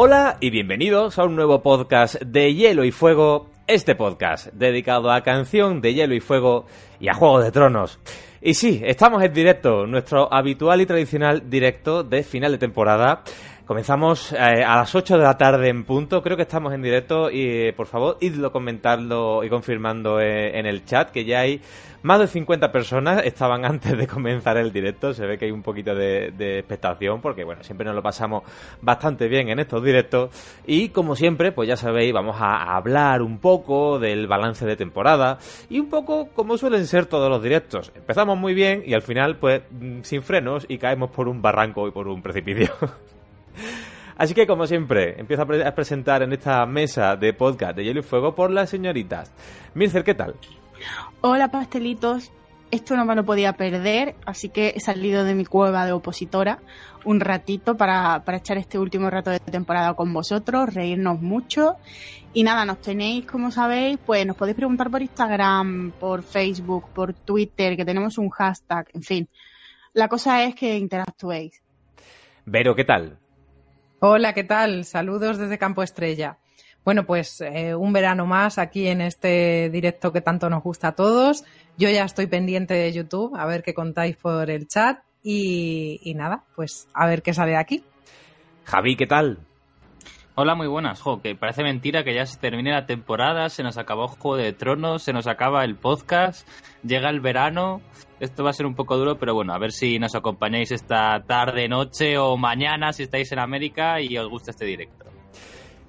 Hola y bienvenidos a un nuevo podcast de Hielo y Fuego, este podcast dedicado a canción de Hielo y Fuego y a Juego de Tronos. Y sí, estamos en directo, nuestro habitual y tradicional directo de final de temporada. Comenzamos eh, a las 8 de la tarde en punto, creo que estamos en directo y por favor idlo comentando y confirmando eh, en el chat que ya hay más de 50 personas, estaban antes de comenzar el directo, se ve que hay un poquito de, de expectación porque bueno, siempre nos lo pasamos bastante bien en estos directos y como siempre, pues ya sabéis, vamos a hablar un poco del balance de temporada y un poco como suelen ser todos los directos. Empezamos muy bien y al final pues mm, sin frenos y caemos por un barranco y por un precipicio. Así que, como siempre, empiezo a, pre a, presentar en esta mesa de podcast de Hielo y Fuego por las señoritas. Mircer, ¿qué tal? Hola, pastelitos. Esto no me lo podía perder, así que he salido de mi cueva de opositora un ratito para, para echar este último rato de temporada con vosotros, reírnos mucho. Y nada, nos tenéis, como sabéis, pues nos podéis preguntar por Instagram, por Facebook, por Twitter, que tenemos un hashtag, en fin. La cosa es que interactuéis. Vero, ¿qué tal? Hola, ¿qué tal? Saludos desde Campo Estrella. Bueno, pues eh, un verano más aquí en este directo que tanto nos gusta a todos. Yo ya estoy pendiente de YouTube, a ver qué contáis por el chat y, y nada, pues a ver qué sale de aquí. Javi, ¿qué tal? Hola, muy buenas. Jo, que parece mentira que ya se termine la temporada, se nos acabó Juego de Tronos, se nos acaba el podcast, llega el verano. Esto va a ser un poco duro, pero bueno, a ver si nos acompañáis esta tarde, noche o mañana si estáis en América y os gusta este directo.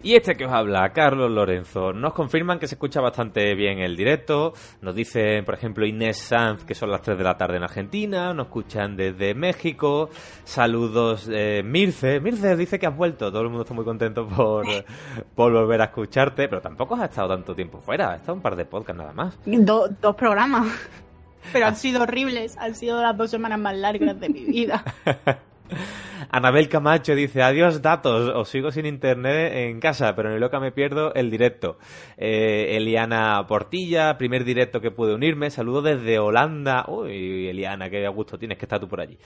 Y este que os habla, Carlos Lorenzo, nos confirman que se escucha bastante bien el directo, nos dicen, por ejemplo, Inés Sanz que son las 3 de la tarde en Argentina, nos escuchan desde México, saludos eh, Mirce, Mirce dice que has vuelto, todo el mundo está muy contento por, por volver a escucharte, pero tampoco has estado tanto tiempo fuera, has estado un par de podcasts nada más. Do, dos programas, pero han sido horribles, han sido las dos semanas más largas de mi vida. Anabel Camacho dice, adiós datos, os sigo sin internet en casa, pero en el loca me pierdo el directo. Eh, Eliana Portilla, primer directo que pude unirme, saludo desde Holanda. Uy, Eliana, qué gusto tienes que estar tú por allí.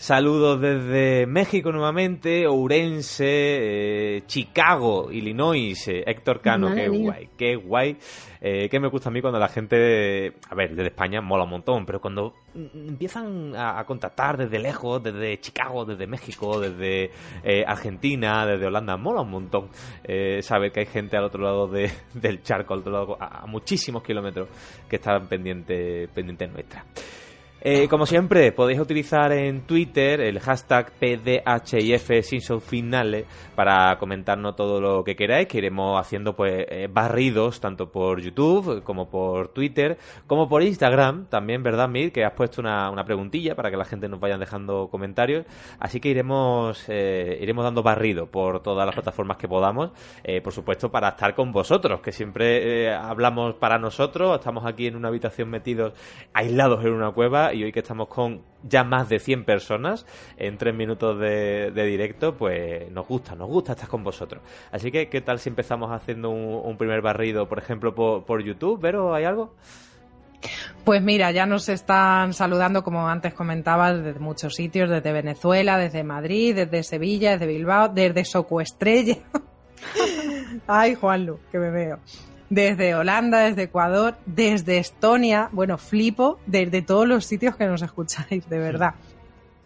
Saludos desde México nuevamente, Ourense, eh, Chicago, Illinois, eh, Héctor Cano, Madre qué mía. guay, qué guay. Eh, que me gusta a mí cuando la gente, a ver, desde España mola un montón, pero cuando empiezan a, a contactar desde lejos, desde Chicago, desde México, desde eh, Argentina, desde Holanda, mola un montón eh, saber que hay gente al otro lado de, del charco, al otro lado, a, a muchísimos kilómetros que están pendientes pendiente nuestra. Eh, como siempre, podéis utilizar en Twitter el hashtag PDHIF sin finales para comentarnos todo lo que queráis, que iremos haciendo pues eh, barridos tanto por YouTube como por Twitter, como por Instagram, también, ¿verdad, Mir? Que has puesto una, una preguntilla para que la gente nos vaya dejando comentarios. Así que iremos, eh, iremos dando barrido por todas las plataformas que podamos, eh, por supuesto, para estar con vosotros, que siempre eh, hablamos para nosotros, estamos aquí en una habitación metidos, aislados en una cueva y hoy que estamos con ya más de 100 personas en 3 minutos de, directo, pues nos gusta, nos gusta estar con vosotros. Así que, ¿qué tal si empezamos haciendo un, primer barrido, por ejemplo, por, YouTube? ¿Vero, hay algo? Pues mira, ya nos están saludando, como antes comentabas, desde muchos sitios, desde Venezuela, desde Madrid, desde Sevilla, desde Bilbao, desde Socoestrella. Ay, Juanlu, que me veo desde Holanda, desde Ecuador, desde Estonia, bueno, flipo desde todos los sitios que nos escucháis, de verdad.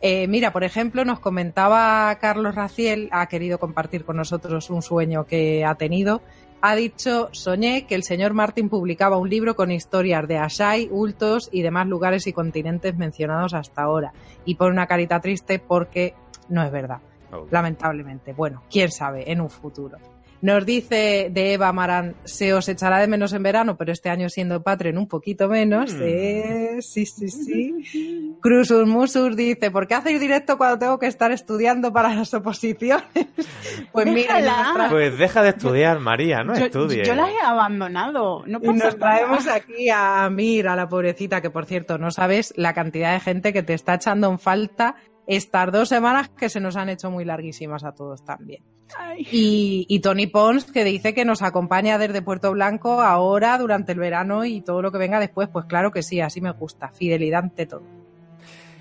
Eh, mira, por ejemplo, nos comentaba Carlos Raciel, ha querido compartir con nosotros un sueño que ha tenido. Ha dicho, soñé que el señor Martin publicaba un libro con historias de Ashay, Ultos y demás lugares y continentes mencionados hasta ahora. Y pone una carita triste porque no es verdad, oh. lamentablemente. Bueno, quién sabe, en un futuro. Nos dice de Eva Marán, se os echará de menos en verano, pero este año siendo Patreon un poquito menos. Mm. Eh, sí, sí, sí. Cruzus Musus dice, ¿por qué hacéis directo cuando tengo que estar estudiando para las oposiciones? Pues mira, nuestra... pues deja de estudiar, María, no yo, estudies. Yo las he abandonado. No y nos traemos nada. aquí a Mira, la pobrecita, que por cierto, no sabes la cantidad de gente que te está echando en falta estas dos semanas que se nos han hecho muy larguísimas a todos también. Y, y, Tony Pons que dice que nos acompaña desde Puerto Blanco ahora durante el verano y todo lo que venga después, pues claro que sí, así me gusta, fidelidad ante todo.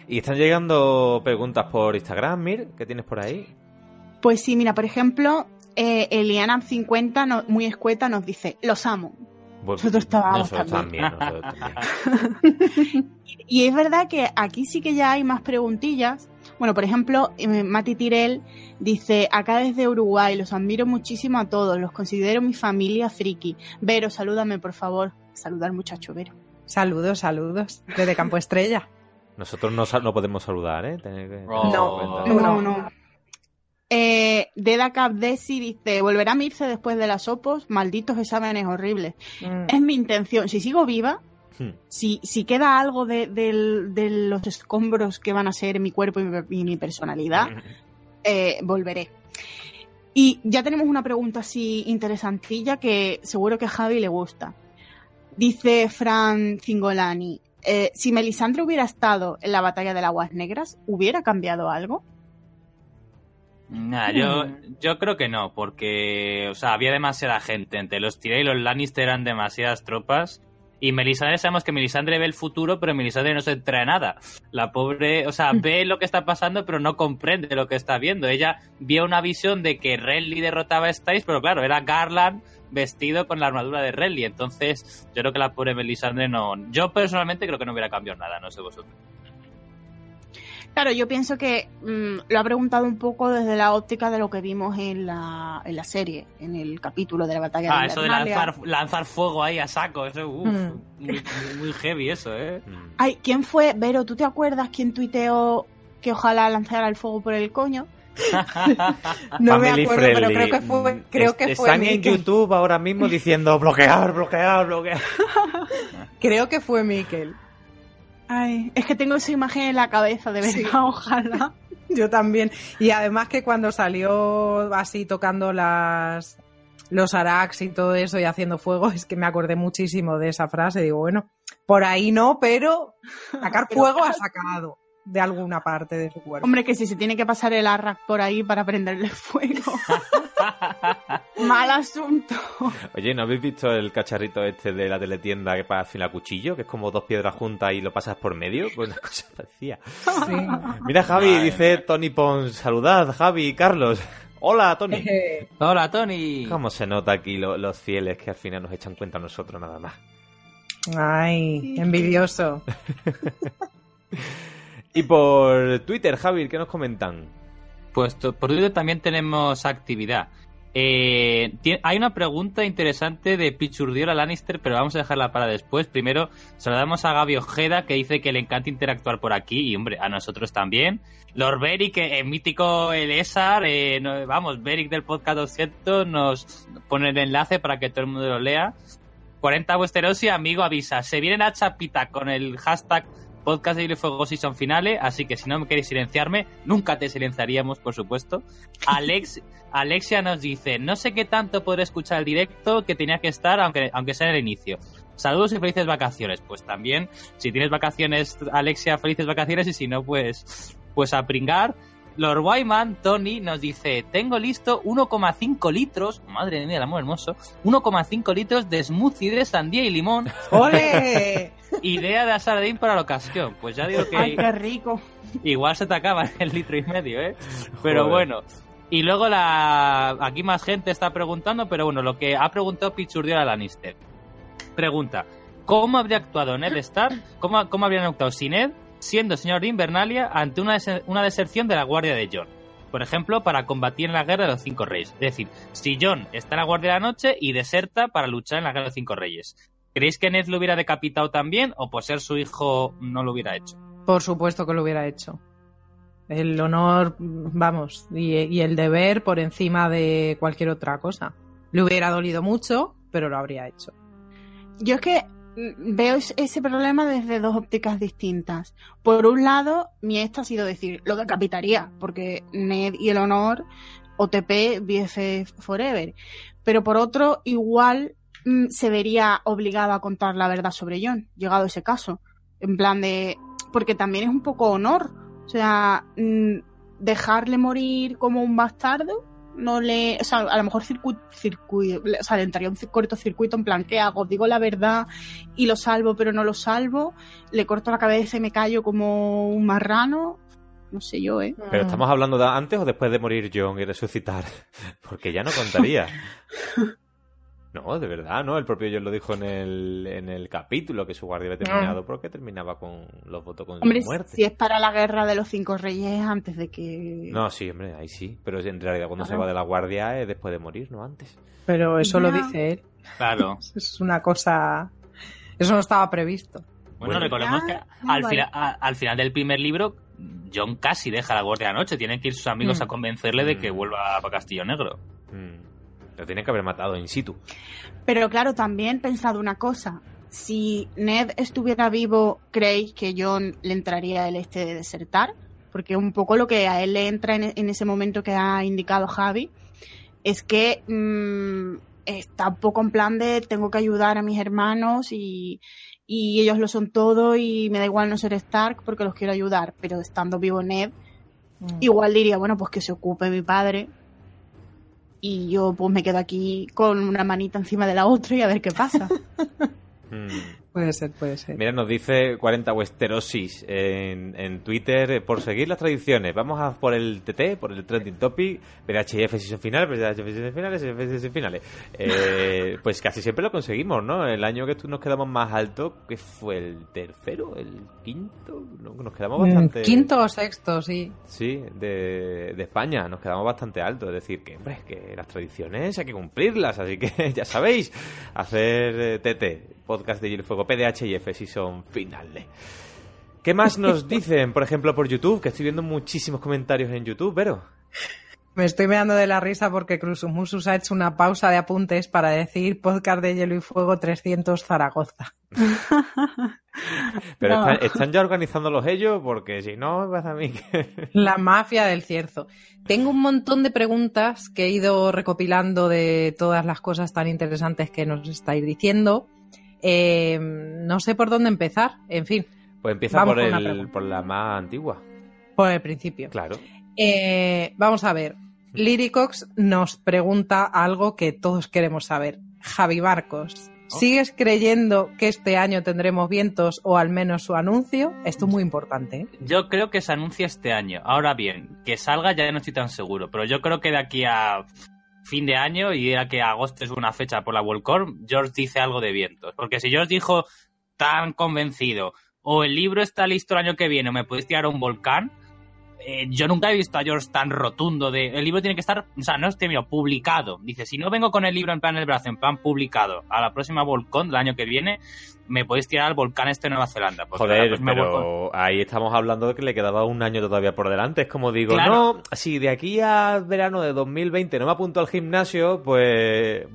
Y están llegando preguntas por Instagram, Mir, ¿qué tienes por ahí? Pues sí, mira, por ejemplo, eh, Eliana 50, no- muy escueta, nos dice, los amo. Pues, Nosotros estábamos nosotros también. también, nosotros también. Y es verdad que aquí sí que ya hay más preguntillas. Bueno, por ejemplo, eh, Mati Tirel dice, acá desde Uruguay, los admiro muchísimo a todos, los considero mi familia friki. Vero, salúdame, por favor. Saluda al muchacho, Vero. Saludos, saludos. Desde Campo Estrella. Nosotros no, podemos saludar, ¿eh? Tener que- No. No, no. Eh, Deda Capdesi dice, volverá a Mirce después de las opos, malditos exámenes horribles. Mm. Es mi intención, si sigo viva, Hmm. si, si queda algo de, de los escombros que van a ser mi cuerpo y mi, y mi personalidad, eh, volveré. Y ya tenemos una pregunta así interesantilla que seguro que a Javi le gusta. Dice Fran Cingolani, eh, si Melisandre hubiera estado en la batalla de las Aguas Negras, ¿hubiera cambiado algo? Nah, yo, Hmm. yo creo que no, porque, o sea, había demasiada gente. Entre los Tyrell y los Lannister eran demasiadas tropas. Y Melisandre sabemos que Melisandre ve el futuro, pero Melisandre no se trae nada. La pobre, o sea, ve lo que está pasando, pero no comprende lo que está viendo. Ella vio una visión de que Renly derrotaba a Styles, pero claro, era Garland vestido con la armadura de Renly. Entonces, yo creo que la pobre Melisandre no. Yo personalmente creo que no hubiera cambiado nada, no sé vosotros. Claro, yo pienso que mm, lo ha preguntado un poco desde la óptica de lo que vimos en la, en la serie, en el capítulo de la batalla Ah, de eso de lanzar, lanzar fuego ahí a saco, eso, uf, Mm. muy, heavy eso, ¿eh? Mm. Ay, ¿quién fue? Vero, ¿tú te acuerdas quién tuiteó que ojalá lanzara el fuego por el coño? No me acuerdo, pero creo que fue, Mm, creo es- que fue Están en Mikel. YouTube ahora mismo diciendo bloquear, bloquear, bloquear. Creo que fue Mikel. Ay, es que tengo esa imagen en la cabeza, de verdad, Sí. ojalá. Yo también. Y además que cuando salió así tocando las los arax y todo eso y haciendo fuego, es que me acordé muchísimo de esa frase. Digo, bueno, por ahí no, pero sacar Pero- fuego ha sacado de alguna parte de su cuerpo. Hombre, que si se tiene que pasar el arrac por ahí para prenderle fuego. Mal asunto. Oye, ¿no habéis visto el cacharrito este de la teletienda que pasa al final a cuchillo? Que es como dos piedras juntas y lo pasas por medio. Pues una cosa parecía. Sí. Mira, Javi, dice. Tony Pons. Saludad, Javi y Carlos. Hola, Tony. Eh, Hola, Tony. ¿Cómo se nota aquí lo- los fieles que al final nos echan cuenta a nosotros nada más? Ay, envidioso. Y por Twitter, Javi, ¿qué nos comentan? Pues por Twitter también tenemos actividad. Eh, hay una pregunta interesante de Pichurdiola Lannister, pero vamos a dejarla para después. Primero, saludamos a Gaby Ojeda, que dice que le encanta interactuar por aquí, y hombre, a nosotros también. Lord Beric, eh, el mítico Elésar, eh, vamos, Beric del podcast 200 nos pone el enlace para que todo el mundo lo lea. 40 Westerosi, amigo avisa, se vienen a Chapita con el hashtag podcast de Hilo y Fuego Season Finale, así que si no me queréis silenciarme, nunca te silenciaríamos, por supuesto. Alex, Alexia nos dice, no sé qué tanto podré escuchar el directo que tenía que estar, aunque, aunque sea en el inicio. Saludos y felices vacaciones. Pues también, si tienes vacaciones, Alexia, felices vacaciones, y si no, pues, pues a pringar. Lord Wyman, Tony, nos dice, tengo listo 1,5 litros, madre mía, el amor hermoso, 1,5 litros de smoothie de sandía y limón, ¡Ole! idea de Asaradín para la ocasión. Pues ya digo que Ay, qué rico. igual se te acaba el litro y medio, ¿eh? Pero Joder. bueno. Y luego la aquí más gente está preguntando, pero bueno, lo que ha preguntado Pichurdiola Lannister. Pregunta, ¿cómo habría actuado Ned Stark? ¿Cómo, cómo habrían actuado si Ned, siendo señor de Invernalia, ante una, des- una deserción de la guardia de Jon? Por ejemplo, para combatir en la guerra de los cinco reyes. Es decir, si Jon está en la guardia de la noche y deserta para luchar en la guerra de los cinco reyes. ¿Creéis que Ned lo hubiera decapitado también o por ser su hijo no lo hubiera hecho? Por supuesto que lo hubiera hecho. El honor, vamos, y, y el deber por encima de cualquier otra cosa. Le hubiera dolido mucho, pero lo habría hecho. Yo es que veo es- ese problema desde dos ópticas distintas. Por un lado, mi esto ha sido decir, lo decapitaría, porque Ned y el honor, OTP, BF Forever. Pero por otro, igual mm, se vería obligado a contar la verdad sobre John, llegado ese caso. En plan de. Porque también es un poco honor. O sea, mm, dejarle morir como un bastardo no le, o sea, a lo mejor circu, circu- o sea, le entraría un cortocircuito en plan, ¿qué hago? Digo la verdad y lo salvo, pero no lo salvo, le corto la cabeza y me callo como un marrano. no sé yo, ¿eh? Pero estamos hablando de antes o después de morir John y resucitar. Porque ya no contaría. No, de verdad, ¿no? El propio John lo dijo en el, en el capítulo que su guardia había terminado porque terminaba con los votos con Hombre, muerte. si es para la guerra de los cinco reyes antes de que... No, sí, hombre, ahí sí. Pero en realidad cuando se va de la guardia es después de morir, no antes. Pero eso lo dice él. Claro. Es una cosa. Eso no estaba previsto. Bueno, Bueno. recordemos que al, vale. fina- a- al final del primer libro, John casi deja la guardia de noche. Tienen que ir sus amigos Mm. a convencerle de que Mm. vuelva a Castillo Negro. Mm. Lo tiene que haber matado in situ. Pero claro, también pensado una cosa. Si Ned estuviera vivo, ¿creéis que John le entraría el este de desertar? Porque un poco lo que a él le entra en, en ese momento que ha indicado Javi es que mm, está un poco en plan de tengo que ayudar a mis hermanos y, y ellos lo son todo y me da igual no ser Stark porque los quiero ayudar. Pero estando vivo Ned, Mm. igual diría, bueno, pues que se ocupe mi padre y yo pues me quedo aquí con una manita encima de la otra y a ver qué pasa. Puede ser, puede ser. Mira, nos dice 40 Westerosis en, en Twitter, eh, por seguir las tradiciones, vamos a por el TT, por el Trending Topic, PDHF season final, PDHF finales, PDHF finales. Eh, pues casi siempre lo conseguimos, ¿no? El año que tú nos quedamos más alto, que fue el tercero, el quinto, No, nos quedamos Mm, bastante... Quinto o sexto, sí. Sí, de, de España, nos quedamos bastante alto. Es decir, que, hombre, que las tradiciones hay que cumplirlas, así que ya sabéis, hacer eh, TT, podcast de Hielo y Fuego, PDH y F, si son finales. ¿Qué más nos dicen, por ejemplo, por YouTube? Que estoy viendo muchísimos comentarios en YouTube, Vero. Me estoy mirando de la risa porque Cruzumusus ha hecho una pausa de apuntes para decir podcast de Hielo y Fuego 300 Zaragoza. Pero No. están, están ya organizándolos ellos, porque si no, pasa a mí que... La mafia del cierzo. Tengo un montón de preguntas que he ido recopilando de todas las cosas tan interesantes que nos estáis diciendo. Eh, no sé por dónde empezar. En fin, Pues empieza por, el, la más antigua, por el principio. claro. Eh, vamos a ver. Lyricox nos pregunta algo que todos queremos saber. Javi Barcos, ¿sigues creyendo que este año tendremos vientos o al menos su anuncio? Esto es muy importante. ¿eh? Yo creo que se anuncia este año. Ahora bien, que salga ya no estoy tan seguro, pero yo creo que de aquí a fin de año y era que agosto es una fecha por la Worldcorn, George dice algo de vientos. Porque si George dijo tan convencido, o el libro está listo el año que viene, o me podéis tirar a un volcán, eh, yo nunca he visto a George tan rotundo de el libro tiene que estar, o sea, no es mío, publicado. Dice, si no vengo con el libro en plan el brazo, en plan publicado, a la próxima Volcán del año que viene, me podéis tirar al volcán este de Nueva Zelanda. La Joder, Volcán- pero ahí estamos hablando de que le quedaba un año todavía por delante. Es como digo, Claro. no, si de aquí a verano de 2020 no me apunto al gimnasio, pues...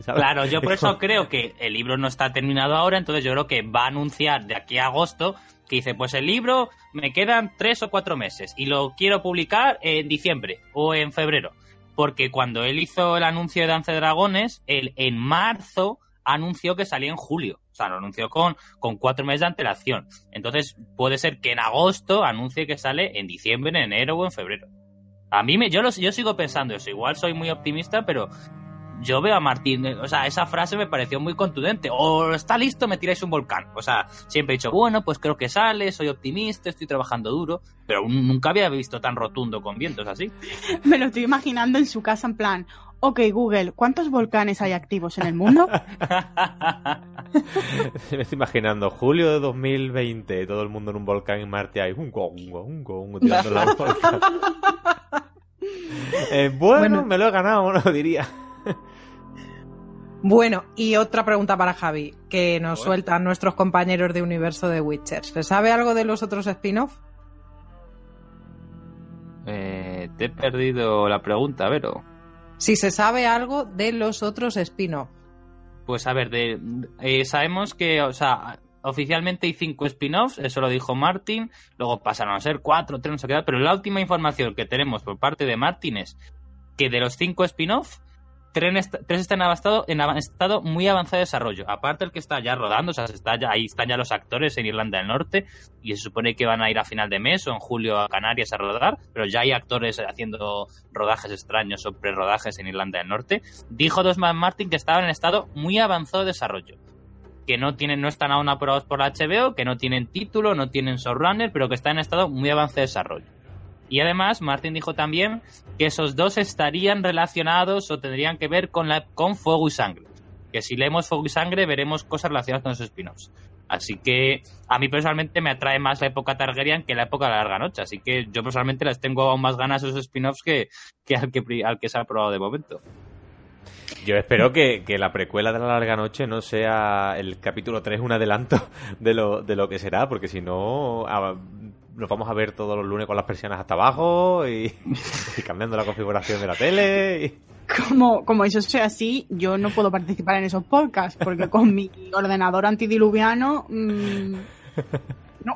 ¿sabes? Claro, yo por eso creo que el libro no está terminado ahora, entonces yo creo que va a anunciar de aquí a agosto que dice, pues el libro me quedan tres o cuatro meses y lo quiero publicar en diciembre o en febrero. Porque cuando él hizo el anuncio de Danza de Dragones, él en marzo anunció que salía en julio. O sea, lo anunció con, con cuatro meses de antelación. Entonces puede ser que en agosto anuncie que sale en diciembre, en enero o en febrero. A mí me, yo, lo- yo sigo pensando eso. Igual soy muy optimista, pero yo veo a Martín, o sea, esa frase me pareció muy contundente. O está listo, me tiráis un volcán. O sea, siempre he dicho, bueno, pues creo que sale, soy optimista, estoy trabajando duro, pero nunca había visto tan rotundo con vientos así. Me lo estoy imaginando en su casa en plan, ok Google, ¿cuántos volcanes hay activos en el mundo? Me estoy imaginando, julio de 2020, todo el mundo en un volcán en Marte hay un go, un go, un go, un go, tirando la volcán. Eh, bueno, Bueno. me lo he ganado, no diría. Bueno, y otra pregunta para Javi, que nos Bueno. sueltan nuestros compañeros de universo de Witcher. ¿Se sabe algo de los otros spin-off? Eh, te he perdido la pregunta, Vero. Si se sabe algo de los otros spin-off. Pues a ver, de, eh, sabemos que, o sea, oficialmente hay cinco spin-offs, eso lo dijo Martin, luego pasaron a ser cuatro, tres, no sé qué, pero la última información que tenemos por parte de Martin es que de los cinco spin-offs, tres, tres están en estado, muy avanzado de desarrollo. Aparte el que está ya rodando, o sea, se está ya, ahí están ya los actores en Irlanda del Norte y se supone que van a ir a final de mes o en julio a Canarias a rodar, pero ya hay actores haciendo rodajes extraños o pre-rodajes en Irlanda del Norte. Dijo Dosman Martin que estaban en estado muy avanzado de desarrollo. Que no tienen, no están aún aprobados por la HBO, que no tienen título, no tienen showrunner, pero que están en estado muy avanzado de desarrollo. Y además, Martin dijo también que esos dos estarían relacionados o tendrían que ver con, la, con Fuego y Sangre. Que si leemos Fuego y Sangre veremos cosas relacionadas con esos spin-offs. Así que a mí personalmente me atrae más la época Targaryen que la época de la Larga Noche. Así que yo personalmente les tengo aún más ganas a esos spin-offs que, que, al que al que se ha probado de momento. Yo espero que, que, la precuela de la larga noche no sea el capítulo 3 un adelanto de lo, de lo que será, porque si no nos vamos a ver todos los lunes con las persianas hasta abajo y, y cambiando la configuración de la tele. Y... Como, como eso sea así, yo no puedo participar en esos podcasts, porque con mi ordenador antidiluviano... Mmm, no.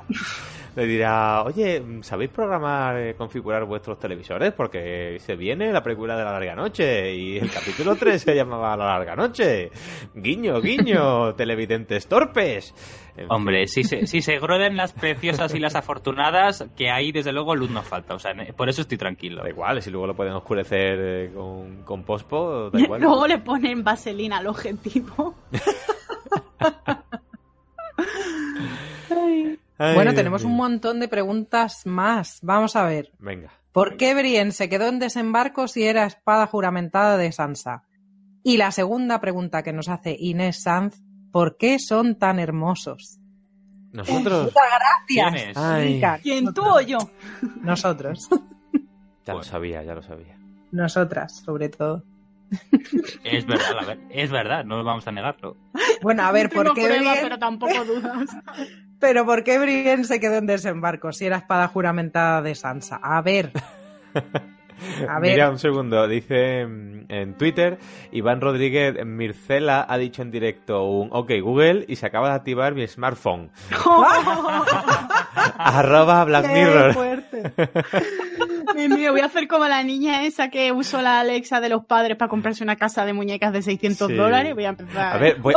Le dirá, oye, ¿sabéis programar, eh, configurar vuestros televisores? Porque se viene la película de la larga noche y el capítulo 3 se llamaba La larga noche. Guiño, guiño, televidentes torpes. En Hombre, si se, si se grueden las preciosas y las afortunadas, que ahí desde luego luz no falta. O sea, por eso estoy tranquilo. Da igual, si luego lo pueden oscurecer eh, con, con pospo, da igual. luego le ponen vaselina al objetivo. Ay. Ay, bueno, tenemos un montón de preguntas más. Vamos a ver. Venga. ¿Por qué Brienne se quedó en desembarco si era espada juramentada de Sansa? Y la segunda pregunta que nos hace Inés Sanz, ¿por qué son tan hermosos? Nosotros. Muchas gracias. Ay. ¿Quién tú o yo? Nosotros. Ya lo sabía, ya lo sabía. Nosotras, sobre todo. Es verdad, a ver, es verdad, no vamos a negarlo. Bueno, a ver, ¿por qué prueba, Brienne... pero tampoco dudas. Pero ¿por qué Brienne se quedó en desembarco si era espada juramentada de Sansa? A ver. A ver. Mira, un segundo, dice mm, en Twitter, Iván Rodríguez Mircela ha dicho en directo un OK Google y se acaba de activar mi smartphone. Arroba Black ¡Qué Mirror. fuerte! Voy a hacer como la niña esa que usó la Alexa de los padres para comprarse una casa de muñecas de 600 Sí. dólares. Voy a empezar. A ver, voy-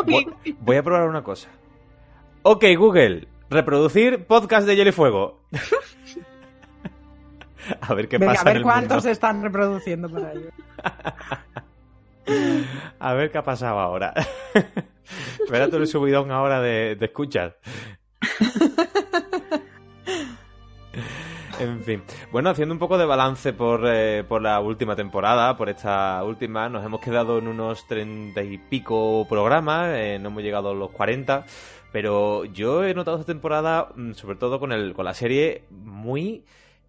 voy a probar una cosa. OK Google, reproducir podcast de Hielo y Fuego. a ver qué Venga, pasa a ver en el cuántos mundo. se están reproduciendo por ahí. A ver qué ha pasado ahora. Espérate el subidón ahora de, de escuchas. En fin. Bueno, haciendo un poco de balance por, eh, por la última temporada, por esta última, nos hemos quedado en unos treinta y pico programas, eh, no hemos llegado a los 40, pero yo he notado esta temporada, mm, sobre todo con, el, con la serie, muy...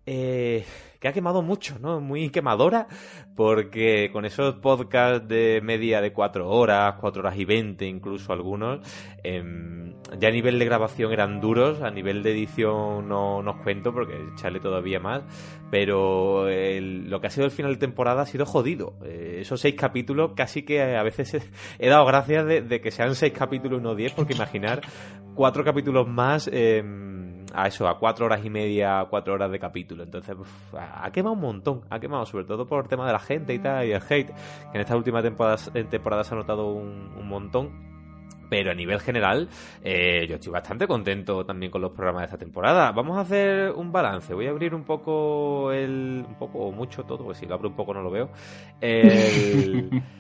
eh, ha quemado mucho, ¿no? Muy quemadora, porque con esos podcasts de media de cuatro horas, cuatro horas y veinte incluso algunos, em, ya a nivel de grabación eran duros, a nivel de edición no, no os cuento porque echarle todavía más, pero lo que ha sido el final de temporada ha sido jodido. Eh, esos seis capítulos casi que a veces he, dado gracias de, que sean seis capítulos no diez, porque imaginar cuatro capítulos más em, a eso, a cuatro horas y media, cuatro horas de capítulo. Entonces, ha quemado un montón, ha quemado sobre todo por el tema de la gente y tal, y el hate, que en esta última temporada, temporada se ha notado un, un montón. Pero a nivel general, eh, yo estoy bastante contento también con los programas de esta temporada. Vamos a hacer un balance. Voy a abrir un poco el. Un poco o mucho todo, porque si lo abro un poco no lo veo. El.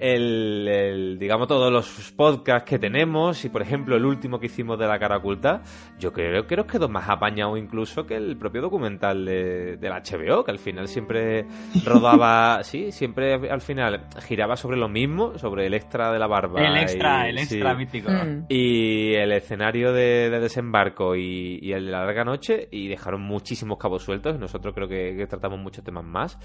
el- el- digamos, todos los podcasts que tenemos. Y por ejemplo, el último que hicimos de la cara oculta, yo creo que nos quedó más apañado incluso que el propio documental de, del HBO, que al final siempre rodaba. sí, siempre al final giraba sobre lo mismo, sobre el extra de la barba. El extra, y- el sí. extra mítico. Mm. Y el escenario de, de desembarco y, y el de la larga noche y dejaron muchísimos cabos sueltos y nosotros creo que, que tratamos muchos temas más.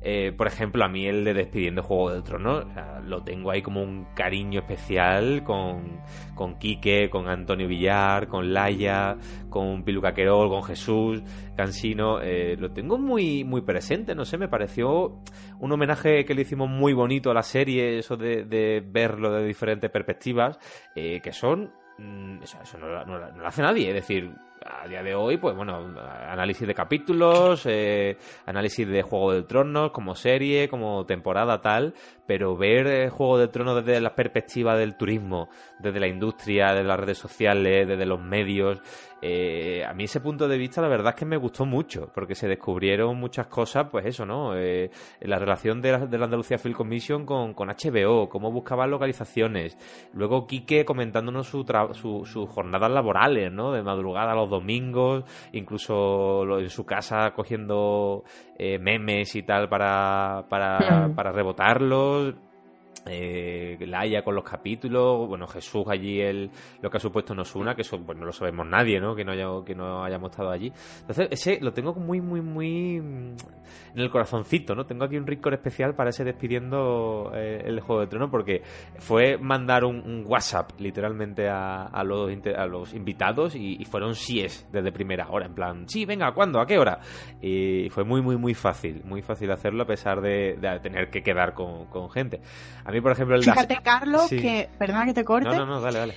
Eh, por ejemplo, a mí el de Despidiendo Juego del Trono o sea, lo tengo ahí como un cariño especial con, con Quique, con Antonio Villar, con Laia, con Piluca Querol, con Jesús, Cansino. eh, lo tengo muy, muy presente, no sé, me pareció un homenaje que le hicimos muy bonito a la serie, eso de, verlo de diferentes perspectivas, eh, que son mm, eso, no lo hace nadie. Es decir, a día de hoy, pues bueno, análisis de capítulos, eh, análisis de Juego del Trono como serie, como temporada tal, pero ver eh, Juego del Trono desde la perspectiva del turismo, desde la industria, desde las redes sociales, desde los medios, eh, a mí ese punto de vista la verdad es que me gustó mucho, porque se descubrieron muchas cosas, pues eso, ¿no? Eh, la relación de la, de la Andalucía Film Commission con, con HBO, cómo buscaban localizaciones, luego Quique comentándonos su tra- su- sus jornadas laborales, ¿no? De madrugada a los los domingos, incluso en su casa cogiendo eh, memes y tal para, para, para rebotarlos eh, Laia con los capítulos, bueno, Jesús allí el, lo que ha supuesto nos una, que eso pues no lo sabemos nadie, ¿no? Que no, haya, que no hayamos estado allí. Entonces, ese lo tengo muy, muy, muy mm, en el corazoncito, ¿no? Tengo aquí un rincón especial para ese despidiendo eh, el Juego de Tronos, porque fue mandar un, WhatsApp literalmente a, los, invitados y, fueron síes desde primera hora, en plan, sí, venga, ¿cuándo? ¿A qué hora? Y fue muy, muy, muy fácil, muy fácil hacerlo a pesar de, tener que quedar con gente. A mí, por ejemplo, el Fíjate, Carlos, que, perdona que te corte. No, no, no, dale, dale.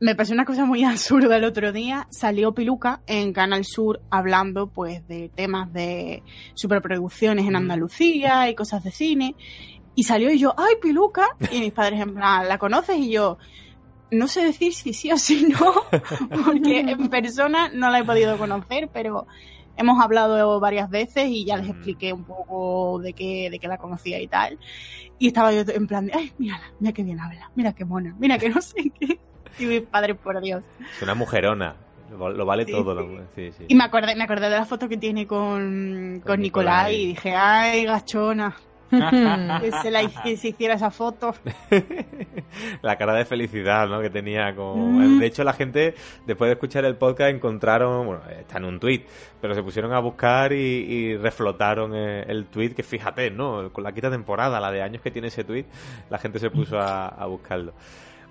Me, pasó una cosa muy absurda el otro día. Salió Piluca en Canal Sur hablando pues de temas de superproducciones en mm. Andalucía y cosas de cine. Y salió y yo, ¡ay, Piluca! Y mis padres en plan, ¿la conoces? Y yo, no sé decir si sí o si no, porque en persona no la he podido conocer, pero hemos hablado varias veces y ya les expliqué un poco de qué, de qué la conocía y tal. Y estaba yo en plan de, ay, mírala, mira qué bien habla, mira qué mona, mira que no sé qué. Y mi padre, por Dios. Es una mujerona. Lo vale todo. Sí. y me acordé, me acordé de la foto que tiene con, con, Nicolai y dije, ay, gachona. que, se la, se hiciera esa foto. la cara de felicidad ¿no? que tenía. Con... Mm. De hecho, la gente, después de escuchar el podcast, encontraron, bueno, está en un tweet, pero se pusieron a buscar y, reflotaron eh, el, tweet, que fíjate, ¿no? Con la quinta temporada, la de años que tiene ese tweet, la gente se puso a buscarlo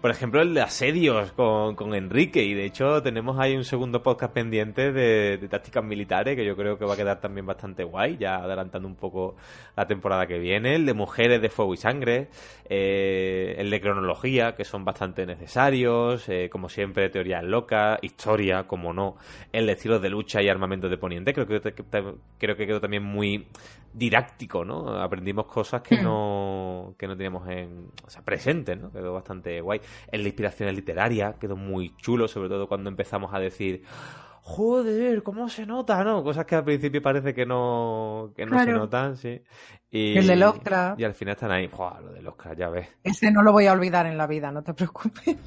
por ejemplo, el de asedios con, con, Enrique. Y de hecho, tenemos ahí un segundo podcast pendiente de, tácticas militares que yo creo que va a quedar también bastante guay, ya adelantando un poco la temporada que viene. El de mujeres de fuego y sangre. Eh, el de cronología, que son bastante necesarios. Eh, como siempre, teoría loca Historia, como no. El de estilos de lucha y armamento de poniente. Creo que, creo que quedó también muy didáctico, ¿no? Aprendimos cosas que mm. no, que no teníamos en, o sea, presentes, ¿no? Quedó bastante guay. El de inspiración literaria quedó muy chulo, sobre todo cuando empezamos a decir, joder, ¿cómo se nota, no? Cosas que al principio parece que no, que no se notan, sí. Y, el del Oscar. Y al final están ahí, Joder, lo del Oscar, ya ves. Ese no lo voy a olvidar en la vida, no te preocupes.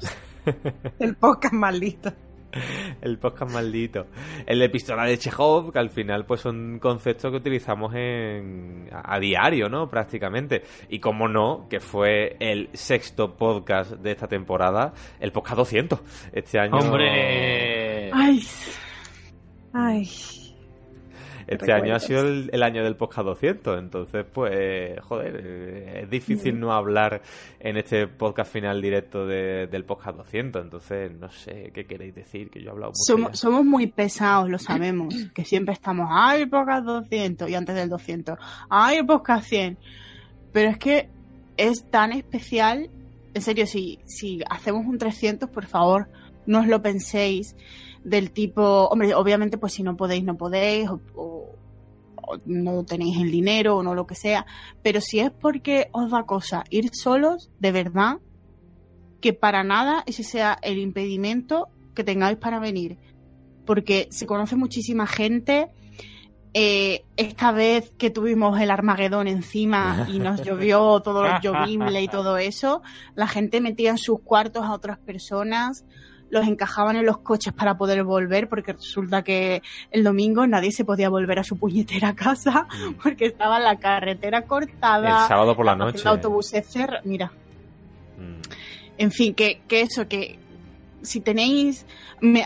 el podcast maldito. el podcast maldito. El de pistola de Chekhov, que al final pues son conceptos que utilizamos en, a, diario, ¿no? Prácticamente. Y como no, que fue el sexto podcast de esta temporada, el podcast 200. Este año... ¡Hombre! ¡Ay! ¡Ay! Este año ha sido el, año del podcast 200, entonces, pues, joder, eh, es difícil mm. no hablar en este podcast final directo del podcast 200, entonces, no sé qué queréis decir, que yo he hablado mucho. Somos, muy pesados, lo sabemos, que siempre estamos, ay, podcast 200, y antes del 200, ay, el podcast 100, pero es que es tan especial, en serio, si, si hacemos un 300, por favor, no os lo penséis del tipo, hombre, obviamente pues si no podéis, no podéis, o, no tenéis el dinero o no lo que sea, pero si es porque os da cosa ir solos, de verdad, que para nada ese sea el impedimento que tengáis para venir, porque se conoce muchísima gente. Eh, esta vez que tuvimos el Armagedón encima y nos llovió todo lo llovible y todo eso, la gente metía en sus cuartos a otras personas los encajaban en los coches para poder volver, porque resulta que el domingo nadie se podía volver a su puñetera casa mm. porque estaba la carretera cortada. El sábado por la noche. El autobús cerrado. Mira. Mm. En fin, que, que eso, que si tenéis,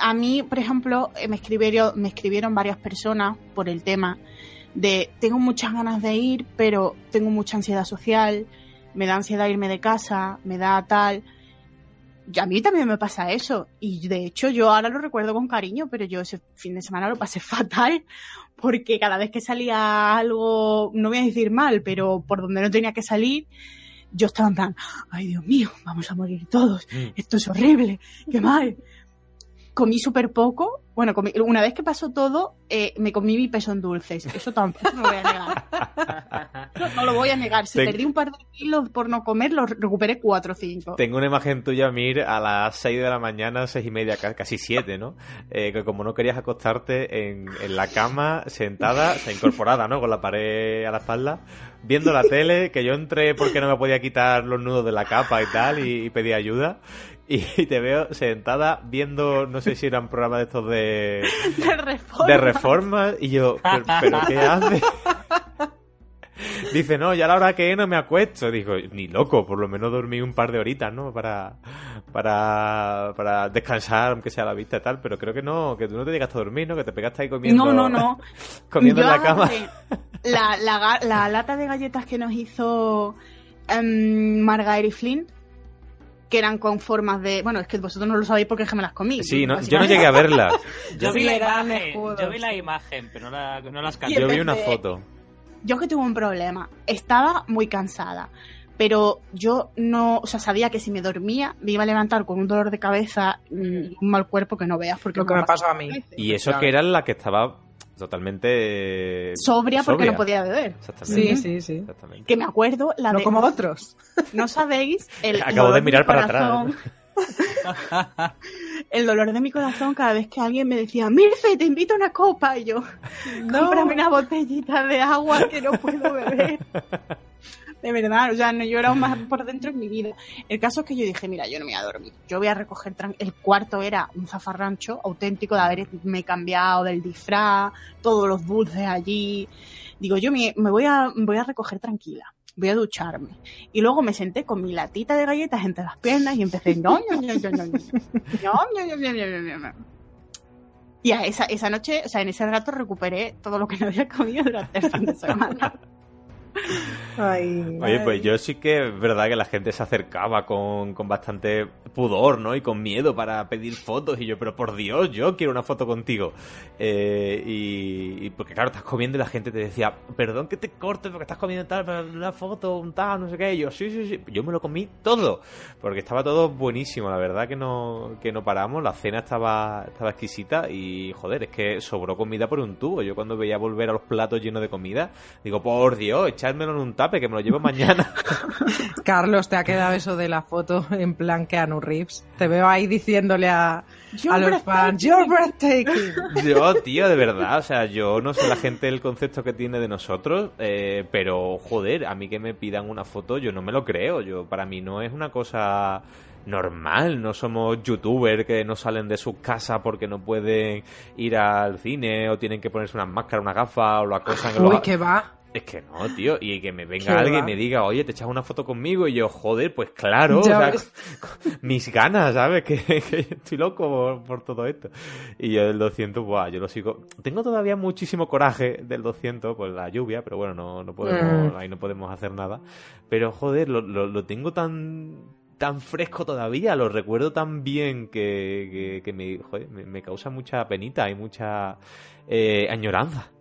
a mí, por ejemplo, eh, me escribieron, me escribieron varias personas por el tema de tengo muchas ganas de ir, pero tengo mucha ansiedad social, me da ansiedad irme de casa, me da tal a mí también me pasa eso. Y de hecho, yo ahora lo recuerdo con cariño, pero yo ese fin de semana lo pasé fatal. Porque cada vez que salía algo, no voy a decir mal, pero por donde no tenía que salir, yo estaba en plan, ay Dios mío, vamos a morir todos. Mm. Esto es horrible, qué mal comí súper poco. Bueno, una vez que pasó todo, eh, me comí mi peso en dulces. Eso tampoco lo voy a negar. No, lo voy a negar. Si perdí un par de kilos por no comer, lo recuperé cuatro o cinco. Tengo una imagen tuya, Mir, a las seis de la mañana, seis y media, casi siete, ¿no? Eh, que como no querías acostarte en, la cama, sentada, o sea, incorporada, ¿no? Con la pared a la espalda, viendo la tele, que yo entré porque no me podía quitar los nudos de la capa y tal, y, y pedí ayuda y te veo sentada viendo, no sé si era un programa de estos de de, De reforma. de reformas. Y yo, ¿pero, pero qué hace? Dice, no, ya a la hora que no me acuesto. Digo, ni loco, por lo menos dormí un par de horitas, ¿no? Para, para, para descansar, aunque sea la vista y tal. Pero creo que no, que tú no te llegaste a dormir, ¿no? Que te pegaste ahí comiendo. No, no, no. Comiendo en la cama. La, la la lata de galletas que nos hizo em, Margaret Flynn, que eran con formas de. Bueno, es que vosotros no lo sabéis porque es que me las comí. Sí, no, yo no llegué a verla. Yo vi la imagen, escudos. yo vi la imagen, pero no, la, no las canté. Yo vi una foto. Yo que tuve un problema. Estaba muy cansada. Pero yo no, o sea, sabía que si me dormía me iba a levantar con un dolor de cabeza y un mal cuerpo que no veas porque Lo que me pasó a mí. Y eso que era la que estaba totalmente... eh, Sobria porque sobria. no podía beber. Exactamente. Sí, sí, sí. Exactamente. Que me acuerdo la No de como otros. No sabéis el Acabo de mirar mi para corazón. El dolor de mi corazón cada vez que alguien me decía, Mirce, te invito a una copa. Y yo, cómprame una botellita de agua que no puedo beber. De verdad, o sea, no he llorado más por dentro en mi vida. El caso es que yo dije, mira, yo no me voy a dormir. Yo voy a recoger... El cuarto era un zafarrancho auténtico de haberme cambiado del disfraz, todos los dulces allí. Digo, yo me, me voy, a, me voy a recoger tranquila. Voy a ducharme. Y luego me senté con mi latita de galletas entre las piernas y empecé... "No, no, no, no, no, no, no, no, no, no, no, no, no". Y a esa, esa noche, o sea, en ese rato recuperé todo lo que no había comido durante el fin de semana. Ay, Oye, pues yo sí que es verdad que la gente se acercaba con, con bastante pudor, ¿no? Y con miedo para pedir fotos. Y yo, pero por Dios, yo quiero una foto contigo. Eh, y, y porque claro, estás comiendo y la gente te decía, perdón que te corte porque estás comiendo tal, pero una foto, un tal, no sé qué. Y yo, sí, sí, sí. Yo me lo comí todo. Porque estaba todo buenísimo. La verdad que no, que no paramos. La cena estaba, estaba exquisita. Y joder, es que sobró comida por un tubo. Yo cuando veía volver a los platos llenos de comida, digo, por Dios, echármelo en un tape que me lo llevo mañana. Carlos, te ha quedado eso de la foto en plan Keanu Reeves. Te veo ahí diciéndole a, a los fans, You're breathtaking. Yo, tío, de verdad, o sea, yo no sé la gente el concepto que tiene de nosotros, eh, pero joder, a mí que me pidan una foto, yo no me lo creo. Yo, para mí no es una cosa normal, no somos youtubers que no salen de sus casas porque no pueden ir al cine o tienen que ponerse unas máscaras, una gafa o lo acosan. en Uy, los- que va. Es que no, tío, y que me venga Qué alguien y me diga, oye, te echas una foto conmigo y yo, joder, pues claro, o sea, mis ganas, ¿sabes? Que, que estoy loco por, por todo esto. Y yo del 200, buah, yo lo sigo. Tengo todavía muchísimo coraje del 200 por la lluvia, pero bueno, no, no podemos, Mm. ahí no podemos hacer nada. Pero joder, lo, lo, lo tengo tan tan fresco todavía, lo recuerdo tan bien que, que, que me, joder, me, me causa mucha penita y mucha eh, añoranza.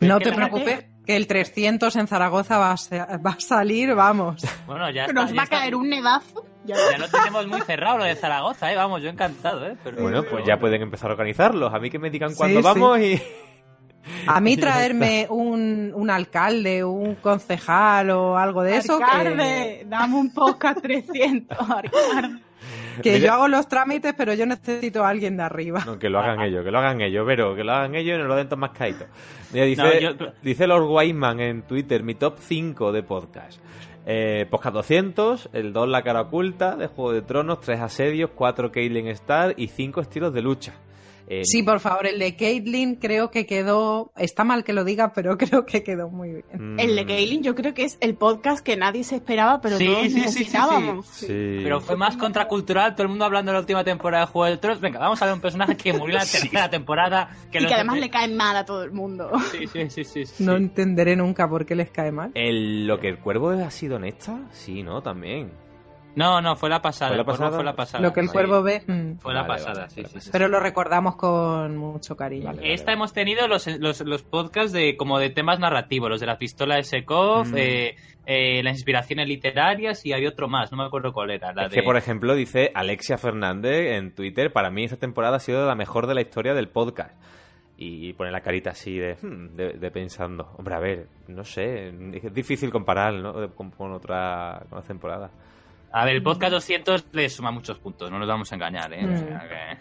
No te preocupes, que el 300 en Zaragoza va a, va a salir, vamos. Bueno, ya está, Nos ya va a caer un nevazo. Ya, Ya lo tenemos muy cerrado lo de Zaragoza, ¿eh? Vamos, yo encantado, ¿eh? Pero, Bueno, pues ya pueden empezar a organizarlos. A mí que me digan Sí, cuándo sí. vamos y... A mí traerme un, un alcalde, un concejal o algo de eso, que, Arcade, dame un podcast 300, Arcade. Que Mira- yo hago los trámites, pero yo necesito a alguien de arriba. No, que lo hagan ellos, que lo hagan ellos, pero que lo hagan ellos y nos lo den todos más caídos. Mira, dice, No, yo- dice Lord Wyman en Twitter, mi top 5 de podcast. Eh, podcast 200, el 2 La cara oculta, de Juego de Tronos, 3 asedios, 4 Caitlyn Star y 5 estilos de lucha. Eh, Sí, por favor, el de Caitlyn creo que quedó, está mal que lo diga, pero creo que quedó muy bien. mm, El de Kaylin yo creo que es el podcast que nadie se esperaba, pero Sí, todos sí, sí, sí, necesitábamos. Sí. Pero fue más contracultural, todo el mundo hablando de la última temporada de Juego de Tronos. Venga, vamos a ver un personaje que murió en la tercera temporada. Que y que además de- le caen mal a todo el mundo. Sí, sí, sí, sí. sí. No entenderé nunca por qué les cae mal. El, ¿Lo que el cuervo ha sido honesta? Sí, ¿no? También. No, no, fue la pasada. ¿Fue la pasada? Fue la pasada. Lo que el sí. cuervo ve. mm. Fue la Vale, pasada, vale, sí, la sí, sí. Pero lo recordamos con mucho cariño. Vale. Esta hemos tenido los, los, los podcasts de como de temas narrativos, los de la pistola de Sekov, Mm. eh, eh, las inspiraciones literarias y había otro más, no me acuerdo cuál era. La es de... que, por ejemplo, dice Alexia Fernández en Twitter, para mí esta temporada ha sido la mejor de la historia del podcast. Y pone la carita así de, hmm, de, de pensando. Hombre, a ver, no sé, es difícil comparar ¿no? con, con otra con las temporadas. A ver, el podcast 200 le suma muchos puntos, no nos vamos a engañar, ¿eh? O Mm. sea que-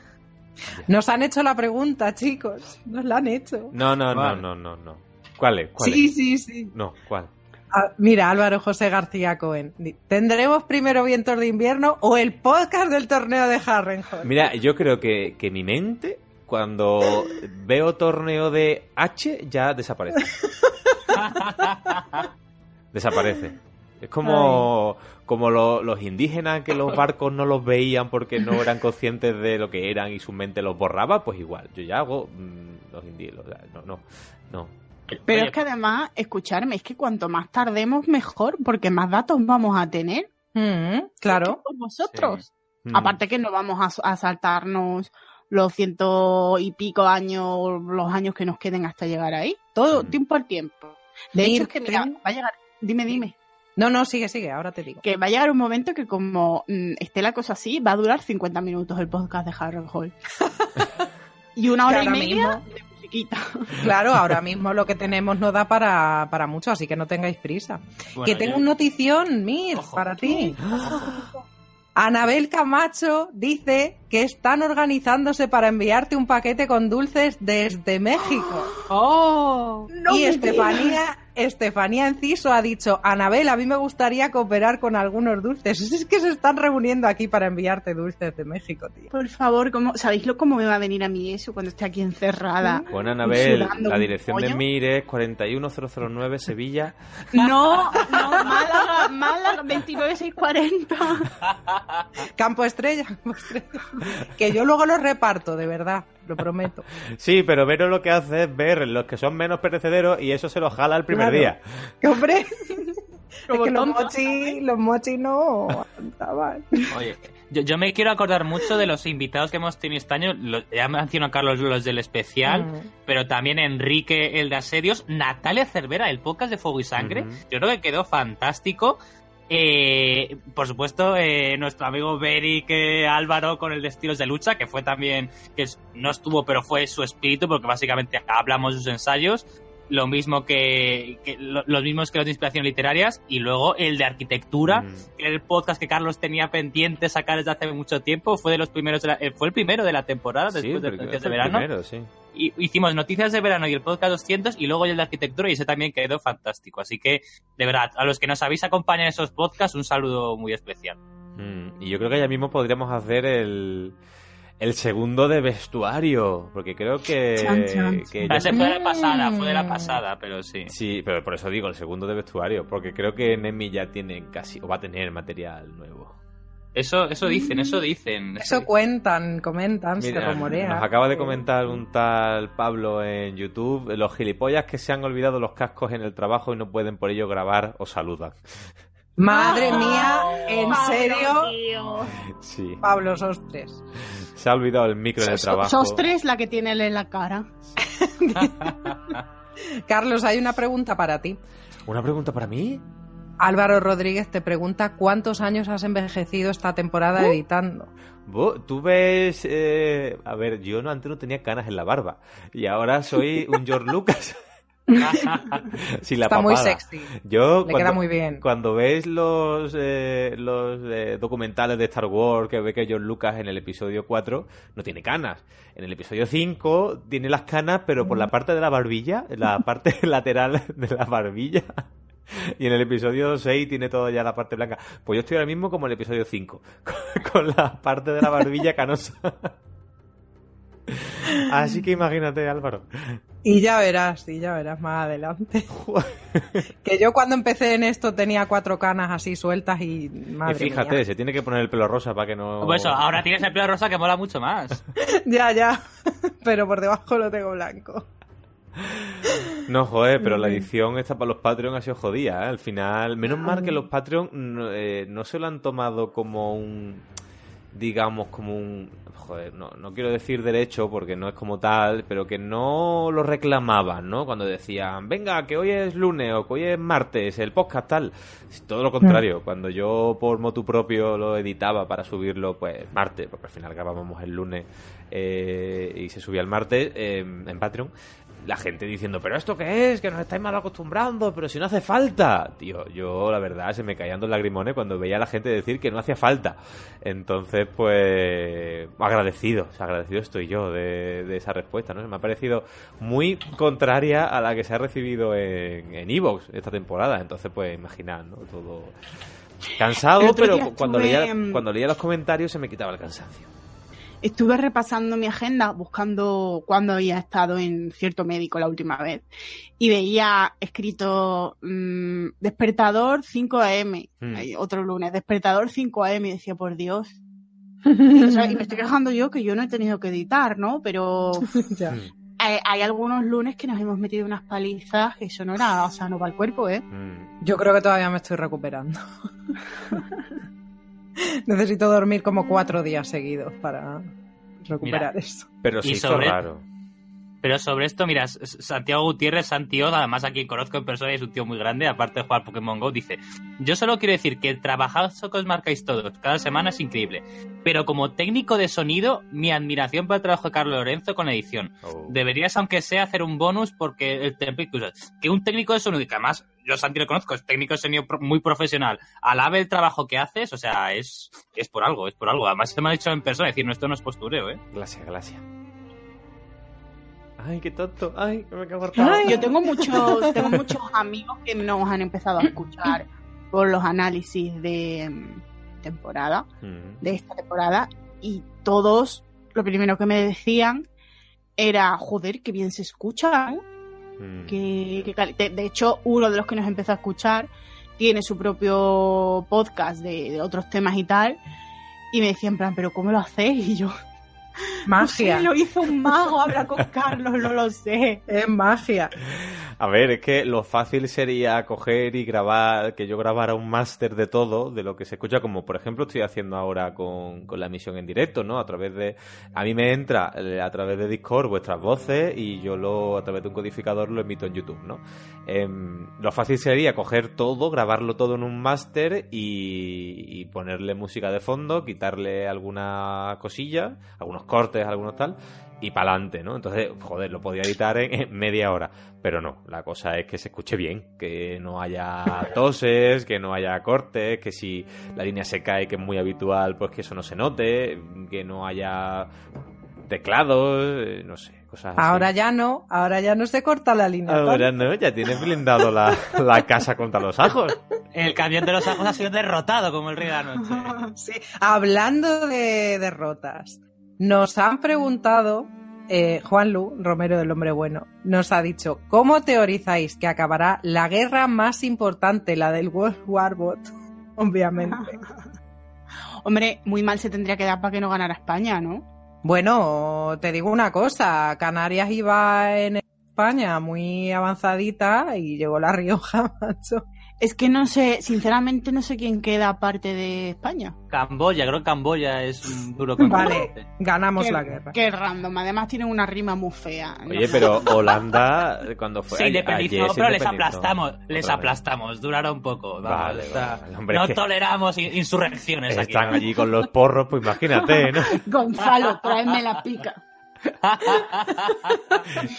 Nos han hecho la pregunta, chicos. Nos la han hecho. No, no, no, no, no, no. ¿Cuál es? ¿Cuál Sí, es? sí, sí. No, ¿cuál? Ah, mira, Álvaro José García Cohen. ¿Tendremos primero vientos de invierno o el podcast del torneo de Harrenhal? Mira, yo creo que, que mi mente cuando veo torneo de H ya desaparece. desaparece. Es como, como lo- los indígenas que los barcos no los veían porque no eran conscientes de lo que eran y su mente los borraba, pues igual. Yo ya hago mm, los indígenas. No, no, no. Pero Oye, es que además, escucharme, es que cuanto más tardemos mejor, porque más datos vamos a tener. Mm, claro. Con vosotros. Mm. Aparte que no vamos a, a saltarnos los ciento y pico años, los años que nos queden hasta llegar ahí. Todo Mm. tiempo al tiempo. De hecho, es que mira, va a llegar, dime, dime, No, no, sigue, sigue, ahora te digo. que va a llegar un momento que como mm, esté la cosa así, va a durar 50 minutos el podcast de Harold Hall. y una hora y media mismo- de musiquita. Claro, ahora mismo lo que tenemos no da para, para mucho, así que no tengáis prisa. bueno, que tengo yo- un notición, Mir, Ojo. para ti. Anabel Camacho dice que están organizándose para enviarte un paquete con dulces desde México. ¡Oh! y Estefanía, Estefanía Enciso ha dicho, Anabel, a mí me gustaría cooperar con algunos dulces. Es que se están reuniendo aquí para enviarte dulces de México, tío. Por favor, ¿cómo, ¿sabéis lo cómo me va a venir a mí eso cuando esté aquí encerrada? Bueno, Anabel, la dirección de? MIR es 41009 Sevilla. No, no, Málaga, Málaga 29640. Campo Estrella, Campo Estrella. Que yo luego los reparto, de verdad, lo prometo. Sí, pero Vero lo que hace es ver los que son menos perecederos y eso se lo jala el primer Claro. día. Que hombre, es Como que los mochis, los mochis no aguantaban. Oye, yo, yo me quiero acordar mucho de los invitados que hemos tenido este año. Lo- ya mencionó Carlos los del especial, pero también Enrique, el de Asedios, Natalia Cervera, el podcast de Fuego y Sangre. Yo creo que quedó fantástico. Eh, por supuesto, eh, nuestro amigo Beric eh, Álvaro con el de de lucha, que fue también, que no estuvo, pero fue su espíritu, porque básicamente hablamos de sus ensayos. Lo mismo que, que lo- los mismos que los de inspiración literarias, y luego el de arquitectura, Mm. el podcast que Carlos tenía pendiente sacar desde hace mucho tiempo fue de los primeros de la- eh, fue el primero de la temporada Sí, después de Noticias de verano primero, sí. y hicimos noticias de verano y el podcast 200 y luego el de arquitectura y ese también quedó fantástico así que de verdad a los que nos habéis acompañado en esos podcasts un saludo muy especial Mm, Y yo creo que ya mismo podríamos hacer el, el segundo de vestuario, porque creo que... Chan, chan, que chan. ya- ese fue de la pasada Mm. fue de la pasada pero sí Sí, pero por eso digo el segundo de vestuario, porque creo que Nemi ya tiene casi, o va a tener material nuevo. eso eso dicen eso dicen Eso cuentan, comentan, se Mira, rumorea. nos acaba de comentar un tal Pablo en YouTube, los gilipollas que se han olvidado los cascos en el trabajo y no pueden por ello grabar o saludan. Madre mía, ¿en Pablo, serio? tío. Sí, Pablo Sostres. se ha olvidado el micro en el So- trabajo. Sos tres la que tiene él en la cara. Carlos, hay una pregunta para ti. ¿Una pregunta para mí? Álvaro Rodríguez te pregunta cuántos años has envejecido esta temporada Uh. editando. Tú ves... eh, A ver, yo no antes no tenía canas en la barba y ahora soy un George Lucas. La Está muy sexy. Yo Le cuando, queda muy bien. cuando ves los, eh, los eh, documentales de Star Wars que ve que George Lucas en el episodio 4 no tiene canas. En el episodio 5 tiene las canas, pero por la parte de la barbilla, la parte lateral de la barbilla. Y en el episodio 6 tiene todo ya la parte blanca. Pues yo estoy ahora mismo como en el episodio 5, con, con la parte de la barbilla canosa. Así que imagínate, Álvaro. Y ya verás, y ya verás más adelante. que yo cuando empecé en esto tenía cuatro canas así sueltas y madre y fíjate, mía. se tiene que poner el pelo rosa para que no... Pues eso, ahora tienes el pelo rosa que mola mucho más Ya, ya. Pero por debajo lo tengo blanco. No, joder, pero la edición esta para los Patreon ha sido jodida, ¿eh? Al final, menos mal que los Patreon no, eh, no se lo han tomado como un, digamos, como un, joder, no, no quiero decir derecho porque no es como tal, pero que no lo reclamaban, ¿no? Cuando decían, venga, que hoy es lunes o que hoy es martes, el podcast tal. Todo lo contrario, cuando yo por motu propio lo editaba para subirlo, pues martes, porque al final grabábamos el lunes eh, y se subía el martes eh, en Patreon la gente diciendo, pero ¿esto qué es? Que nos estáis mal acostumbrando, pero si no hace falta. Tío, yo la verdad se me caían dos lagrimones cuando veía a la gente decir que no hacía falta. Entonces, pues, agradecido, agradecido estoy yo de, de esa respuesta, ¿no? Me ha parecido muy contraria a la que se ha recibido en en Evox esta temporada. Entonces, pues, imaginad, ¿no? Todo cansado, pero cuando estuve, leía, cuando leía los comentarios se me quitaba el cansancio. Estuve repasando mi agenda buscando cuándo había estado en cierto médico la última vez y veía escrito mm, despertador 5 am, Mm. Otro lunes, despertador 5 am y decía, por Dios. Y, o sea, y me estoy quejando yo que yo no he tenido que editar, ¿no? Pero Ya. Hay, hay algunos lunes que nos hemos metido unas palizas que eso no era, o sea, no va el cuerpo, ¿eh? mm. Yo creo que todavía me estoy recuperando. Necesito dormir como cuatro días seguidos para recuperar eso. Pero sí hizo sobre- raro. Pero sobre esto, mira, Santiago Gutiérrez, Santio, además a quien conozco en persona y es un tío muy grande, aparte de jugar Pokémon GO, dice, yo solo quiero decir que el trabajazo que os marcáis todos cada semana es increíble, pero como técnico de sonido, mi admiración para el trabajo de Carlos Lorenzo con edición. Oh. Deberías, aunque sea, hacer un bonus porque el que un técnico de sonido, y que además yo Santi lo conozco, es técnico de sonido muy profesional, alabe el trabajo que haces, o sea, es, es por algo, es por algo. Además, se me ha dicho en persona, decir, no, esto no es postureo, ¿eh? Gracias, gracias. Ay, qué tonto. Ay, que me he cortado. Ay. Yo tengo muchos, tengo muchos amigos que nos han empezado a escuchar por los análisis de mm, temporada, Mm, de esta temporada, y todos lo primero que me decían era, joder, qué bien se escuchan. mm. que, que cali- de, de hecho, uno de los que nos empezó a escuchar tiene su propio podcast de, de otros temas y tal. Y me decía en plan, ¿pero cómo lo hacéis? Y yo, no sé, Magia. lo hizo un mago, habla con Carlos, no lo sé. Es magia. A ver, es que lo fácil sería coger y grabar, que yo grabara un máster de todo, de lo que se escucha, como por ejemplo estoy haciendo ahora con, con la emisión en directo, ¿no? A través de, a mí me entra eh, a través de Discord vuestras voces y yo lo, a través de un codificador lo emito en YouTube, ¿no? Em, lo fácil sería coger todo, grabarlo todo en un máster y, y ponerle música de fondo, quitarle alguna cosilla, algunos cortes, algunos tal, y para adelante, ¿no? Entonces, joder, lo podía editar en, en media hora. Pero no, la cosa es que se escuche bien, que no haya toses, que no haya cortes, que si la línea se cae, que es muy habitual, pues que eso no se note, que no haya teclados, eh, no sé, cosas así. Ahora ya no, ahora ya no se corta la línea. Ahora no, ya tienes blindado la, la casa contra los ajos. El camión de los ajos ha sido derrotado como el rey de la noche. Sí. Hablando de derrotas, nos han preguntado, eh, Juan Lu, Romero del Hombre Bueno, nos ha dicho, ¿cómo teorizáis que acabará la guerra más importante, la del World War Bot? Obviamente. Hombre, muy mal se tendría que dar para que no ganara España, ¿no? Bueno, te digo una cosa, Canarias iba en España muy avanzadita y llegó la Rioja, macho. Es que no sé, sinceramente no sé quién queda aparte de España. Camboya, creo que Camboya es un duro Vale, ganamos Qué- la guerra. Qué random, además tienen una rima muy fea. ¿no? Oye, pero Holanda, cuando fue Se independizó, pero les aplastamos, les aplastamos, duraron poco. vamos, Vale, o sea, vale, hombre, no toleramos in- insurrecciones aquí. Están allí con los porros, pues imagínate, ¿no? Gonzalo, tráeme la pica.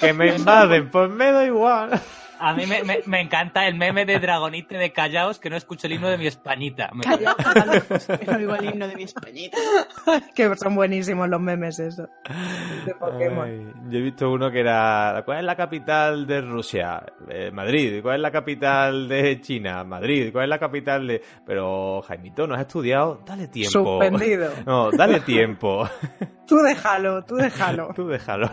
Que me invaden, pues me da igual. A mí me, me- me encanta el meme de Dragonite de Callaos que no escucho el himno de mi Españita. Me- Calla, calla, que no oigo el himno de mi españita. que son buenísimos los memes esos. De Pokémon. Ay, yo he visto uno que era, ¿cuál es la capital de Rusia? Eh, Madrid. ¿Cuál es la capital de China? Madrid. ¿Cuál es la capital de...? Pero, Jaimito, ¿no has estudiado? Dale tiempo. Suspendido. No, dale tiempo. Tú déjalo, tú déjalo. Tú déjalo.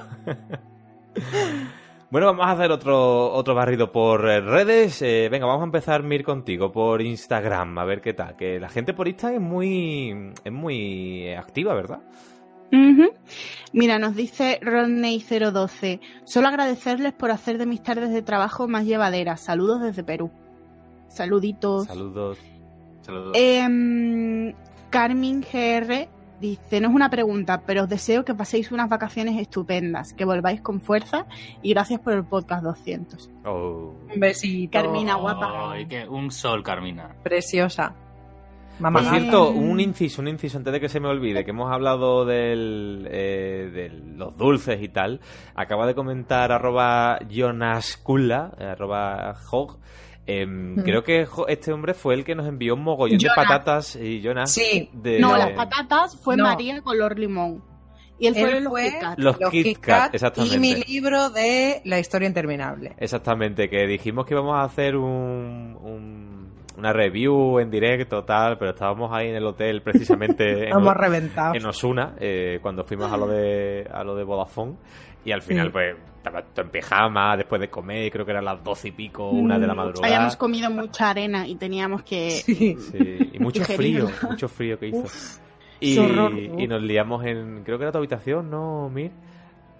Bueno, vamos a hacer otro, otro barrido por eh, redes. Eh, venga, vamos a empezar, Mir, contigo, por Instagram, a ver qué tal. Que la gente por Instagram es muy, es muy activa, ¿verdad? Mira, nos dice Rodney012. Solo agradecerles por hacer de mis tardes de trabajo más llevaderas. Saludos desde Perú. Saluditos. Saludos. Saludos. Em, Carmen GR dice, no es una pregunta, pero os deseo que paséis unas vacaciones estupendas, que volváis con fuerza y gracias por el podcast 200. Oh. Un besito. Carmina, guapa. Ay, qué- un sol, Carmina. Preciosa. Mamá. Por cierto, un inciso, un inciso, antes de que se me olvide, que hemos hablado del, eh, de los dulces y tal. Acaba de comentar arroba Jonascula, eh, arroba Hog. Em, Mm. Creo que este hombre fue el que nos envió un mogollón de patatas y Jonas. Sí. de- No, las patatas fue No. María color limón. Y él fue Él los fue- Kit Kat. Los Los Kit Kat, exactamente. y mi libro de La historia interminable. Exactamente, que dijimos que íbamos a hacer un, un, una review en directo, tal, pero estábamos ahí en el hotel precisamente en, reventados. en Osuna, eh, cuando fuimos a lo de a lo de Vodafone. Y al final, Sí. pues, estaba todo en pijama, después de comer, creo que eran las doce y pico, una de la Mm, madrugada. Habíamos comido mucha arena y teníamos que... Sí. Sí, y mucho frío, mucho frío que hizo. Uf, y, horror. y nos liamos en, creo que era tu habitación, ¿no, Mir?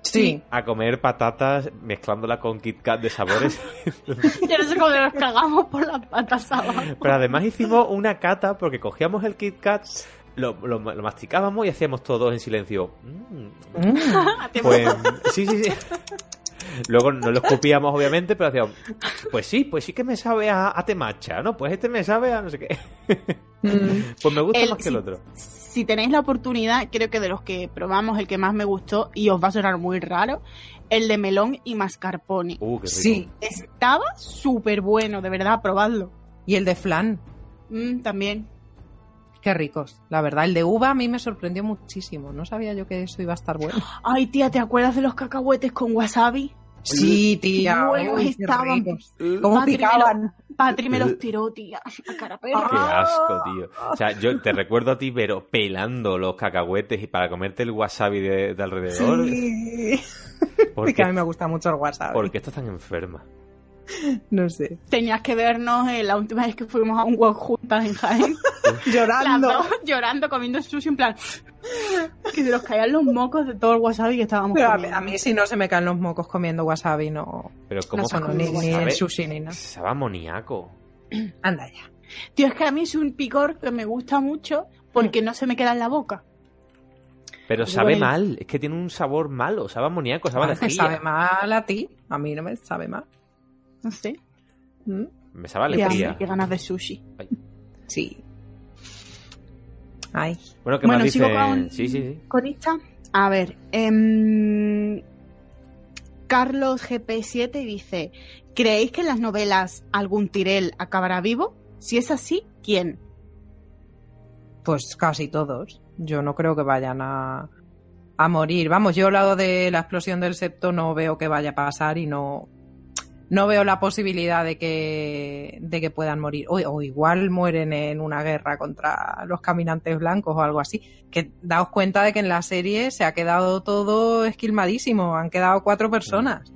Sí. A comer patatas mezclándola con Kit Kat de sabores. Yo no sé cómo nos cagamos por las patas abajo. Pero además hicimos una cata porque cogíamos el Kit Kat, lo, lo- lo masticábamos y hacíamos todos en silencio. "Mm". Mm. Pues sí, sí, sí. Luego no lo escupíamos, obviamente, pero hacíamos, pues sí, pues sí que me sabe a, a temacha, ¿no? Pues este me sabe a no sé qué. Mm. Pues me gusta El- más que el otro. Si tenéis la oportunidad, creo que de los que probamos, el que más me gustó, y os va a sonar muy raro, el de melón y mascarpone. Uh, qué rico. Sí. Estaba súper bueno, de verdad, probadlo. Y el de flan. Mm, también. Qué ricos. La verdad, el de uva a mí me sorprendió muchísimo. No sabía yo que eso iba a estar bueno. Ay, tía, ¿te acuerdas de los cacahuetes con wasabi? Sí, tía. Qué buenos estaban. ¿Cómo Patri me lo- picaban? Patri me los tiró, tía. A cara. Qué asco, tío. O sea, yo te recuerdo a ti, pero pelando los cacahuetes y para comerte el wasabi de, de alrededor. Sí. ¿Por Es que a mí me gusta mucho el wasabi. por qué estás tan enferma? No sé. Tenías que vernos eh, la última vez que fuimos a un walk juntas en Jaén. Llorando. dos llorando, comiendo sushi, en plan... Que se nos caían los mocos de todo el wasabi que estábamos Pero a, mí, comiendo. a mí si no se me caen los mocos comiendo wasabi, no, Pero ¿cómo no ni, ni sabe? el sushi ni nada. Sabe amoníaco. Anda ya. Tío, es que a mí es un picor que me gusta mucho porque no se me queda en la boca. Pero sabe bueno. mal, es que tiene un sabor malo, sabe amoníaco, sabe a sabe mal a ti. A mí no me sabe mal. No sé. ¿Mm? Me sabe a Qué, ganas de sushi. Sí. Ay. Bueno, ¿qué Bueno, más sigo dice? con- Sí, sí, sí. Con esta, a ver, em, Carlos GP7 dice, ¿creéis que en las novelas algún Tirel acabará vivo? Si es así, ¿quién? Pues casi todos. Yo no creo que vayan a, a morir. Vamos, yo al lado de la explosión del septo no veo que vaya a pasar y no, no veo la posibilidad de que, de que puedan morir. O, o igual mueren en una guerra contra los caminantes blancos o algo así. Que daos cuenta de que en la serie se ha quedado todo esquilmadísimo. Han quedado cuatro personas.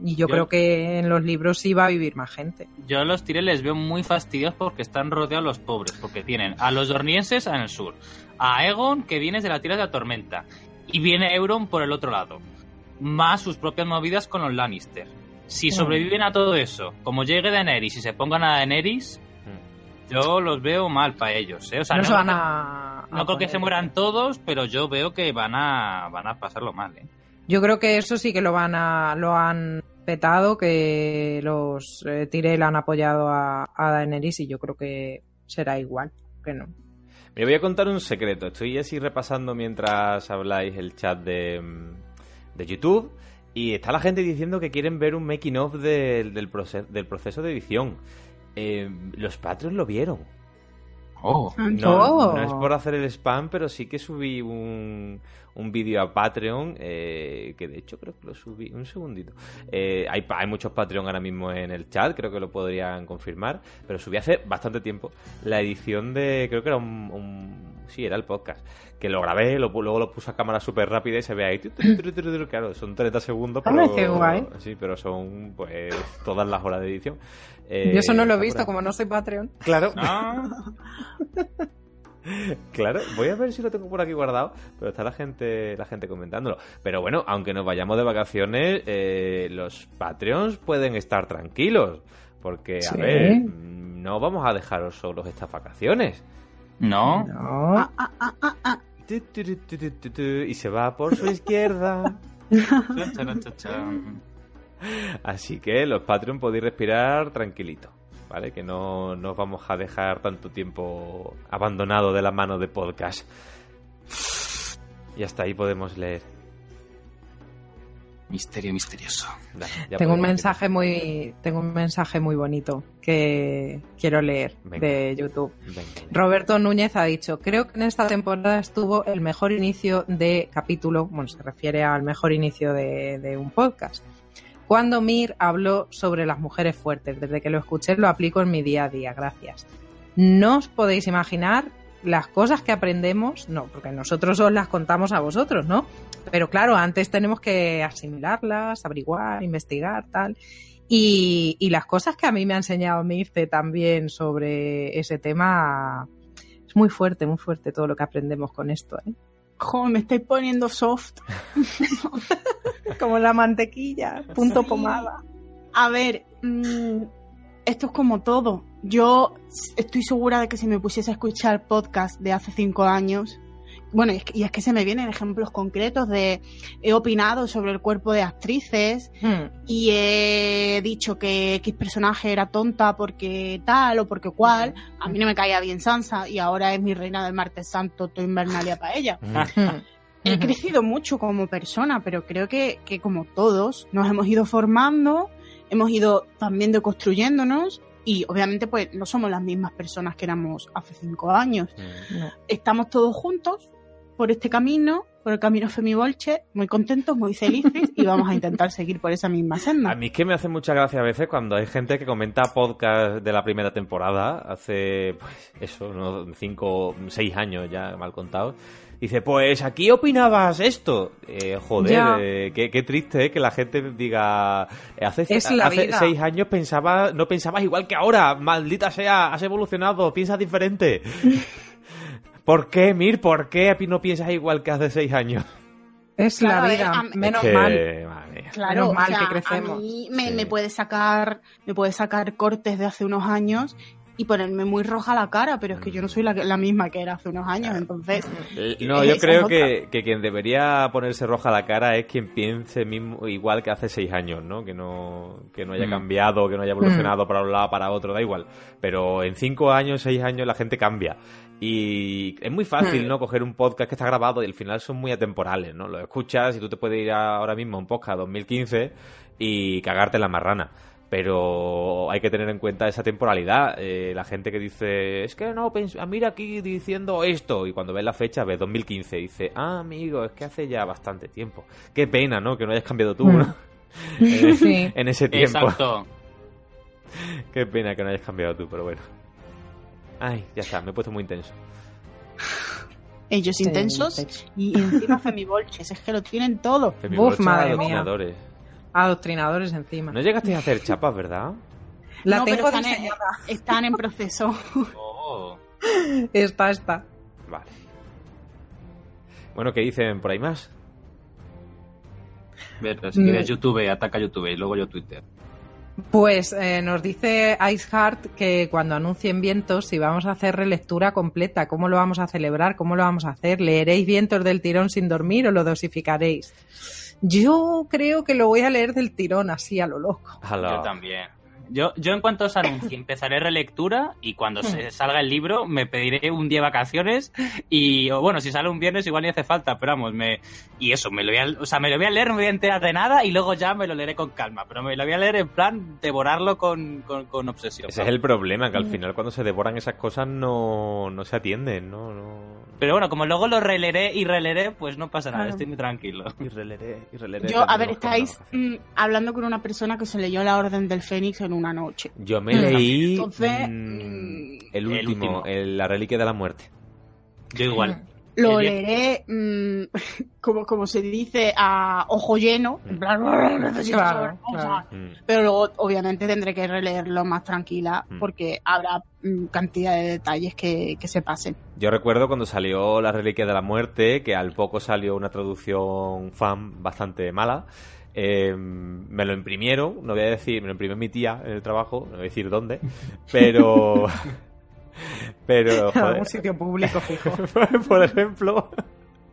Y yo, Yo- creo que en los libros sí va a vivir más gente. Yo a los Tyrell les veo muy fastidiados porque están rodeados los pobres, porque tienen a los dornienses en el sur, a Aegon que viene de la tierra de la tormenta, y viene Euron por el otro lado, más sus propias movidas con los Lannister. Si Mm. sobreviven a todo eso, como llegue Daenerys y se pongan a Daenerys, yo los veo mal para ellos. ¿eh? O sea, no, no, se van creo- a. a no creo que se mueran todos, pero yo veo que van a, van a pasarlo mal. ¿eh? Yo creo que eso sí que lo van a, lo han petado, que los eh, Tyrell han apoyado a, a Daenerys y yo creo que será igual, que no. Me voy a contar un secreto. Estoy así repasando mientras habláis el chat de, mm, de YouTube. Y está la gente diciendo que quieren ver un making of del, del, proce- del proceso de edición. Eh, los Patreons lo vieron. Oh. No, Oh. no es por hacer el spam, pero sí que subí un, un vídeo a Patreon, eh, que de hecho creo que lo subí. Un segundito. Eh, hay, pa- hay muchos Patreon ahora mismo en el chat, creo que lo podrían confirmar, pero subí hace bastante tiempo la edición de, creo que era un... un- sí, era el podcast, que lo grabé, lo, luego lo puse a cámara súper rápida y se ve ahí. Claro, son 30 segundos, pero... qué guay. Sí, pero son pues todas las horas de edición. Eh, Yo eso no lo he visto, como no soy Patreon. Claro. Ah. Claro, voy a ver si lo tengo por aquí guardado, pero está la gente, la gente comentándolo. Pero bueno, aunque nos vayamos de vacaciones, eh, los Patreons pueden estar tranquilos, porque a Sí. ver, mm, no vamos a dejaros solos estas vacaciones. No. Ah, ah, ah, ah, ah. Tu, tu, tu, Y se va por su izquierda. Así que los Patreon podéis respirar tranquilito, ¿vale? Que no nos vamos a dejar tanto tiempo abandonado de la mano de podcast. Y hasta ahí podemos leer. Misterio misterioso. Dale, Tengo un mensaje muy, tengo un mensaje muy bonito que quiero leer Venga. de YouTube. Venga. Roberto Núñez ha dicho, creo que en esta temporada estuvo el mejor inicio de capítulo, bueno, se refiere al mejor inicio de, de un podcast. cuando Mir habló sobre las mujeres fuertes. Desde que lo escuché lo aplico en mi día a día. Gracias. No os podéis imaginar las cosas que aprendemos, no, porque nosotros os las contamos a vosotros, ¿no? Pero claro, antes tenemos que asimilarlas, averiguar, investigar, tal. Y, y las cosas que a mí me ha enseñado Mirce también sobre ese tema, es muy fuerte, muy fuerte todo lo que aprendemos con esto, ¿eh? Jo, me estáis poniendo soft. Como la mantequilla, punto pomada. A ver, mm, esto es como todo. Yo estoy segura de que si me pusiese a escuchar podcast de hace cinco años, bueno, y es, que, y es que se me vienen ejemplos concretos de he opinado sobre el cuerpo de actrices Hmm. y he dicho que X personaje era tonta porque tal o porque cual. A mí no me caía bien Sansa y ahora es mi reina del martes santo, to invernalia para ella. Mm. Hmm. He crecido mucho como persona, pero creo que, que como todos nos hemos ido formando, hemos ido también deconstruyéndonos y obviamente pues no somos las mismas personas que éramos hace cinco años. Mm. No. Estamos todos juntos por este camino, por el camino Femibolche, muy contentos, muy felices y vamos a intentar seguir por esa misma A senda. mí es que me hace mucha gracia a veces cuando hay gente que comenta podcast de la primera temporada, hace, pues, eso, ¿no? cinco, seis años ya, mal contado. Dice, pues aquí opinabas esto. Eh, joder, eh, qué, qué triste eh, que la gente diga, eh, hace, Es la hace vida. seis años pensaba, no pensabas igual que ahora, maldita sea, has evolucionado, piensas diferente. ¿Por qué, Mir? ¿Por qué no piensas igual que hace seis años? Es Claro, la vida, menos Que, mal. Claro, Menos mal o sea, que crecemos. A mí me, Sí. me puede sacar, me puede sacar cortes de hace unos años y ponerme muy roja la cara, pero es que yo no soy la, que- la misma que era hace unos años, entonces Eh, No, Eh, yo esa creo que, que quien debería ponerse roja la cara es quien piense mismo igual que hace seis años, ¿no? Que no, que no haya Mm. cambiado, que no haya evolucionado para un lado, para otro, da igual. Pero en cinco años, seis años la gente cambia. Y es muy fácil, Mm. ¿no? Coger un podcast que está grabado y al final son muy atemporales, ¿no? Lo escuchas y tú te puedes ir a- ahora mismo a un podcast 2015 y cagarte en la marrana. Pero hay que tener en cuenta esa temporalidad. Eh, la gente que dice, es que no, ah, mira aquí diciendo esto. Y cuando ves la fecha, ves 2015. Y dice, ah, amigo, es que hace ya bastante tiempo. Qué pena, ¿no? Que no hayas cambiado tú, Mm. ¿no? en, Sí. en ese tiempo. Exacto. Qué pena que no hayas cambiado tú, pero bueno. Ay, ya está, me he puesto muy intenso. ellos intensos sí. y encima femibolches, es que lo tienen todo. Femibolcha madre mía. Adoctrinadores. Encima. No llegasteis a hacer chapas, ¿verdad? La No, pero tengo están en, diseñada. están en proceso. Oh. Esta, esta. Vale. Bueno, ¿qué dicen por ahí más? Ver, si Mm. quieres YouTube, ataca YouTube y luego yo Twitter. Pues eh, nos dice Iceheart que cuando anuncien vientos, si vamos a hacer relectura completa, ¿cómo lo vamos a celebrar? ¿Cómo lo vamos a hacer? ¿Leeréis vientos del tirón sin dormir o lo dosificaréis? Yo creo que lo voy a leer del tirón, así a lo loco. Yo también. Yo, yo en cuanto se anuncie empezaré relectura y cuando se salga el libro me pediré un día de vacaciones y o bueno, si sale un viernes igual ni hace falta, pero vamos, me y eso, me lo voy a, o sea, me lo voy a leer, no me voy a enterar de nada y luego ya me lo leeré con calma, pero me lo voy a leer en plan devorarlo con, con, con obsesión. Ese es el problema, que al final cuando se devoran esas cosas no, no se atienden, ¿no? no... Pero bueno, como luego lo releeré y releeré, pues no pasa nada, Claro. estoy muy tranquilo. Y releré, y releré. Yo, a ver, estáis mm, hablando con una persona que se leyó la Orden del Fénix en una noche. Yo me Mm. leí Entonces, mm, mm, el último, el último. el- la reliquia de la muerte. Yo igual. Lo leeré, mm, como, como se dice, a ojo lleno. en plan, necesito Claro, saber cosas. claro. Mm. Pero luego, obviamente, tendré que releerlo más tranquila Mm. porque habrá mm, cantidad de detalles que, que se pasen. Yo recuerdo cuando salió la reliquia de la muerte, que al poco salió una traducción fan bastante mala. Eh, me lo imprimieron, no voy a decir, me lo imprimió mi tía en el trabajo, no voy a decir dónde, pero... pero, joder, Un sitio público fijo. por ejemplo,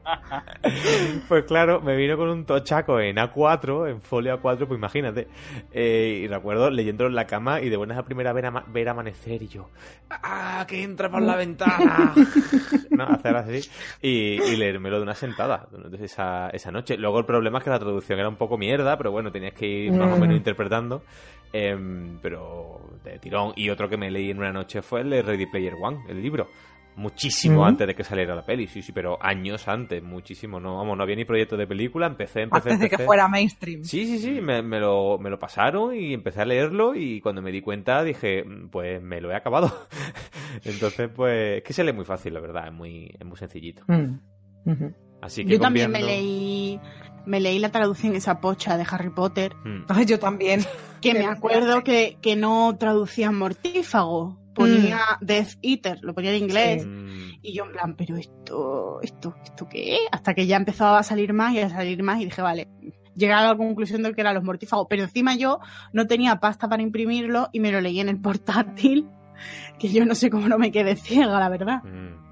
pues claro, me vino con un tochaco en A4, en folio A4, pues imagínate. Eh, y recuerdo leyéndolo en la cama y de buenas a primera ver, ama- ver amanecer y yo, ¡ah, que entra por la ventana! ¿No? Hacer así y, y leérmelo de una sentada entonces esa, esa noche. Luego el problema es que la traducción era un poco mierda, pero bueno, tenías que ir más o Mm. menos interpretando. Em, pero de tirón. Y otro que me leí en una noche fue el de Ready Player One, el libro. Muchísimo antes de que saliera la peli, sí, sí, pero años antes, muchísimo. No, vamos, no había ni proyecto de película, empecé, empecé, Antes de que fuera mainstream. Sí, sí, sí, me, me lo, me lo pasaron y empecé a leerlo y cuando me di cuenta dije, "Mm, pues me lo he acabado. Entonces, pues, es que se lee muy fácil, la verdad, es muy, es muy sencillito. Mm. Ujú. Así que Yo también me leí, me leí la traducción esa pocha de Harry Potter, Mm. Ay, yo también. que me acuerdo que, que no traducían mortífago, ponía Death Eater, lo ponía en inglés. Sí. Mm. Y yo en plan, pero esto, esto, esto qué? Hasta que ya empezaba a salir más y a salir más y dije, vale, llegué a la conclusión de que eran los mortífagos. Pero encima yo no tenía pasta para imprimirlo y me lo leí en el portátil, que yo no sé cómo no me quedé ciega, la verdad. Mm.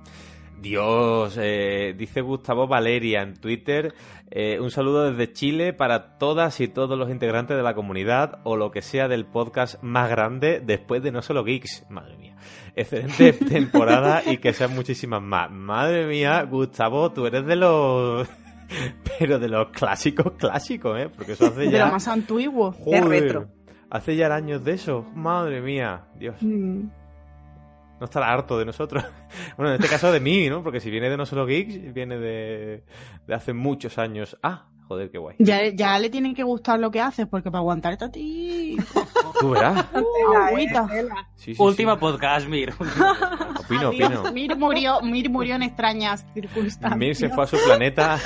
Dios, eh, dice Gustavo Valeria en Twitter, eh, un saludo desde Chile para todas y todos los integrantes de la comunidad o lo que sea del podcast más grande después de No Solo Geeks. Madre mía. Excelente temporada y que sean muchísimas más. Madre mía, Gustavo, tú eres de los... Pero de los clásicos clásicos, ¿eh? Porque eso hace De lo ya... más antiguo. Joder, retro. Hace ya años de eso. Madre mía. Dios. Mm. No estará harto de nosotros. Bueno, en este caso de mí, ¿no? Porque si viene de No Solo Geeks, viene de, de hace muchos años. Ah, joder, qué guay. Ya, ya le tienen que gustar lo que haces, porque para aguantarte a ti. Tú verás. Agüita. Sí, sí, Última sí. podcast, Mir. Opino, Adiós. opino. Mir murió, Mir murió en extrañas circunstancias. Mir se fue a su planeta.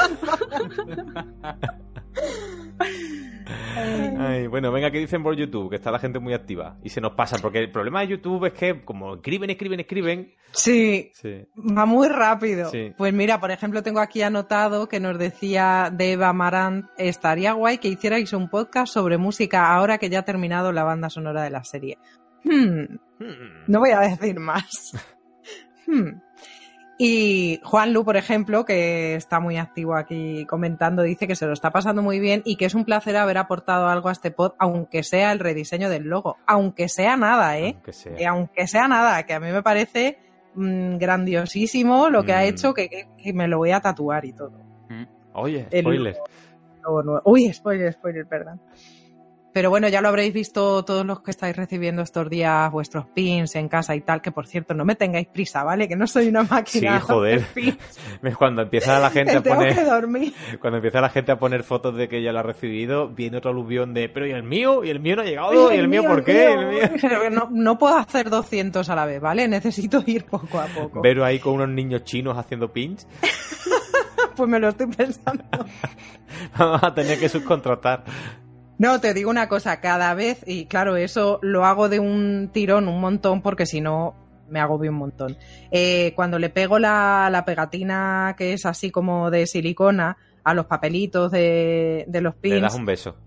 Ay, bueno, venga, ¿qué dicen por YouTube? Que está la gente muy activa. Y se nos pasan, porque el problema de YouTube es que como escriben, escriben, escriben... Sí, Sí. va muy rápido. Sí. Pues mira, por ejemplo, tengo aquí anotado que nos decía de Eva Marant, estaría guay que hicierais un podcast sobre música ahora que ya ha terminado la banda sonora de la serie. Hmm, Hmm. no voy a decir más. Hmm. Y Juan Lu, por ejemplo, que está muy activo aquí comentando, dice que se lo está pasando muy bien y que es un placer haber aportado algo a este pod, aunque sea el rediseño del logo, aunque sea nada, ¿eh? Aunque sea. Eh, aunque sea nada, que a mí me parece mm, grandiosísimo lo que ha Mm. hecho, que, que- que me lo voy a tatuar y todo. Oye, El- spoiler. Uy, spoiler, spoiler, perdón. Pero bueno, ya lo habréis visto todos los que estáis recibiendo estos días vuestros pins en casa y tal, que por cierto, no me tengáis prisa, ¿vale? Que no soy una máquina. Sí, joder. de Cuando empieza la gente a poner... Cuando empieza la gente a poner fotos de que ya lo ha recibido, viene otro aluvión de, pero ¿y el mío? ¿Y el mío no ha llegado? ¿Y el mío por qué? Pero No, no puedo hacer 200 a la vez, ¿vale? Necesito ir poco a poco. Vero ahí con unos niños chinos haciendo pins. Pues me lo estoy pensando. Vamos a tener que subcontratar. No, te digo una cosa, cada vez, y claro, eso lo hago de un tirón, un montón, porque si no me agobio un montón. Eh, cuando le pego la, la pegatina que es así como de silicona a los papelitos de, de los Le das pins, un beso.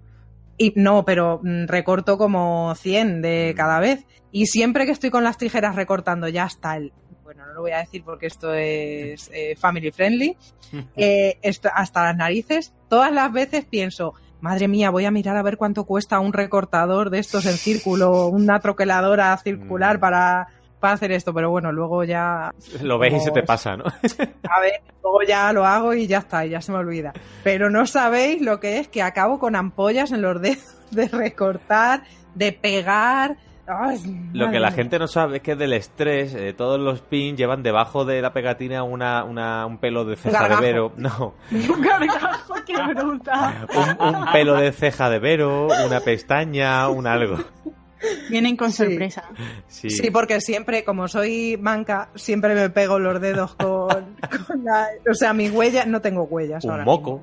y no, pero mm, recorto como 100 de Mm. cada vez, y siempre que estoy con las tijeras recortando ya está el... Bueno, no lo voy a decir porque esto es eh, family friendly. eh, esto- hasta las narices, todas las veces pienso, madre mía, voy a mirar a ver cuánto cuesta un recortador de estos en círculo, una troqueladora circular Mm. para, para hacer esto, pero bueno, luego ya, Lo ves y se te pasa, ¿no? a ver, luego ya lo hago y ya está, y ya se me olvida. Pero no sabéis lo que es que acabo con ampollas en los dedos de recortar, de pegar. Ay, Lo que la gente no sabe es que del estrés, eh, todos los pins llevan debajo de la pegatina una, una, un pelo de ceja de. Vero. No, Un gargajo, qué bruta. un, un pelo de ceja de Vero, una pestaña, un algo. Vienen con Sí. sorpresa. Sí. Sí, porque siempre, como soy manca, siempre me pego los dedos con, con la... O sea, mis huellas, no tengo huellas un ahora moco.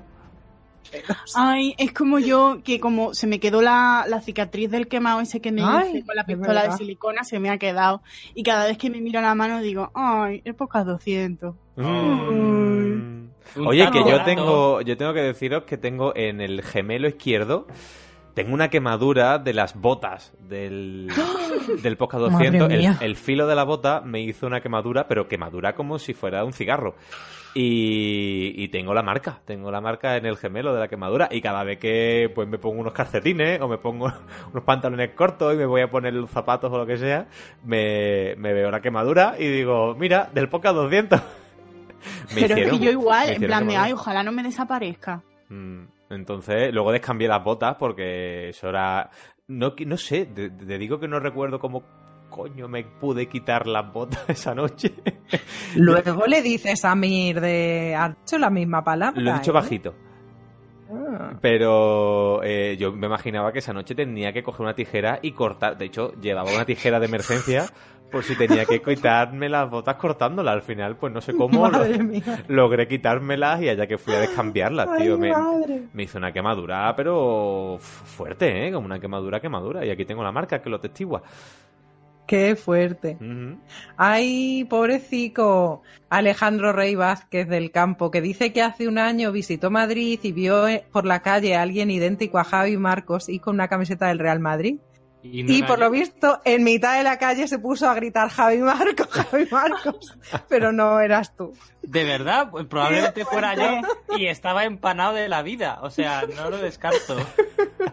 Ay, es como yo, que como se me quedó la, la cicatriz del quemado ese que me Ay, hice con la pistola de silicona, se me ha quedado. Y cada vez que me miro la mano digo, ay, es pocas 200. Mm. Oye, que yo tengo, yo tengo que deciros que tengo en el gemelo izquierdo, tengo una quemadura de las botas del, del Posca Madre 200. El, mía. el filo de la bota me hizo una quemadura, pero quemadura como si fuera un cigarro. Y, y tengo la marca, tengo la marca en el gemelo de la quemadura. Y cada vez que pues me pongo unos calcetines o me pongo unos pantalones cortos y me voy a poner los zapatos o lo que sea, me, me veo la quemadura y digo, mira, del Posca 200. Me Pero es hicieron- que yo igual, en plan de, ay, ojalá no me desaparezca. Mm, Entonces, luego descambié las botas porque eso era. No, no sé, te, te digo que no recuerdo cómo coño me pude quitar las botas esa noche. Luego le dices a Mir de... ¿Has dicho la misma palabra? Lo he dicho eh? bajito. Ah. Pero eh, yo me imaginaba que esa noche tenía que coger una tijera y cortar. De hecho, llevaba una tijera de emergencia por si tenía que quitarme las botas cortándolas. Al final, pues no sé cómo lo- logré quitármelas y allá que fui a descambiarlas, Ay, tío. Me, me hizo una quemadura, pero fu- fuerte, ¿eh? Como una quemadura, quemadura. Y aquí tengo la marca que lo testigua. Qué fuerte. Ujú. Ay, pobrecito Alejandro Rey Vázquez del Campo, que dice que hace un año visitó Madrid y vio eh, por la calle a alguien idéntico a Javi Marcos y con una camiseta del Real Madrid. Y, no Y era por lo visto, en mitad de la calle se puso a gritar Javi Marcos, Javi Marcos. Pero no eras tú. De verdad, pues probablemente fuera yo y estaba empanado de la vida. O sea, no lo descarto.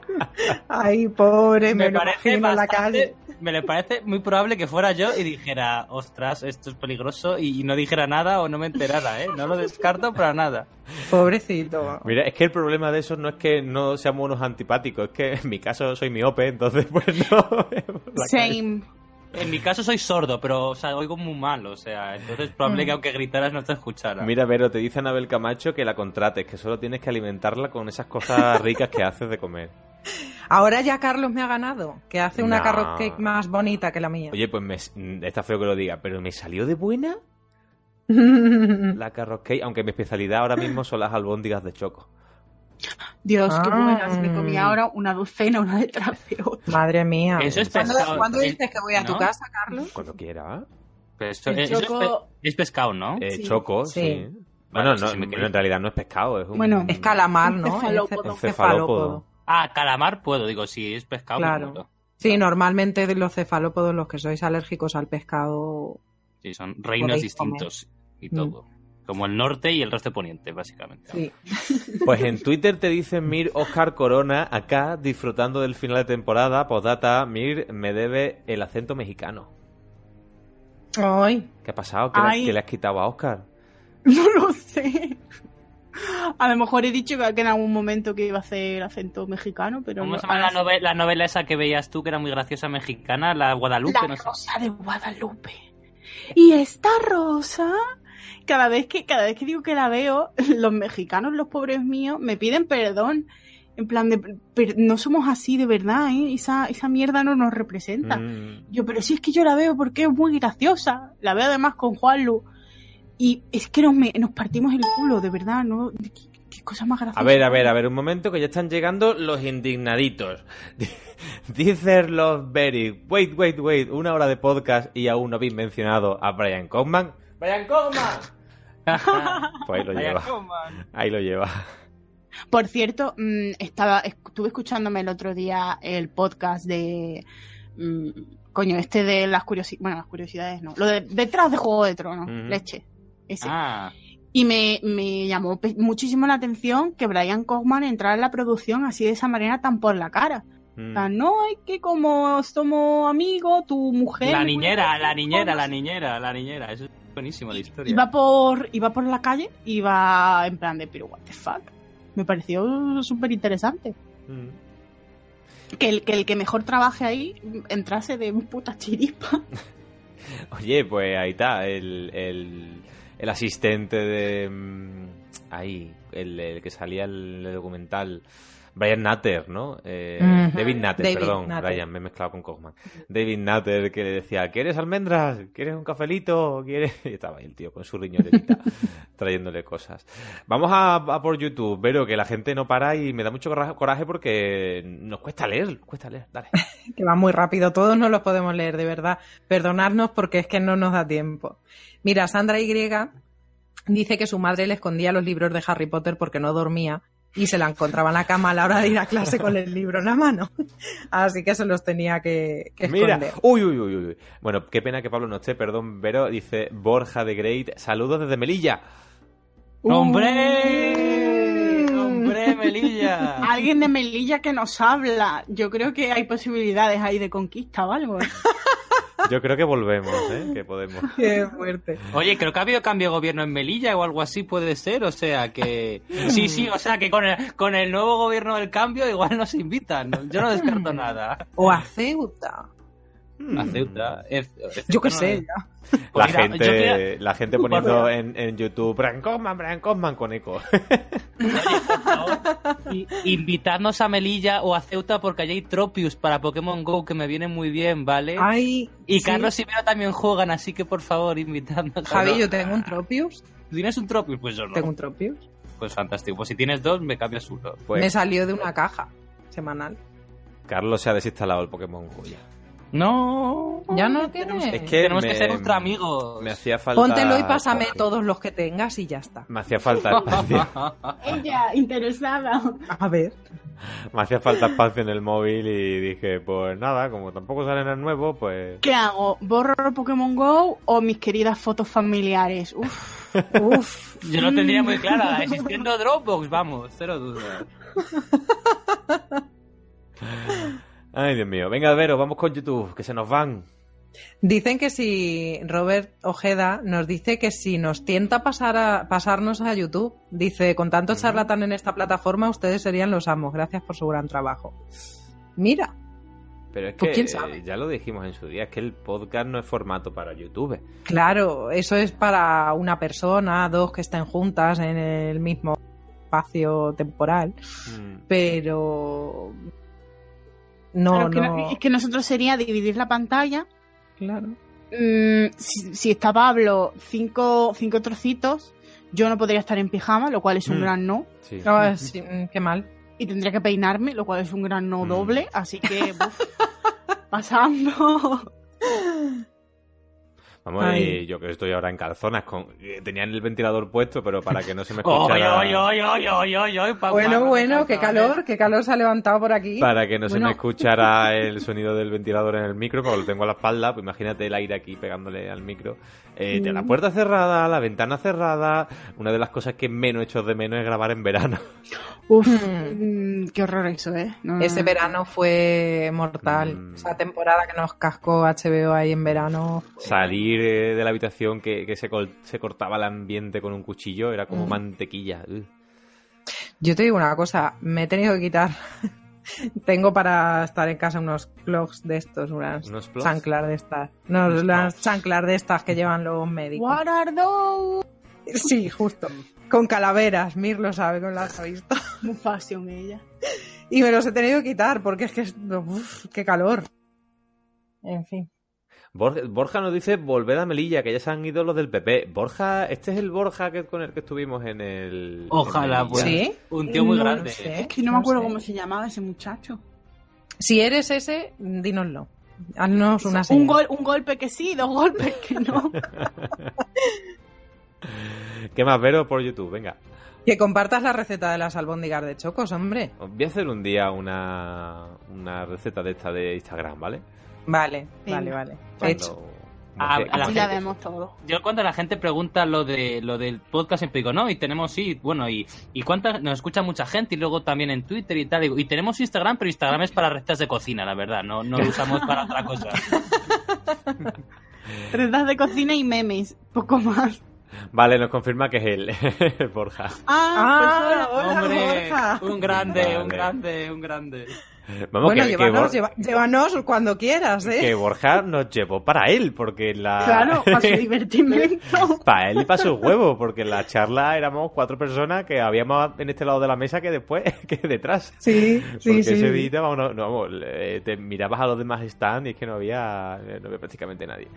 Ay, pobre, me, Me lo parece imagino la calle. Me le parece muy probable que fuera yo y dijera, ostras, esto es peligroso y no dijera nada o no me enterara, ¿eh? No lo descarto para nada. Pobrecito. Mira, es que el problema de eso no es que no seamos unos antipáticos, es que en mi caso soy miope, entonces pues no. Same. En mi caso soy sordo, pero o sea, oigo muy mal, o sea, entonces es probable que aunque gritaras no te escuchara. Mira, Vero, te dice Anabel Camacho que la contrates, que solo tienes que alimentarla con esas cosas ricas que haces de comer. Ahora ya Carlos me ha ganado, que hace una No. carrot cake más bonita que la mía. Oye, pues me, está feo que lo diga, pero ¿me salió de buena la carrot cake? Aunque mi especialidad ahora mismo son las albóndigas de choco. Dios, qué Ah. buenas. Me comí ahora una docena, una detrás de otra. Madre mía. Eso es ¿Cuándo, pescado, cuándo eh, dices que voy a tu casa, Carlos? Cuando quiera. Pero eso es choco- pe- es, pescado, ¿no? Eh, Sí. Choco, Sí. Bueno, no, sí en realidad no es pescado, es un... Bueno, Es calamar, Un ¿no? cefalópodo. Es Un cefalópodo. Ah, calamar puedo, digo, si es pescado. Claro. me puedo. Sí, normalmente de los cefalópodos, los que sois alérgicos al pescado. Sí, son reinos comer. distintos y Mm. todo. Como el norte y el resto de poniente, básicamente. Sí. Pues en Twitter te dicen Mir Oscar Corona, acá disfrutando del final de temporada, postdata, Mir me debe el acento mexicano. Ay, ¿Qué ha pasado? ¿Qué, le, qué le has quitado a Oscar? No lo sé. A lo mejor he dicho que en algún momento que iba a hacer acento mexicano, pero ¿Cómo no. se llama la, nove- la novela esa que veías tú, que era muy graciosa mexicana? La Guadalupe, La no sé. rosa de Guadalupe. Y esta rosa, cada vez que cada vez que digo que la veo, los mexicanos, los pobres míos, me piden perdón. En plan de, "Per- no somos así de verdad, ¿eh? Esa, esa mierda no nos representa. Mm. Yo, pero si es que yo la veo porque es muy graciosa. La veo además con Juanlu. Y es que nos, me- nos partimos el culo, de verdad, ¿no? ¿Qué, qué cosa más graciosa? A ver, a ver, a ver, un momento que ya están llegando los indignaditos. Dice los Berry, wait, wait, wait, una hora de podcast y aún no habéis mencionado a Brian Kaufman. ¡Brian Kaufman! Pues ahí lo lleva, ahí lo lleva. Por cierto, mm, estaba, estuve escuchándome el otro día el podcast de. mm, coño, este de las curiosidades. Bueno, las curiosidades no. Lo de detrás de Juego de Tronos, leche. Ese. Ah, Y me, me llamó muchísimo la atención que Brian Kaufman entrara en la producción así de esa manera tan por la cara. Mm. O sea, no es que como somos amigos, tu mujer. la niñera, la niñera, la niñera, la niñera. Eso es buenísimo de historia. Iba por, iba por la calle, iba en plan de, pero what the fuck. Me pareció súper interesante. Mm. Que el, que el que mejor trabaje ahí entrase de puta chirispa. Oye, pues ahí está, el, el, el asistente de... mm, Ahí, el, el que salía el documental. Brian Natter, ¿no? Eh. David Natter, David perdón. Brian, me he mezclado con Kaufman. David Natter que le decía, ¿quieres almendras? ¿Quieres un cafelito? ¿Quieres...? Y estaba ahí el tío con su riñonera trayéndole cosas. Vamos a, a por YouTube, pero que la gente no para y me da mucho cora- coraje porque nos cuesta leer, nos cuesta leer, dale. que va muy rápido. Todos no los podemos leer, de verdad. Perdonadnos porque es que no nos da tiempo. Mira, Sandra Y dice que su madre le escondía los libros de Harry Potter porque no dormía y se la encontraba en la cama a la hora de ir a clase con el libro en la mano. Así que se los tenía que, que Mira, esconder. uy, uy, uy, uy. Bueno, qué pena que Pablo no esté, perdón, Vero, dice Borja de Great, saludos desde Melilla. ¡Hombre! ¡Hombre, Melilla! Alguien de Melilla que nos habla. Yo creo que hay posibilidades ahí de conquista o algo. Yo creo que volvemos, ¿eh? Que podemos. Qué fuerte. Oye, creo que ha habido cambio de gobierno en Melilla o algo así puede ser, o sea que... Sí, sí, o sea que con el, con el nuevo gobierno del cambio igual nos invitan, yo no descarto nada. O a Ceuta. Hmm. A Ceuta. Eh, Yo qué sé, ya. La mira, gente, quería- la gente poniendo en, en YouTube Brian Cosman, Brian Cosman con eco. I- Invitadnos a Melilla o a Ceuta porque allí hay Tropius para Pokémon Go que me viene muy bien, ¿vale? Ay, y sí. Carlos y Vero también juegan, así que por favor, invitadnos. Javi, yo tengo un Tropius. ¿Tienes un Tropius? Pues yo no. Tengo un Tropius. Pues fantástico. Pues si tienes dos, me cambias uno. Pues Me salió de una caja semanal. Carlos se ha desinstalado el Pokémon Go ya. No. Ya no tienes. Es que Tenemos me- que ser ultra amigos. Me hacía falta. Póntelo y pásame todos los que tengas y ya está. Me hacía falta espacio. Ella, interesada. A ver. me hacía falta espacio en el móvil y dije, pues nada, como tampoco salen el nuevo, pues. ¿Qué hago? ¿Borro Pokémon Go o mis queridas fotos familiares? Uf. Uf. Yo lo tendría muy clara. Existiendo Dropbox, vamos, cero dudas. Ay, Dios mío. Venga, Vero, vamos con YouTube, que se nos van. Dicen que si Robert Ojeda nos dice que si nos tienta pasar a, pasarnos a YouTube, dice, con tanto charlatán en esta plataforma, ustedes serían los amos. Gracias por su gran trabajo. Mira, Pero es que Pues quién sabe. eh, ya lo dijimos en su día, es que el podcast no es formato para YouTube. claro, eso es para una persona, dos que estén juntas en el mismo espacio temporal, Mm. pero no, Claro, que no, no- es que nosotros sería dividir la pantalla. claro. Mm, si, si está Pablo cinco, cinco trocitos, yo no podría estar en pijama, lo cual es un Mm. gran no. Sí. Ah, sí, mm, qué mal. Y tendría que peinarme, lo cual es un gran no Mm. doble. Así que, buf, pasando. Vamos, y yo que estoy ahora en calzonas, con... eh, tenían el ventilador puesto, pero para que no se me escuchara... oy, oy, oy, oy, oy, oy, pa- Bueno, pa- bueno, qué calor, qué calor se ha levantado por aquí. Para que no se me escuchara el sonido del ventilador en el micro, porque lo tengo a la espalda, pues imagínate el aire aquí pegándole al micro. Eh, de la Mm. puerta cerrada, la ventana cerrada. Una de las cosas que menos echo de menos es grabar en verano. Uf, Mm. mm, qué horror eso, ¿eh? No, Ese no. verano fue mortal. Mm. Esa temporada que nos cascó HBO ahí en verano. Salir eh, de la habitación que, que se, col- se cortaba el ambiente con un cuchillo era como Mm. mantequilla. Ugh. Yo te digo una cosa, me he tenido que quitar. Tengo para estar en casa unos clogs de estos, unas ¿Unos chanclas de estas. No, Unos las plugs. chanclas de estas que llevan los médicos. What are those? Sí, justo. Con calaveras, Mir lo sabe, con las ha visto. Muy fashion ella. Y me los he tenido que quitar porque es que, es- uf, qué calor. En fin. Borja, Borja nos dice volver a Melilla, que ya se han ido los del PP. Borja, este es el Borja que, con el que estuvimos en el. Ojalá, en pues. ¿Sí? Un tío muy No grande. lo sé. Es que no me acuerdo sé. cómo se llamaba ese muchacho. Si eres ese, dínoslo. Haznos una un, gol, un golpe que sí, dos golpes que no. ¿Qué más, Vero, por YouTube? Venga. Que compartas la receta de las albóndigas de chocos, hombre. Voy a hacer un día una, una receta de esta de Instagram, ¿vale? Vale, Venga. vale, vale. Cuando- Hecho. Ah, a la Así no la sé. vemos todo. Yo cuando la gente pregunta lo de lo del podcast siempre digo, no, y tenemos sí, bueno, y, y cuántas nos escucha mucha gente y luego también en Twitter y tal, digo, y tenemos Instagram, pero Instagram es para recetas de cocina, la verdad, no, no lo usamos para otra cosa. Recetas de cocina y memes, poco más. Vale, nos confirma que es él, Borja. Ah, pues hola. Hombre, Borja. un grande, Vale. un grande, un grande. Vamos, bueno, que, que llévanos, lleva- llévanos cuando quieras, ¿eh? que Borja nos llevó para él, porque la... Claro, para su divertimento. para él y para sus huevos, porque en la charla éramos cuatro personas que habíamos en este lado de la mesa que después, que detrás. Sí, Porque sí, sí. ese día, vamos, no, no, vamos, te mirabas a los demás stands y es que no había, no había prácticamente nadie.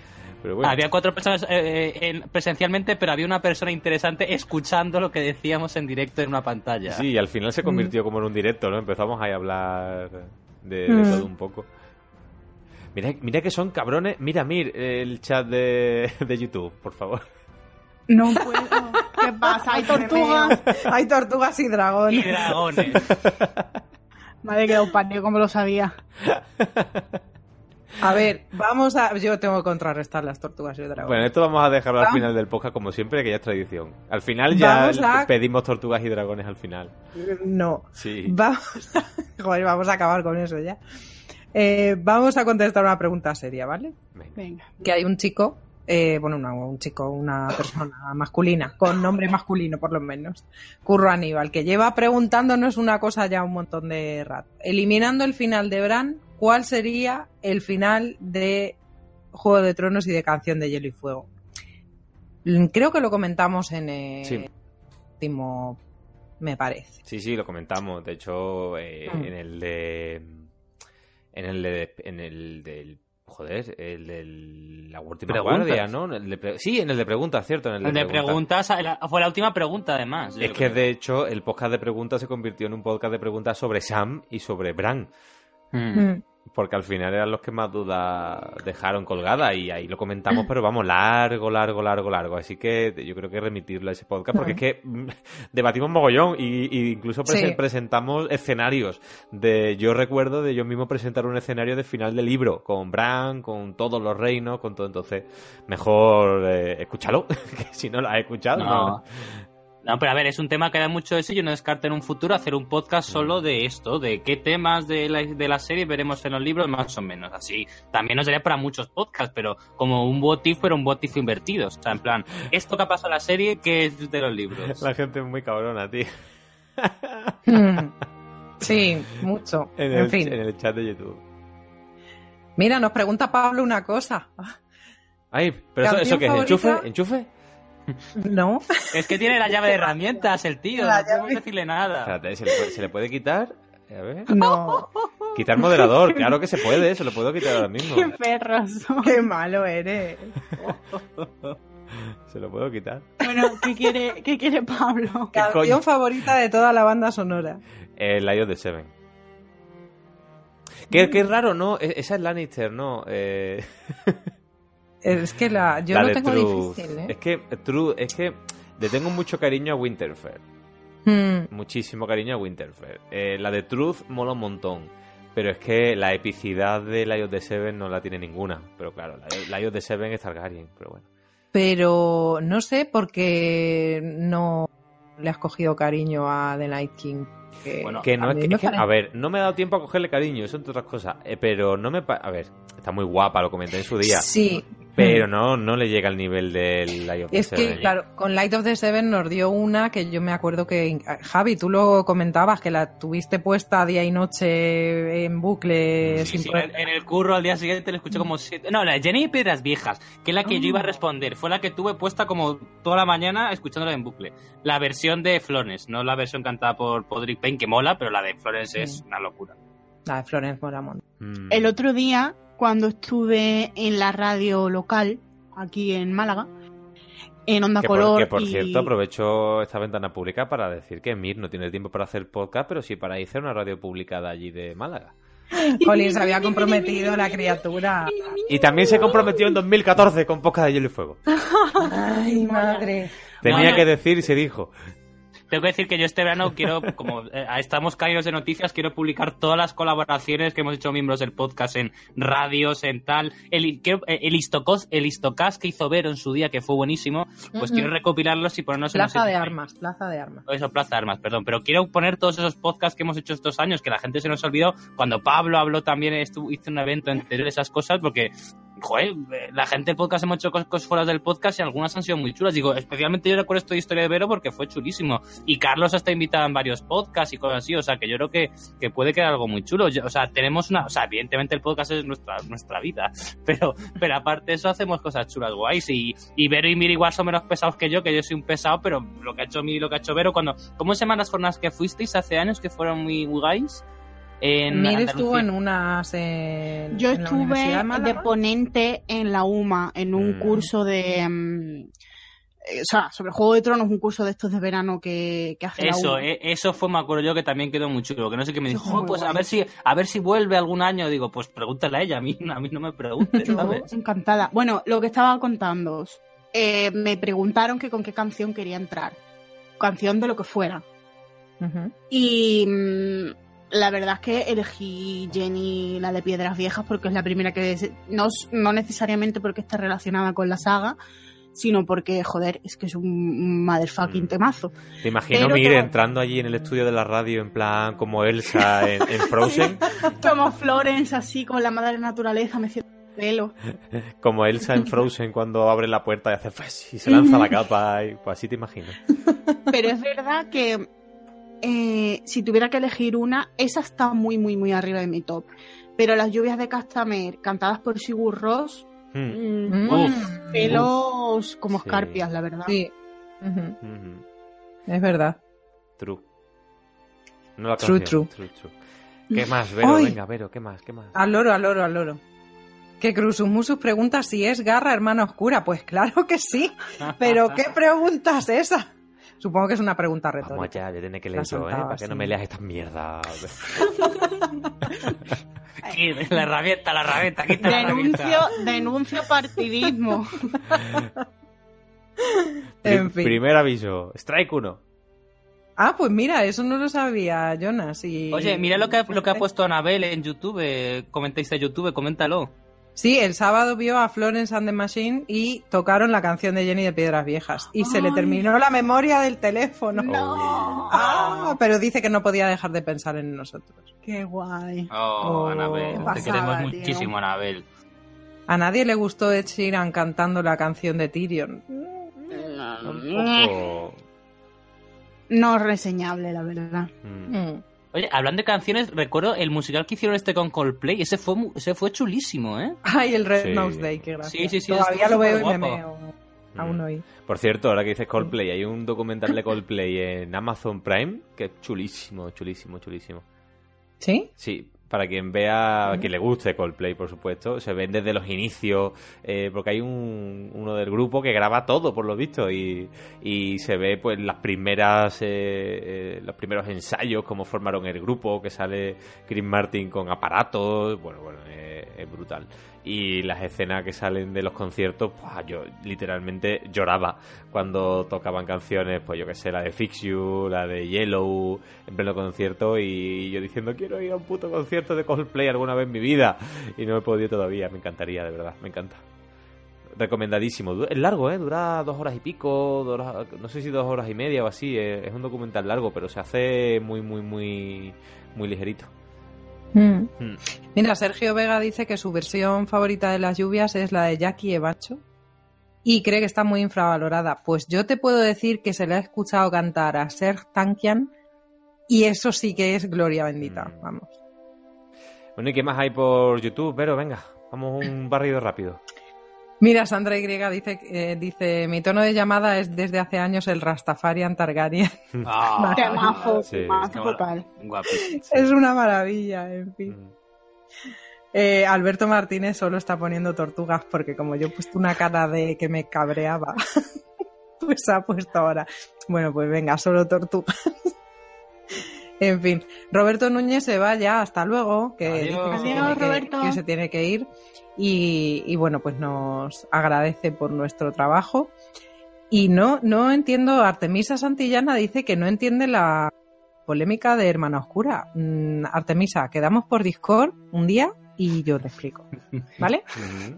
Pero bueno, Había cuatro personas eh, eh, en- presencialmente, pero había una persona interesante escuchando lo que decíamos en directo en una pantalla. sí, y al final se convirtió como en un directo, ¿no? Empezamos ahí a hablar de, de Mm. todo un poco. Mira, mira que son cabrones. Mira, mir el chat de, de YouTube, por favor. No puedo. ¿Qué pasa? Hay tortugas. Hay tortugas y Y dragones. dragones. Me había quedado paneo, como lo sabía. A ver, vamos a. Yo tengo que contrarrestar las tortugas y dragones. Bueno, esto vamos a dejarlo al final del podcast, como siempre, que ya es tradición. Al final ya a- pedimos tortugas y dragones al final. No. Sí. Vamos a... Joder, vamos a acabar con eso ya. Eh, vamos a contestar una pregunta seria, ¿vale? Venga. Que hay un chico, eh, bueno, una- un chico, una persona masculina, con nombre masculino por lo menos, Curro Aníbal, que lleva preguntándonos una cosa ya un montón de rato. Eliminando el final de Bran, cuál sería el final de Juego de Tronos y de Canción de Hielo y Fuego. Mm, Creo que lo comentamos en el Sí. último, me parece. Sí, sí, lo comentamos. De hecho, eh, Mm. en el de. En el de. En el del. Joder, el de la última Preguntas. guardia, ¿no? El de pre- sí, en el de preguntas, cierto. En el de, El de preguntas. fue la última pregunta además. Es creo. que de hecho el podcast de preguntas se convirtió en un podcast de preguntas sobre Sam y sobre Bran. Mm. Mm. Porque al final eran los que más dudas dejaron colgada y ahí lo comentamos, pero vamos, largo, largo, largo, largo. Así que yo creo que remitirlo a ese podcast porque es que mm, debatimos mogollón y, y incluso presen- Sí. presentamos escenarios. de Yo recuerdo de yo mismo presentar un escenario de final de libro con Bran, con todos los reinos, con todo. Entonces, mejor eh, escúchalo, que si no lo has escuchado, No. no. No, pero a ver, es un tema que da mucho de eso y yo no descarto en un futuro hacer un podcast solo de esto, de qué temas de la, de la serie veremos en los libros más o menos. Así, también nos daría para muchos podcasts, pero como un what if, pero un what if invertido. O sea, en plan, esto que ha pasado en la serie, ¿qué es de los libros? La gente es muy cabrona, tío. Mm. Sí, mucho. En En, el, fin. en el chat de YouTube. Mira, nos pregunta Pablo una cosa. Ay, pero eso, eso ¿Canción qué es, ¿enchufe? ¿Enchufe? ¿No? Es que tiene la llave de herramientas el tío, La no podemos llave. decirle nada. Espérate, ¿se le puede, se le puede quitar? A ver. No. Quitar moderador, claro que se puede, se lo puedo quitar ahora mismo. Qué perros son. Qué malo eres. Se lo puedo quitar. Bueno, ¿qué quiere, qué quiere Pablo? ¿Qué Canción coño? favorita de toda la banda sonora. El Lion de Seven. Qué, qué raro, ¿no? E- Esa es Lannister, ¿no? Eh, Es que la, yo la tengo Truth. difícil, ¿eh? Es que, Truth, es que le tengo mucho cariño a Winterfell. Mm, Muchísimo cariño a Winterfell. Eh, la de Truth mola un montón. Pero es que la epicidad de Lion de Seven no la tiene ninguna. Pero claro, la Lion de Seven es Targaryen, pero bueno. Pero no sé por qué no le has cogido cariño a The Night King. Que, Bueno, Que no a es mí que, me es que- parece- a ver, no me ha dado tiempo a cogerle cariño, eso entre otras cosas. Eh, pero no me. A ver, está muy guapa, lo comenté en su día. Sí. Pero no, no le llega al nivel del Lion of the Es que, Seven. claro, con Light of the Seven nos dio una que yo me acuerdo que, Javi, tú lo comentabas, que la tuviste puesta día y noche en bucle. Sí, sin sí, poder- en, el curro al día siguiente le escuché como siete... No, la de Jenny Piedras Viejas, que es la que yo iba a responder. Fue la que tuve puesta como toda la mañana escuchándola en bucle. La versión de Florence, no la versión cantada por Podrick Payne, que mola, pero la de Florence es una locura. La de Florence Moramont. Mm. El otro día, cuando estuve en la radio local, aquí en Málaga, en Onda Que por, Color. que, por y- cierto, aprovecho esta ventana pública para decir que Mir no tiene tiempo para hacer podcast, pero sí para hacer una radio publicada allí de Málaga. Colin se había comprometido la criatura. Y también se comprometió en 2014 con podcast de Hielo y Fuego. Ay, madre. Tenía que decir y se dijo. Tengo que decir que yo este verano quiero, como eh, estamos caídos de noticias, quiero publicar todas las colaboraciones que hemos hecho miembros del podcast en radios, en tal. El, quiero- eh, el, histocos, el histocast que hizo Vero en su día, que fue buenísimo, pues quiero recopilarlos y ponernos en Plaza de armas, plaza de armas. Eso, Plaza de Armas, perdón. Pero quiero poner todos esos podcasts que hemos hecho estos años, que la gente se nos olvidó. Cuando Pablo habló también, estuvo, hizo un evento entero de esas cosas, porque, joder, la gente del podcast hemos hecho cosas, fuera del podcast y algunas han sido muy chulas. Digo, especialmente yo recuerdo esta historia de Vero porque fue chulísimo. Y Carlos está invitado en varios podcasts y cosas así, o sea, que yo creo que, que puede quedar algo muy chulo. O sea, tenemos una, o sea, evidentemente el podcast es nuestra, nuestra vida, pero, pero aparte de eso hacemos cosas chulas guays y, y Vero y Miri igual son menos pesados que yo, que yo soy un pesado, pero lo que ha hecho Miri y lo que ha hecho Vero, cuando, ¿cómo se llaman las jornadas que fuisteis hace años que fueron muy guays? En estuvo en unas. en- Yo en estuve de ponente en la UMA, en un Mm. curso de. mm, eh, o sea, sobre Juego de Tronos, un curso de estos de verano que, que hace Eso, eh, eso fue, me acuerdo yo, que también quedó muy chulo. Que no sé qué me dijo, "Oh, pues a ver si, a ver si vuelve algún año. Digo, pues pregúntale a ella, a mí, a mí no me preguntes, ¿sabes? encantada. Bueno, lo que estaba contando, me preguntaron que con qué canción quería entrar. Canción de lo que fuera. Y mm, la verdad es que elegí Jenny, la de Piedras Viejas, porque es la primera que... No, no necesariamente porque esté relacionada con la saga, sino porque, joder, es que es un motherfucking Mm. temazo. Te imagino Mir todo- entrando allí en el estudio de la radio en plan como Elsa en, en Frozen, Como Florence, así, con la madre naturaleza, me siento el pelo. como Elsa en Frozen cuando abre la puerta y hace y se lanza la capa y pues así te imagino. Pero es verdad que eh, si tuviera que elegir una, esa está muy, muy, muy arriba de mi top. Pero las lluvias de Castamer, cantadas por Sigur Rós, Hmm. mm, Mm. Uf. pelos como Sí. escarpias, la verdad. Sí. Es verdad. True. No la True, canción, true, true. ¿Qué más, Vero? Ay. Venga, Vero, ¿qué más? ¿Qué más? Al loro, al loro, al loro. Que Cruzus Musus pregunta si es Garra hermana oscura. Pues claro que sí. Pero ¿qué pregunta es esa? Supongo que es una pregunta Vamos retórica. allá, ya tiene que leer yo, ¿eh? Para que no me leas estas mierdas. La herramienta, la herramienta, quita la Denuncio, herramienta. denuncio partidismo. En fin. Primer aviso. Strike 1. Ah, pues mira, eso no lo sabía Jonas. Y... Oye, mira lo que, ha- lo que ha puesto Anabel en YouTube. eh, Comentáis de YouTube, coméntalo. Sí, el sábado vio a Florence and the Machine y tocaron la canción de Jenny de Piedras Viejas. Y se le terminó la memoria del teléfono. No. Ah, pero dice que no podía dejar de pensar en nosotros. Qué guay. Oh, Oh, Anabel, te pasada, queremos tío. muchísimo, Anabel. A nadie le gustó Ed Sheeran cantando la canción de Tyrion. Un poco... No reseñable, la verdad. Mm. Mm. Oye, hablando de canciones, recuerdo el musical que hicieron este con Coldplay. Ese fue, ese fue chulísimo, ¿eh? Ay, el Red Sí. Nose Day, qué gracia. Sí, sí, sí, Todavía lo veo y me meo. Aún hoy. Por cierto, ahora que dices Coldplay, hay un documental de Coldplay en Amazon Prime que es chulísimo, chulísimo, chulísimo. ¿Sí? Sí, para quien vea, que le guste Coldplay, por supuesto, se ven desde los inicios, eh, porque hay un, uno del grupo que graba todo, por lo visto, y, y se ve pues las primeras, eh, eh, los primeros ensayos, cómo formaron el grupo, que sale Chris Martin con aparatos, bueno, bueno, eh, es brutal. Y las escenas que salen de los conciertos, pues yo literalmente lloraba cuando tocaban canciones, pues yo que sé, la de Fix You, la de Yellow, en pleno concierto, y yo diciendo, quiero ir a un puto concierto de Coldplay alguna vez en mi vida, y no he podido todavía, me encantaría, de verdad, me encanta. Recomendadísimo. Es largo, ¿eh? Dura dos horas y pico, horas- no sé si dos horas y media o así. eh, Es un documental largo, pero se hace muy, muy, muy, muy ligerito. Mm. Mira, Sergio Vega dice que su versión favorita de las lluvias es la de Jackie Ebacho y cree que está muy infravalorada. Pues yo te puedo decir que se le ha escuchado cantar a Serge Tankian y eso sí que es gloria bendita, Mm. vamos. Bueno, ¿y qué más hay por YouTube? Pero venga, vamos un barrido rápido. Mira, Sandra Y dice, eh, dice, mi tono de llamada es desde hace años el Rastafarian Targaryen. Ah, Sí. Qué bueno. total. Es una maravilla, en fin. Mm. Eh, Alberto Martínez solo está poniendo tortugas porque como yo he puesto una cara de que me cabreaba, pues ha puesto ahora. Bueno, pues venga, solo tortugas. en fin, Roberto Núñez se va ya, hasta luego, que Adiós. dice que se, Adiós, tiene que- Roberto. que se tiene que ir y, y bueno, pues nos agradece por nuestro trabajo. Y no, no entiendo, Artemisa Santillana dice que no entiende la polémica de Hermana Oscura. Mm, Artemisa, quedamos por Discord un día y yo te explico. ¿Vale?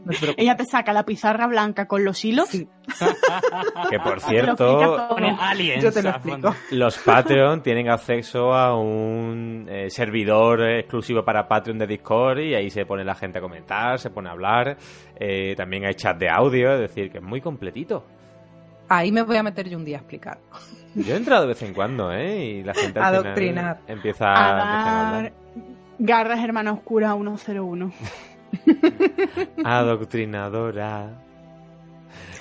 No. Ella te saca la pizarra blanca con los hilos. Sí. Que por cierto, aliens. Yo te lo a explico. Los Patreon tienen acceso a un eh, servidor exclusivo para Patreon de Discord y ahí se pone la gente a comentar, se pone a hablar. Eh, también hay chat de audio, es decir, que es muy completito. Ahí me voy a meter yo un día a explicar. Yo he entrado de vez en cuando, ¿eh? Y la gente al final Adoctrinar. empieza, A empieza a dar hablar. Garras hermana oscura 101. Adoctrinadora.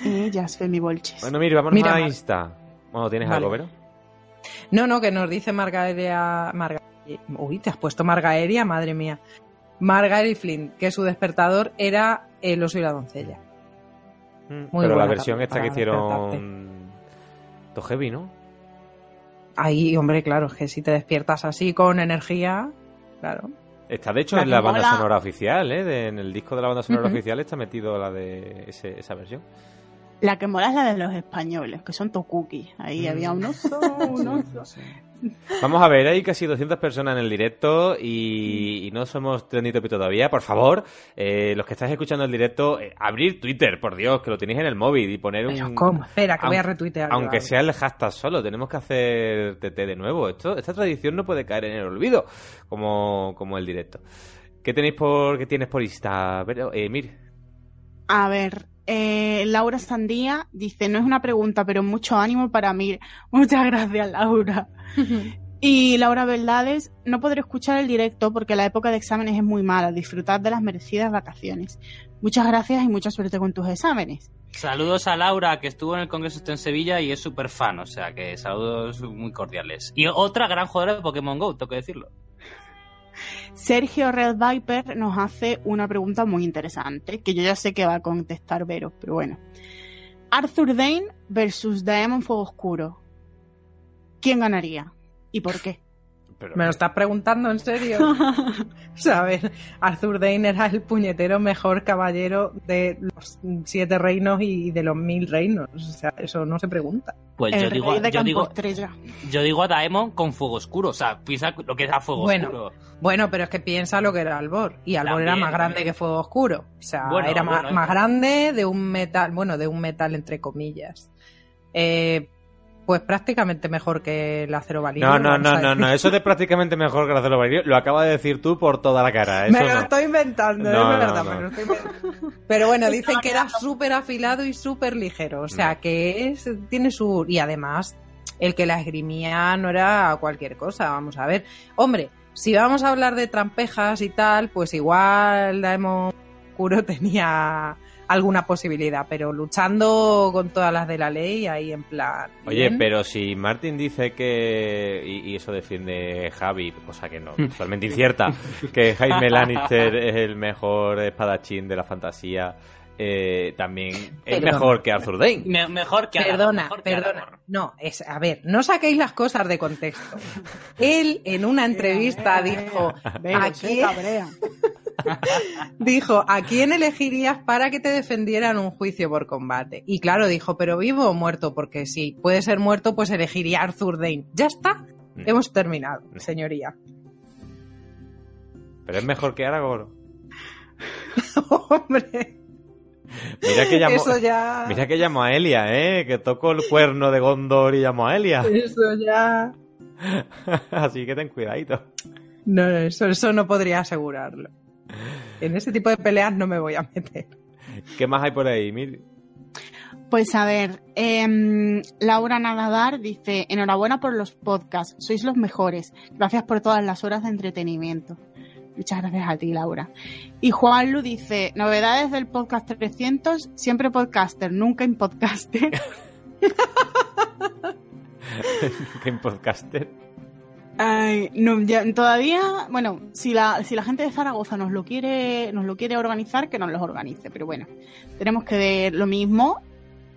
Ellas, Femi Bolches. Bueno, mira, vámonos Mira, a Insta. Bueno, ¿tienes Vale. algo, Vero? No, no, que nos dice Margaeria. Marga... Uy, te has puesto Margaeria, madre mía. Margaery Flynn, que su despertador era el oso y la doncella. Mm, Muy Pero la versión esta que hicieron... To heavy, ¿no? Ahí, hombre, claro, es que si te despiertas así con energía, claro. Está, de hecho, La en la banda mola- sonora oficial, ¿eh? De- en el disco de la banda sonora oficial está metido la de ese- esa versión. La que mola es la de los españoles, que son tokuki. Ahí Mm. había un oso, un oso. Vamos a ver, hay casi 200 personas en el directo y, y no somos Trendy Topic todavía. Por favor, eh, los que estáis escuchando el directo, eh, abrir Twitter, por Dios, que lo tenéis en el móvil y poner un... Pero ¿cómo? Espera, que voy a retuitear. Aunque algo. sea el hashtag solo, tenemos que hacer TT de nuevo. Esto, esta tradición no puede caer en el olvido, como, como el directo. ¿Qué tenéis por, qué tienes por Insta? Eh, Mir. A ver, eh, Laura Sandía dice, no es una pregunta, pero mucho ánimo para mí. Muchas gracias, Laura. Y Laura Verdades, no podré escuchar el directo porque la época de exámenes es muy mala. Disfrutad de las merecidas vacaciones. Muchas gracias y mucha suerte con tus exámenes. Saludos a Laura, que estuvo en el Congreso este en Sevilla y es súper fan, o sea que saludos muy cordiales. Y otra gran jugadora de Pokémon GO, tengo que decirlo. Sergio Red Viper nos hace una pregunta muy interesante, que yo ya sé que va a contestar Vero, pero bueno. Arthur Dane versus Diamond Fuego Oscuro. ¿Quién ganaría? ¿Y por qué? Pero, ¿Me lo estás preguntando en serio? o sea, a ver, Arthur Dane era el puñetero mejor caballero de los siete reinos y de los mil reinos. O sea, eso no se pregunta. Pues el yo digo, de yo, digo, Estrella. yo digo a Daemon con fuego oscuro. O sea, piensa lo que era fuego Bueno, oscuro. Bueno, pero es que piensa lo que era Albor. Y Albor era más grande también. que Fuego Oscuro. O sea, Bueno, era más, bueno, más eh. grande de un metal, bueno, de un metal entre comillas. Eh, pues prácticamente mejor que el acero valirio. No, no, no, no, no, eso de prácticamente mejor que hacerlo Valerio lo acabas de decir tú por toda la cara. Eso Me lo no. estoy inventando, No, es no, verdad, no. me lo estoy inventando. Pero bueno, dicen que era súper afilado y súper ligero. O sea, No. que es, tiene su. Y además, el que la esgrimía no era cualquier cosa. Vamos a ver. Hombre, si vamos a hablar de trampejas y tal, pues igual Daemon Oscuro tenía alguna posibilidad, pero luchando con todas las de la ley, ahí en plan. Oye, pero si Martin dice que, y, y eso defiende Javi, cosa que no, totalmente incierta, que Jaime Lannister es el mejor espadachín de la fantasía, eh, también es Perdona. mejor que Arthur Dane. Me- mejor que Perdona, mejor que perdona. No, es, a ver, no saquéis las cosas de contexto. Él en una entrevista dijo, Vero, ¿a se quién, cabrea. dijo, ¿a quién elegirías para que te defendiera en un juicio por combate? Y claro, dijo, ¿pero vivo o muerto? Porque si puede ser muerto, pues elegiría a Arthur Dane. Ya está, Mm. hemos terminado, señoría. Pero es mejor que Aragorn. Hombre, Mira que llamó, eso ya... mira que llamó a Elia, ¿eh? Que tocó el cuerno de Gondor y llamó a Elia. Eso ya... Así que ten cuidadito. No, no, eso, eso no podría asegurarlo. En ese tipo de peleas no me voy a meter. ¿Qué más hay por ahí? Mir? Pues a ver, em, Laura Nadadar dice, enhorabuena por los podcasts, sois los mejores. Gracias por todas las horas de entretenimiento. Muchas gracias a ti, Laura. Y Juanlu dice, novedades del podcast 300, siempre podcaster, nunca impodcaster. ¿Qué podcaster? Ay, no, ya- todavía, bueno, si la, si la gente de Zaragoza nos lo quiere, nos lo quiere organizar, que nos los organice, pero bueno, tenemos que ver lo mismo.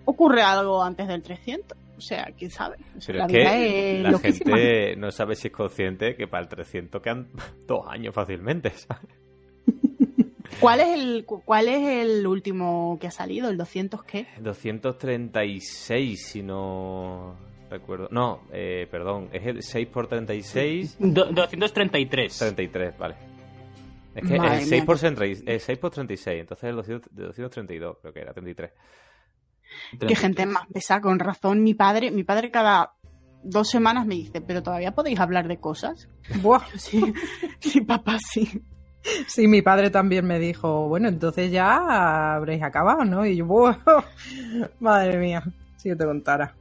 Ocurre algo antes del 300, o sea, quién sabe. Pero la es que es la loquísima. gente no sabe si es consciente que para el 300 quedan dos años fácilmente, ¿sabes? ¿Cuál es el cu- cuál es el último que ha salido? ¿El 200 qué? 236, si no recuerdo. No, eh, perdón, es el 6 por 36, Do- 233. 33, vale. Es que Madre el 6 mía. por, 36, eh, 6 por 36, entonces el 200 de 232, creo que era 33. Qué gente más pesada, con razón. Mi padre, mi padre cada dos semanas me dice, pero todavía podéis hablar de cosas. Buah. Sí, sí, papá, sí. Sí, mi padre también me dijo, bueno, entonces ya habréis acabado, ¿no? Y yo, "Buah, madre mía, si yo te contara.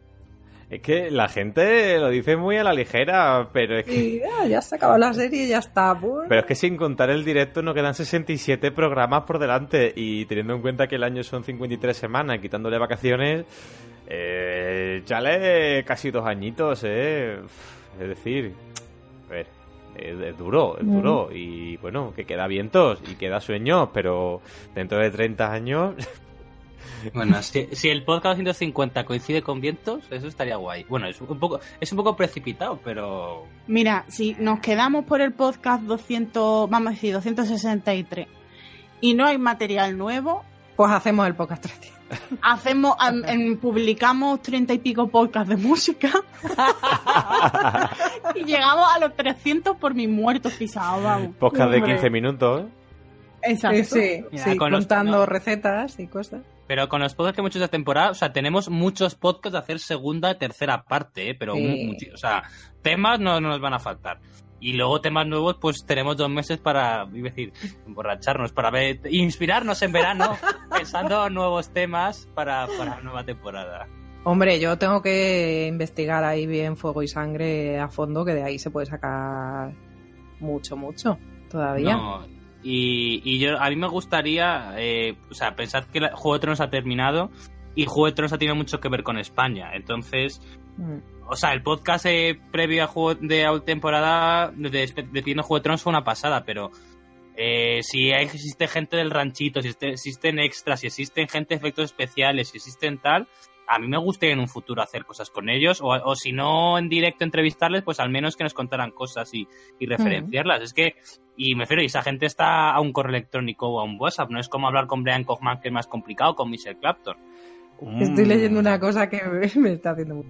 Es que la gente lo dice muy a la ligera, pero es que, ya, ya se acabó la serie y ya está. Buah. pero es que sin contar el directo nos quedan 67 programas por delante y teniendo en cuenta que el año son 53 semanas, quitándole vacaciones, eh, chale casi dos añitos, ¿eh? Es decir, a ver, es, es duro, es duro y bueno, que queda vientos y queda sueños, pero dentro de 30 años... Bueno, si, si el podcast 250 coincide con vientos, eso estaría guay. Bueno, es un poco, es un poco precipitado, pero Mira, si nos quedamos por el podcast 200, vamos a decir 263 y no hay material nuevo, Pues hacemos el podcast 300. hacemos, am- em, publicamos treinta y pico podcasts de música y llegamos a los 300 por mis muertos pisados, vamos. Podcast de Hombre. 15 minutos, ¿eh? Exacto. Sí, sí, Mira, sí, con los- contando no. recetas y cosas. Pero con los podcasts que hemos hecho esta temporada, o sea, tenemos muchos podcasts de hacer segunda, tercera parte, ¿eh? pero Sí. o sea, temas no, no nos van a faltar. Y luego temas nuevos, pues tenemos dos meses para, iba a decir, emborracharnos, para ver, inspirarnos en verano, pensando nuevos temas para, para la nueva temporada. Hombre, yo tengo que investigar ahí bien fuego y sangre a fondo, que de ahí se puede sacar mucho, mucho todavía. No, y, y yo, a mí me gustaría, eh, o sea, pensad que el Juego de Tronos ha terminado y Juego de Tronos ha tenido mucho que ver con España. Entonces, Mm. o sea, el podcast eh, previo a juego de a temporada de, de, Juego de Tronos fue una pasada, pero eh, si existe gente del ranchito, si existe- existen extras, si existen gente de efectos especiales, si existen tal, a mí me gustaría en un futuro hacer cosas con ellos, o, o si no en directo entrevistarles, pues al menos que nos contaran cosas y, y referenciarlas. Es que, y me refiero, y esa gente está a un correo electrónico o a un WhatsApp, no es como hablar con Brian Kochman, que es más complicado, con Michelle Clapton. Estoy Mm. leyendo una cosa que me, está haciendo.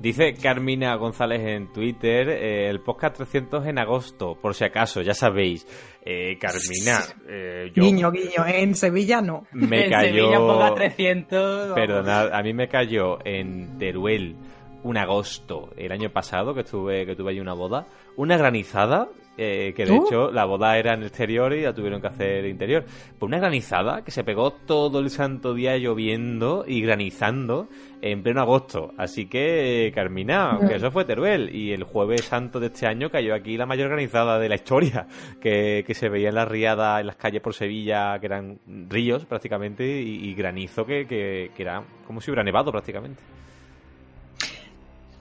Dice Carmina González en Twitter, eh, el podcast 300 en agosto, por si acaso, ya sabéis. Eh, Carmina, eh, yo Guiño, guiño. En Sevilla no. me en cayó... Sevilla ponga 300. Perdonad, a mí me cayó en Teruel un agosto el año pasado, que estuve, que tuve allí una boda, una granizada, eh, que de ¿Tú? hecho la boda era en exterior y la tuvieron que hacer interior. Pues una granizada que se pegó todo el santo día lloviendo y granizando en pleno agosto. Así que, eh, Carmina, que eso fue Teruel. Y el jueves santo de este año cayó aquí la mayor granizada de la historia, que, que se veía en las riadas, en las calles por Sevilla, que eran ríos prácticamente, y, y granizo que, que, que era como si hubiera nevado prácticamente.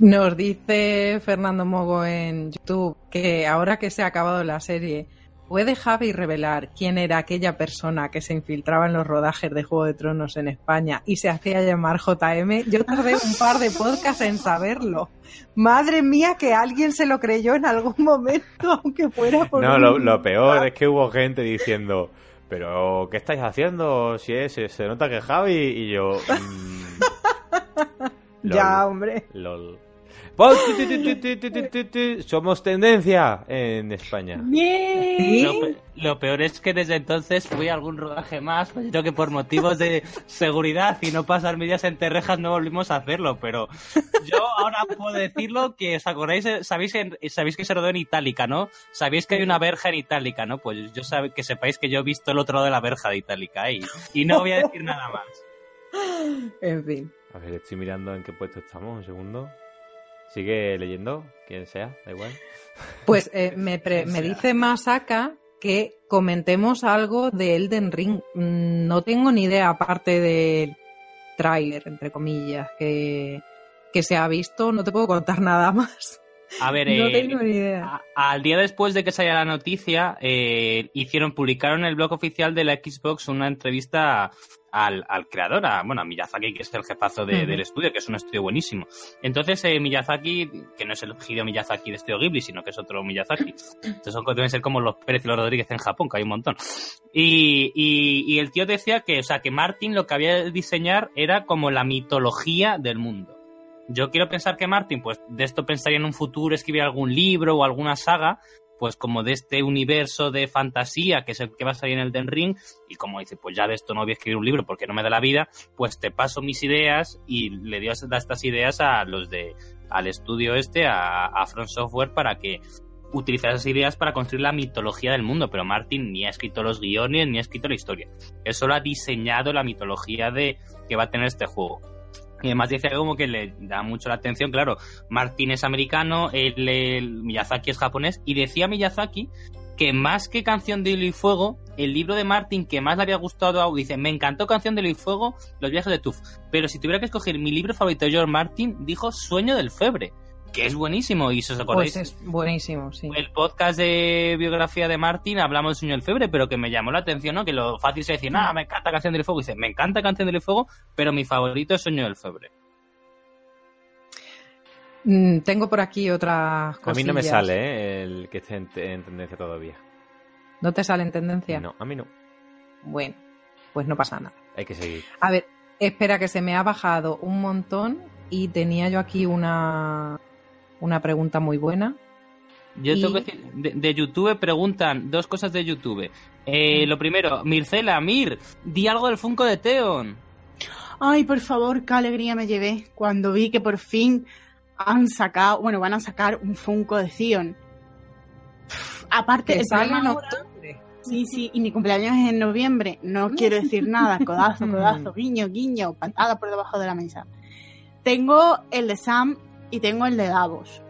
Nos dice Fernando Mogo en YouTube que ahora que se ha acabado la serie, ¿puede Javi revelar quién era aquella persona que se infiltraba en los rodajes de Juego de Tronos en España y se hacía llamar JM? Yo tardé un par de podcasts en saberlo. Madre mía, que alguien se lo creyó en algún momento, aunque fuera por No, lo, lo peor es que hubo gente diciendo, pero ¿qué estáis haciendo? Si es, se nota que Javi y yo... mm, Ya, hombre. lol. Somos tendencia en España. Lo, pe- lo peor es que desde entonces fui a algún rodaje más, pues yo que por motivos de seguridad y no pasar medidas entre rejas no volvimos a hacerlo, pero yo ahora puedo decirlo que os acordáis, eh, sabéis, en- sabéis que se rodó en Itálica, ¿no? Sabéis que hay una verja en Itálica, ¿no? Pues yo sabe, que sepáis que yo he visto el otro lado de la verja de Itálica y, y no voy a decir nada más. En fin. A ver, estoy mirando en qué puesto estamos, un segundo. Sigue leyendo, quien sea, da igual. Pues eh, me, pre- me dice Masaka que comentemos algo de Elden Ring. Mm, No tengo ni idea, aparte del tráiler, entre comillas, que, que se ha visto. No te puedo contar nada más. A ver, No eh, tengo ni idea. A- al día después de que saliera la noticia, eh, hicieron, publicaron en el blog oficial de la Xbox una entrevista al, al creador, a, bueno, a Miyazaki, que es el jefazo de- del estudio, que es un estudio buenísimo. Entonces, eh, Miyazaki, que no es el Hideo Miyazaki de Estudio Ghibli, sino que es otro Miyazaki. Entonces, son, deben ser como los Pérez y los Rodríguez en Japón, que hay un montón. Y, y, y el tío decía que, o sea, que Martin lo que había de diseñar era como la mitología del mundo. Yo quiero pensar que Martin, pues de esto pensaría en un futuro escribir algún libro o alguna saga, pues como de este universo de fantasía que es el que va a salir en el Den Ring, y como dice, pues ya de esto no voy a escribir un libro porque no me da la vida, pues te paso mis ideas y le dio estas ideas a los de, al estudio este, a, Front Software, para que utilizar esas ideas para construir la mitología del mundo, pero Martin ni ha escrito los guiones ni ha escrito la historia. Él solo ha diseñado la mitología de que va a tener este juego. Y además dice algo como que le da mucho la atención, claro, Martin es americano, el Miyazaki es japonés, y decía Miyazaki que más que Canción de Hilo y Fuego, el libro de Martin que más le había gustado, a- dice, me encantó Canción de Hilo y Fuego, Los viajes de Tuf, pero si tuviera que escoger mi libro favorito de George Martin, dijo Sueño del Febre, que es buenísimo, y si os acordáis, Pues es buenísimo, sí. el podcast de biografía de Martin hablamos de Sueño del Febre, pero que me llamó la atención, ¿no? Que lo fácil es decir, nada, me encanta Canción del Fuego. Y dice, me encanta Canción del Fuego, pero mi favorito es Sueño del Febre. Mm, tengo por aquí otras A cosas. mí no me sale, ¿eh? El que esté en, en tendencia todavía. ¿No te sale en tendencia? No, a mí no. Bueno, pues no pasa nada. Hay que seguir. A ver, espera que se me ha bajado un montón y tenía yo aquí una, una pregunta muy buena. Yo Y- tengo que decir, de, de YouTube preguntan dos cosas de YouTube. Eh, lo primero, Mircela, Mir, di algo del Funko de Teon. Ay, por favor, qué alegría me llevé cuando vi que por fin han sacado, bueno, van a sacar un Funko de Zion. Pff, Aparte, el sale en octubre. Sí, sí, y mi cumpleaños es en noviembre. No quiero decir nada. Codazo, codazo, guiño, guiño, patada por debajo de la mesa. Tengo el de Sam y tengo el de Davos.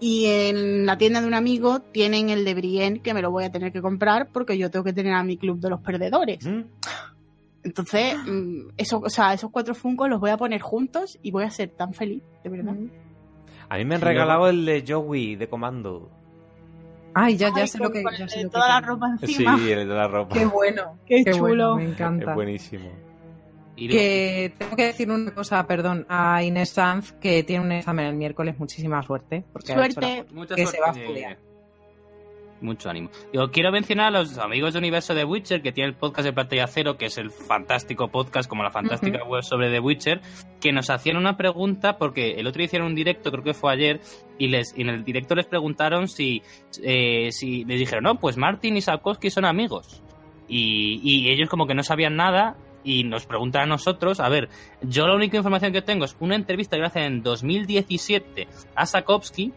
Y en la tienda de un amigo tienen el de Brienne, que me lo voy a tener que comprar porque yo tengo que tener a mi club de los perdedores. ¿Mm? Entonces, mm, eso, o sea, esos cuatro Funkos los voy a poner juntos y voy a ser tan feliz, de verdad. A mí me han Sí, regalado el de Joey de comando. Ay, ya, ya Ay, sé lo que. ya sé de lo que toda la quiero. ropa Sí, encima. el de la ropa. Qué bueno. Qué Qué bueno, chulo. me Es encanta. buenísimo. Y Que tengo que decir una cosa, perdón, a Inés Sanz, que tiene un examen el miércoles. Muchísima suerte. Porque ha hecho la- Suerte. Mucha que suerte. se va a estudiar. Mucho ánimo. Yo quiero mencionar a los amigos de Universo de Witcher que tiene el podcast de Pantalla Cero, que es el fantástico podcast como la fantástica web sobre The Witcher, que nos hacían una pregunta porque el otro día hicieron un directo, creo que fue ayer, y les y en el directo les preguntaron si, eh, si les dijeron, no, pues Martin y Sapkowski son amigos. Y, y ellos como que no sabían nada y nos preguntan a nosotros, a ver, yo la única información que tengo es una entrevista que le hacen en 2017 a Sapkowski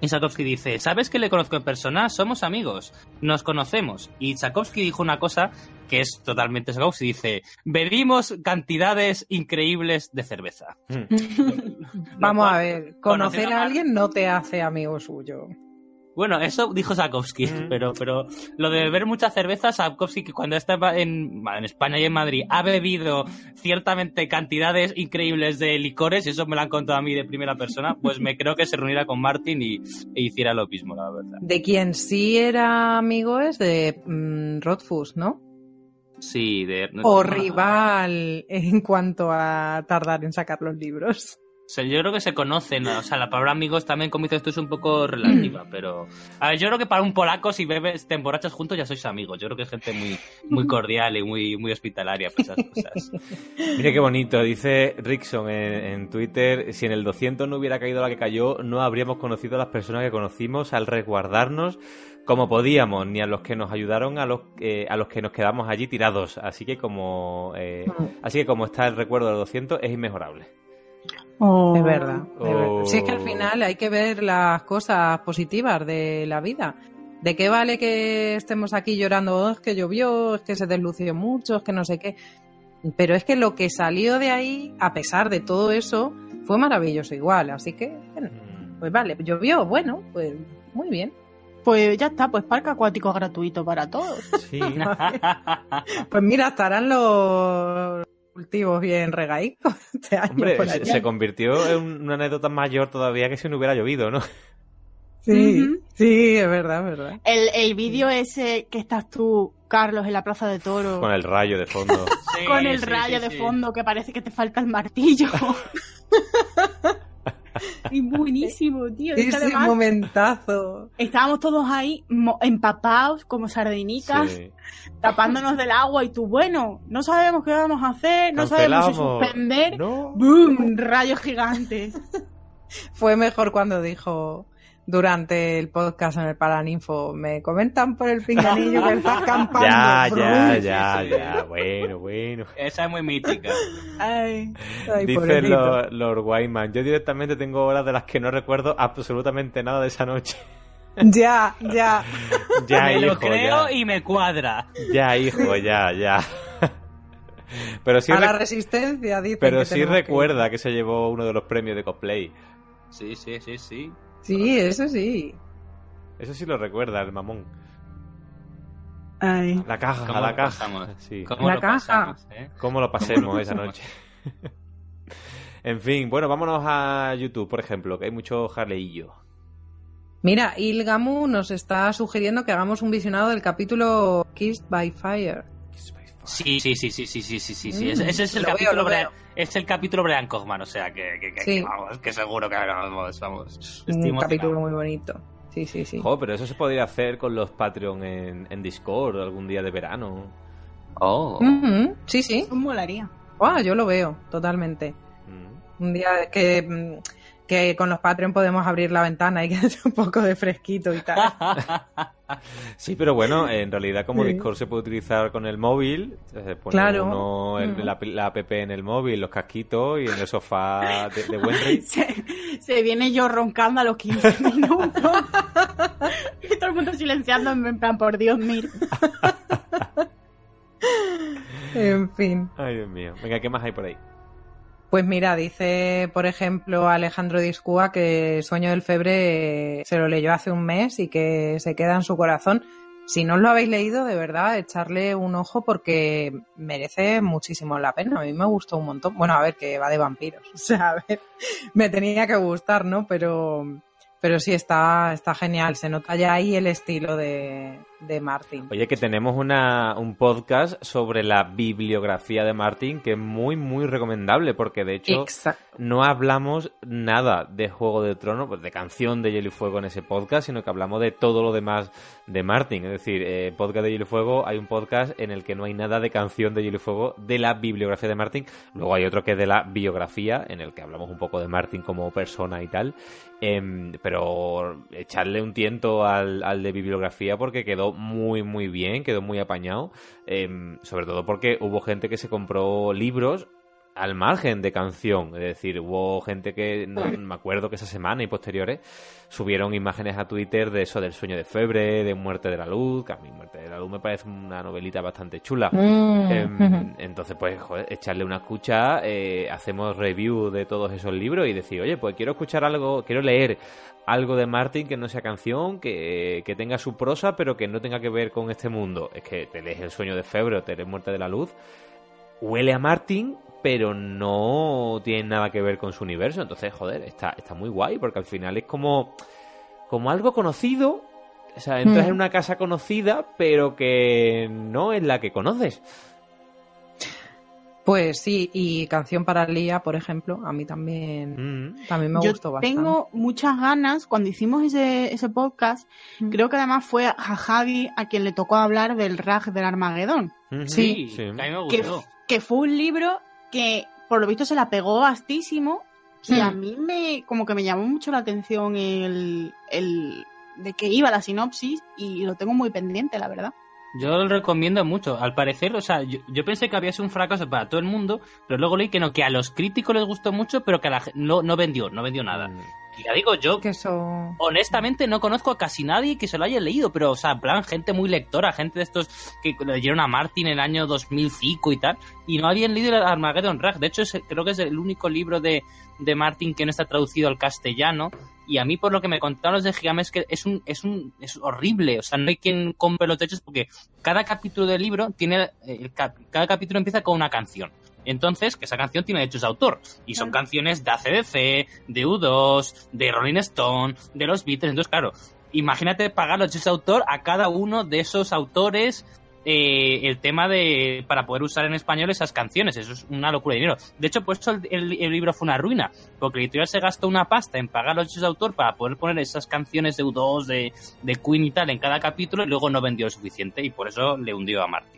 y Sapkowski dice, ¿sabes que le conozco en persona? Somos amigos, nos conocemos. Y Sapkowski dijo una cosa que es totalmente Sapkowski, dice, bebimos cantidades increíbles de cerveza. Mm. Vamos a ver, conocer a alguien no te hace amigo suyo. Bueno, eso dijo Sapkowski, Mm. pero, pero lo de beber mucha cerveza, Sapkowski que cuando estaba en, en España y en Madrid ha bebido ciertamente cantidades increíbles de licores, y eso me lo han contado a mí de primera persona, pues me creo que se reuniera con Martin y, e hiciera lo mismo, la verdad. De quien sí era amigo es de mm, Rothfuss, ¿no? Sí, de... O rival en cuanto a tardar en sacar los libros. O sea, yo creo que se conocen, o sea, la palabra amigos también, como dices tú, es un poco relativa, pero... A ver, yo creo que para un polaco, si bebes, te emborrachas juntos, ya sois amigos. Yo creo que es gente muy, muy cordial y muy, muy hospitalaria para esas cosas. Mira qué bonito, dice Rickson en, en Twitter, si en el 200 no hubiera caído la que cayó, no habríamos conocido a las personas que conocimos al resguardarnos como podíamos, ni a los que nos ayudaron, a los, eh, a los que nos quedamos allí tirados. Así que como eh, así que como está el recuerdo del 200, es inmejorable. Oh. Es verdad, es verdad. Oh. Si es que al final hay que ver las cosas positivas de la vida. ¿De qué vale que estemos aquí llorando? "Oh, es que llovió, es que se deslució mucho, es que no sé qué. Pero es que lo que salió de ahí, a pesar de todo eso, fue maravilloso igual. Así que, bueno, Mm. pues vale, llovió, bueno, pues muy bien. Pues ya está, pues parque acuático gratuito para todos. Sí. Pues mira, estarán los cultivos bien regaicos este año Hombre, por se, allá. se convirtió en una anécdota mayor todavía que si no hubiera llovido, ¿no? Sí, Ujú. sí, es verdad, es verdad. El, el vídeo ese que estás tú, Carlos, en la Plaza de Toro, Con el rayo de fondo. Sí, con el sí, rayo sí, de sí. fondo que parece que te falta el martillo. y buenísimo, tío. Ese además momentazo. estábamos todos ahí mo- empapados como sardinitas, Sí. tapándonos del agua y tú, bueno, no sabemos qué vamos a hacer, no sabemos si suspender. No. ¡Boom! Rayos gigantes. Fue mejor cuando dijo durante el podcast en el Paraninfo, me comentan por el pinganillo que está acampando. Ya, ya, ya, ya. Bueno, bueno. Esa es muy mítica. Ay. Ay, Dice. Lord, Lord Wyman, yo directamente tengo horas de las que no recuerdo absolutamente nada de esa noche. Ya, ya. ya, me hijo, lo creo ya. y me cuadra. Ya, hijo, ya, ya. pero sí, a la resistencia, dice. pero que sí que recuerda que se llevó uno de los premios de cosplay. Sí, sí, sí, sí. Sí, eso sí. Eso sí lo recuerda el mamón. Ay. La caja, ¿Cómo la lo caja. pasamos? Sí. ¿Cómo La lo caja. pasamos, eh? ¿Cómo lo pasemos esa noche? en fin, bueno, vámonos a YouTube, por ejemplo, que hay mucho jaleillo. Mira, Ilgamu nos está sugiriendo que hagamos un visionado del capítulo Kissed by Fire. Sí, sí, sí, sí, sí, sí, sí, sí. Mm, ese, ese es el capítulo veo, Brian, es el capítulo Brian Kaufman, o sea que, que, que, sí. que vamos, que seguro que vamos, vamos. Un capítulo muy bonito. Sí, sí, sí. Jo, pero eso se podría hacer con los Patreon en, en Discord algún día de verano. Oh. Mm -hmm. Sí, sí. Eso molaría. Wow, yo lo veo, totalmente. Mm. Un día que, mm, que con los Patreon podemos abrir la ventana y que hace un poco de fresquito y tal. Sí, pero bueno, en realidad como Sí. Discord se puede utilizar con el móvil, se pone Claro. uno el- Mm. la, la app en el móvil, los casquitos y en el sofá de, de Wendy. Se, se viene yo roncando a los 15 minutos. y todo el mundo silenciando en plan, por Dios, mir. en fin. Ay, Dios mío. Venga, ¿qué más hay por ahí? Pues mira, dice, por ejemplo, Alejandro Discúa que Sueño del Febre se lo leyó hace un mes y que se queda en su corazón. Si no lo habéis leído, de verdad, echarle un ojo porque merece muchísimo la pena. A mí me gustó un montón. Bueno, a ver, que va de vampiros. O sea, a ver, me tenía que gustar, ¿no? Pero, pero sí, está, está genial. Se nota ya ahí el estilo de, de Martin. Oye, que tenemos una, un podcast sobre la bibliografía de Martin que es muy, muy recomendable porque de hecho Exacto. no hablamos nada de Juego de Tronos, pues de canción de Hielo y Fuego en ese podcast, sino que hablamos de todo lo demás de Martin. Es decir, eh, podcast de Hielo y Fuego, hay un podcast en el que no hay nada de canción de Hielo y Fuego de la bibliografía de Martin. Luego hay otro que es de la biografía, en el que hablamos un poco de Martin como persona y tal. Em, pero echarle un tiento al, al de bibliografía porque quedó muy, muy bien, quedó muy apañado. em, sobre todo porque hubo gente que se compró libros al margen de canción. Es decir, hubo gente que, no, me acuerdo que esa semana y posteriores, subieron imágenes a Twitter de eso, del sueño de febre, de Muerte de la Luz, que a mí Muerte de la Luz me parece una novelita bastante chula. Mm. Em, entonces, pues, joder, echarle una escucha, eh, hacemos review de todos esos libros y decir, oye, pues quiero escuchar algo, quiero leer algo de Martin que no sea canción, que, que tenga su prosa, pero que no tenga que ver con este mundo. Es que te lees El sueño de febre o te lees Muerte de la Luz, huele a Martin, pero no tiene nada que ver con su universo. Entonces, joder, está, está muy guay, porque al final es como, como algo conocido. O sea, entras Mm. en una casa conocida, pero que no es la que conoces. Pues sí, y Canción para Lía, por ejemplo, a mí también, Mm. también me Yo gustó bastante. tengo muchas ganas, cuando hicimos ese, ese podcast, Mm. creo que además fue a Javi a quien le tocó hablar del Rag del Armagedón, Ujú, Sí. sí. a mí me que, gustó. que fue un libro que por lo visto se la pegó bastísimo y Hmm. a mí me como que me llamó mucho la atención el, el de qué iba la sinopsis y lo tengo muy pendiente, la verdad. Yo lo recomiendo mucho. Al parecer, o sea, yo, pensé que había sido un fracaso para todo el mundo, pero luego leí que no, que a los críticos les gustó mucho, pero que a la no, no vendió, no vendió nada. Y ya digo, yo Que eso... honestamente no conozco a casi nadie que se lo haya leído, pero, o sea, en plan, gente muy lectora, gente de estos que leyeron a Martin en el año 2005 y tal, y no habían leído el Armageddon Rag. De hecho, es- creo que es el único libro de, de Martin que no está traducido al castellano, y a mí, por lo que me contaron los de Gigamesh, que es un, es un, es horrible, o sea, no hay quien compre los techos porque cada capítulo del libro tiene, eh, el cap- cada capítulo empieza con una canción. Entonces, que esa canción tiene derechos de autor. Y son Claro. canciones de ACDC, de U2, de Rolling Stone, de los Beatles. Entonces, claro, imagínate pagar los derechos de autor a cada uno de esos autores eh, el tema de para poder usar en español esas canciones. Eso es una locura de dinero. De hecho, por eso el, el- el libro fue una ruina, porque la editorial se gastó una pasta en pagar los derechos de autor para poder poner esas canciones de U2, de, de Queen y tal en cada capítulo y luego no vendió lo suficiente y por eso le hundió a Martin.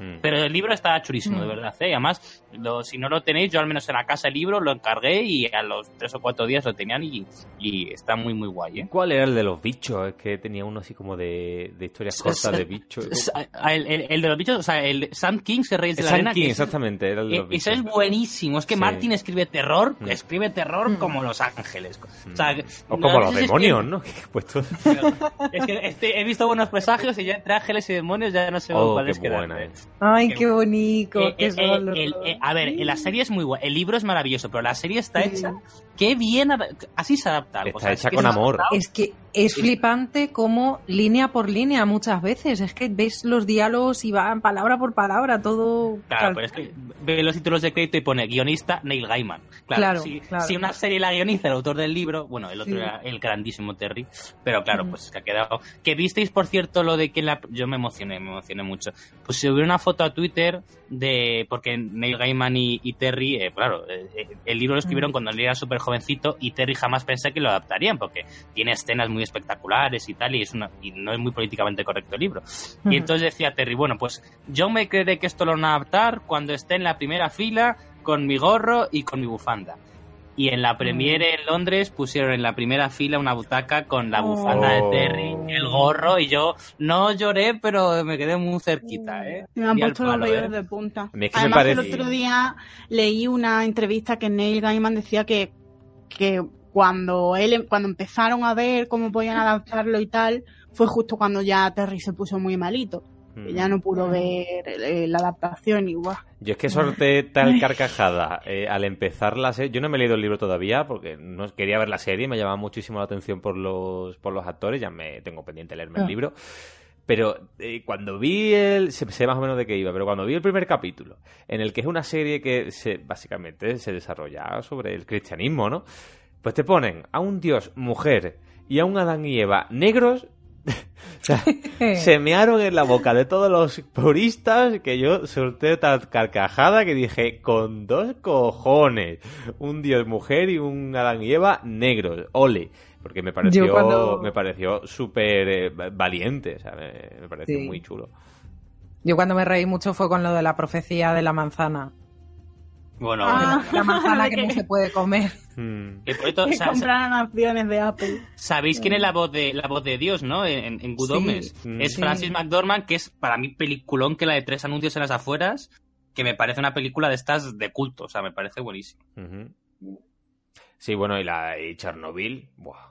Mm. Pero el libro está chulísimo, Mm. de verdad. ¿eh? Y además, lo- si no lo tenéis, yo al menos en la casa el libro lo encargué y a los tres o cuatro días lo tenían y, y está muy, muy guay. ¿eh? ¿Cuál era el de los bichos? Es que tenía uno así como de, de historias cortas de bichos. El, el- el de los bichos, o sea, el Sam King se Reyes de la Sam Arena. King, que es- exactamente, era el de los eh, bichos. Eso es buenísimo. Es que Sí. Martin escribe terror, Mm. escribe terror Mm. como Los Ángeles. Mm. O, sea, O no como los es demonios, que- ¿no? Que he puesto- Es que este- he visto buenos presagios y ya entre ángeles y demonios ya no sé Oh, cuáles qué buena quedarme. Ay, qué bonito. Eh, qué eh, el- dos. eh, a ver, la serie es muy guay. El libro es maravilloso, pero la serie está Sí. Qué bien. Así se adapta. algo, Está o sea, es hecha que con amor. adaptado. Es que es flipante como línea por línea muchas veces. Es que ves los diálogos y van palabra por palabra, todo. Claro, pero es que ve los títulos de crédito y pone guionista Neil Gaiman. Claro, Claro, si, claro. si una serie la guioniza el autor del libro, bueno, el otro Sí. era el grandísimo Terry, pero claro, Mm. pues es que ha quedado. Que visteis, por cierto, lo de que la. Yo me emocioné, me emocioné mucho. Pues se hubo una foto a Twitter de. Porque Neil Gaiman y, y Terry, eh, claro, eh, eh, el libro lo escribieron Mm. cuando él era súper jovencito y Terry jamás pensé que lo adaptarían porque tiene escenas muy espectaculares y tal, y, es una, y no es muy políticamente correcto el libro. Y Ujú. entonces decía Terry, bueno, pues yo me creeré que esto lo van a adaptar cuando esté en la primera fila con mi gorro y con mi bufanda. Y en la premiere en Londres pusieron en la primera fila una butaca con la bufanda Oh. de Terry, el gorro, y yo no lloré, pero me quedé muy cerquita, ¿eh? Me han Y puesto los palo, vellos ¿eh? de punta. Es que me Además, el parece- otro día leí una entrevista que Neil Gaiman decía que, que cuando él cuando empezaron a ver cómo podían adaptarlo y tal, fue justo cuando ya Terry se puso muy malito. que ya no pudo ver eh, la adaptación y guau. Yo es que sorté tal carcajada eh, al empezar la serie. Yo no me he leído el libro todavía porque no quería ver la serie, me llamaba muchísimo la atención por los, por los actores, ya me tengo pendiente leerme el Ah. libro. Pero eh, cuando vi el. se- Sé más o menos de qué iba, pero cuando vi el primer capítulo, en el que es una serie que se, básicamente se desarrolla sobre el cristianismo, ¿no? Pues te ponen a un dios mujer y a un Adán y Eva negros. o sea, se mearon en la boca de todos los puristas que yo solté tal carcajada que dije, con dos cojones, un dios mujer y un Adán y Eva negros, ole. Porque me pareció, cuando- me pareció súper eh, valiente, o sea, me, me pareció Sí. muy chulo. Yo cuando me reí mucho fue con lo de la profecía de la manzana. Bueno, Ah. La manzana que ¿De no se puede comer. Mm. que por cierto, Que compraran acciones de Apple. ¿sabéis quién es la voz de la voz de Dios, no? En, en Good Sí. Omens. Mm. Es Sí. Francis McDormand, que es para mí peliculón que la de tres anuncios en las afueras, que me parece una película de estas de culto, o sea, me parece buenísimo. Sí, bueno, y la y Chernobyl, buah.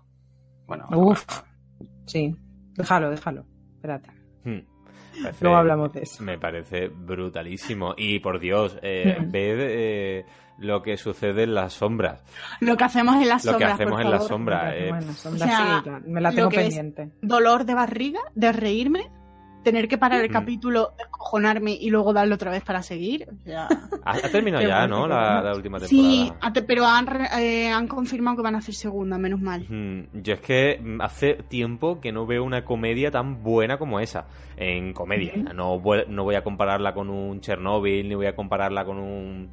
Bueno, Uf. Sí. Déjalo, déjalo. Espérate. Hmm. Parece- Luego hablamos de eso. Me parece brutalísimo. Y por Dios, eh, Mm. ved eh, lo que sucede en las sombras. Lo que hacemos en las Lo que sombras, hacemos por en eh, Bueno, sombra, o sea, sí, la- me la lo tengo pendiente. Dolor de barriga, de reírme, tener que parar el Mm. capítulo, descojonarme y luego darle otra vez para seguir. O sea, ha, ha terminado ya, ¿no? La, última temporada. sí, pero han, eh, han confirmado que van a hacer segunda, menos mal. Mm, Yo es que mm, hace tiempo que no veo una comedia tan buena como esa. En comedia. No, voy- no voy a compararla con un Chernobyl, ni voy a compararla con un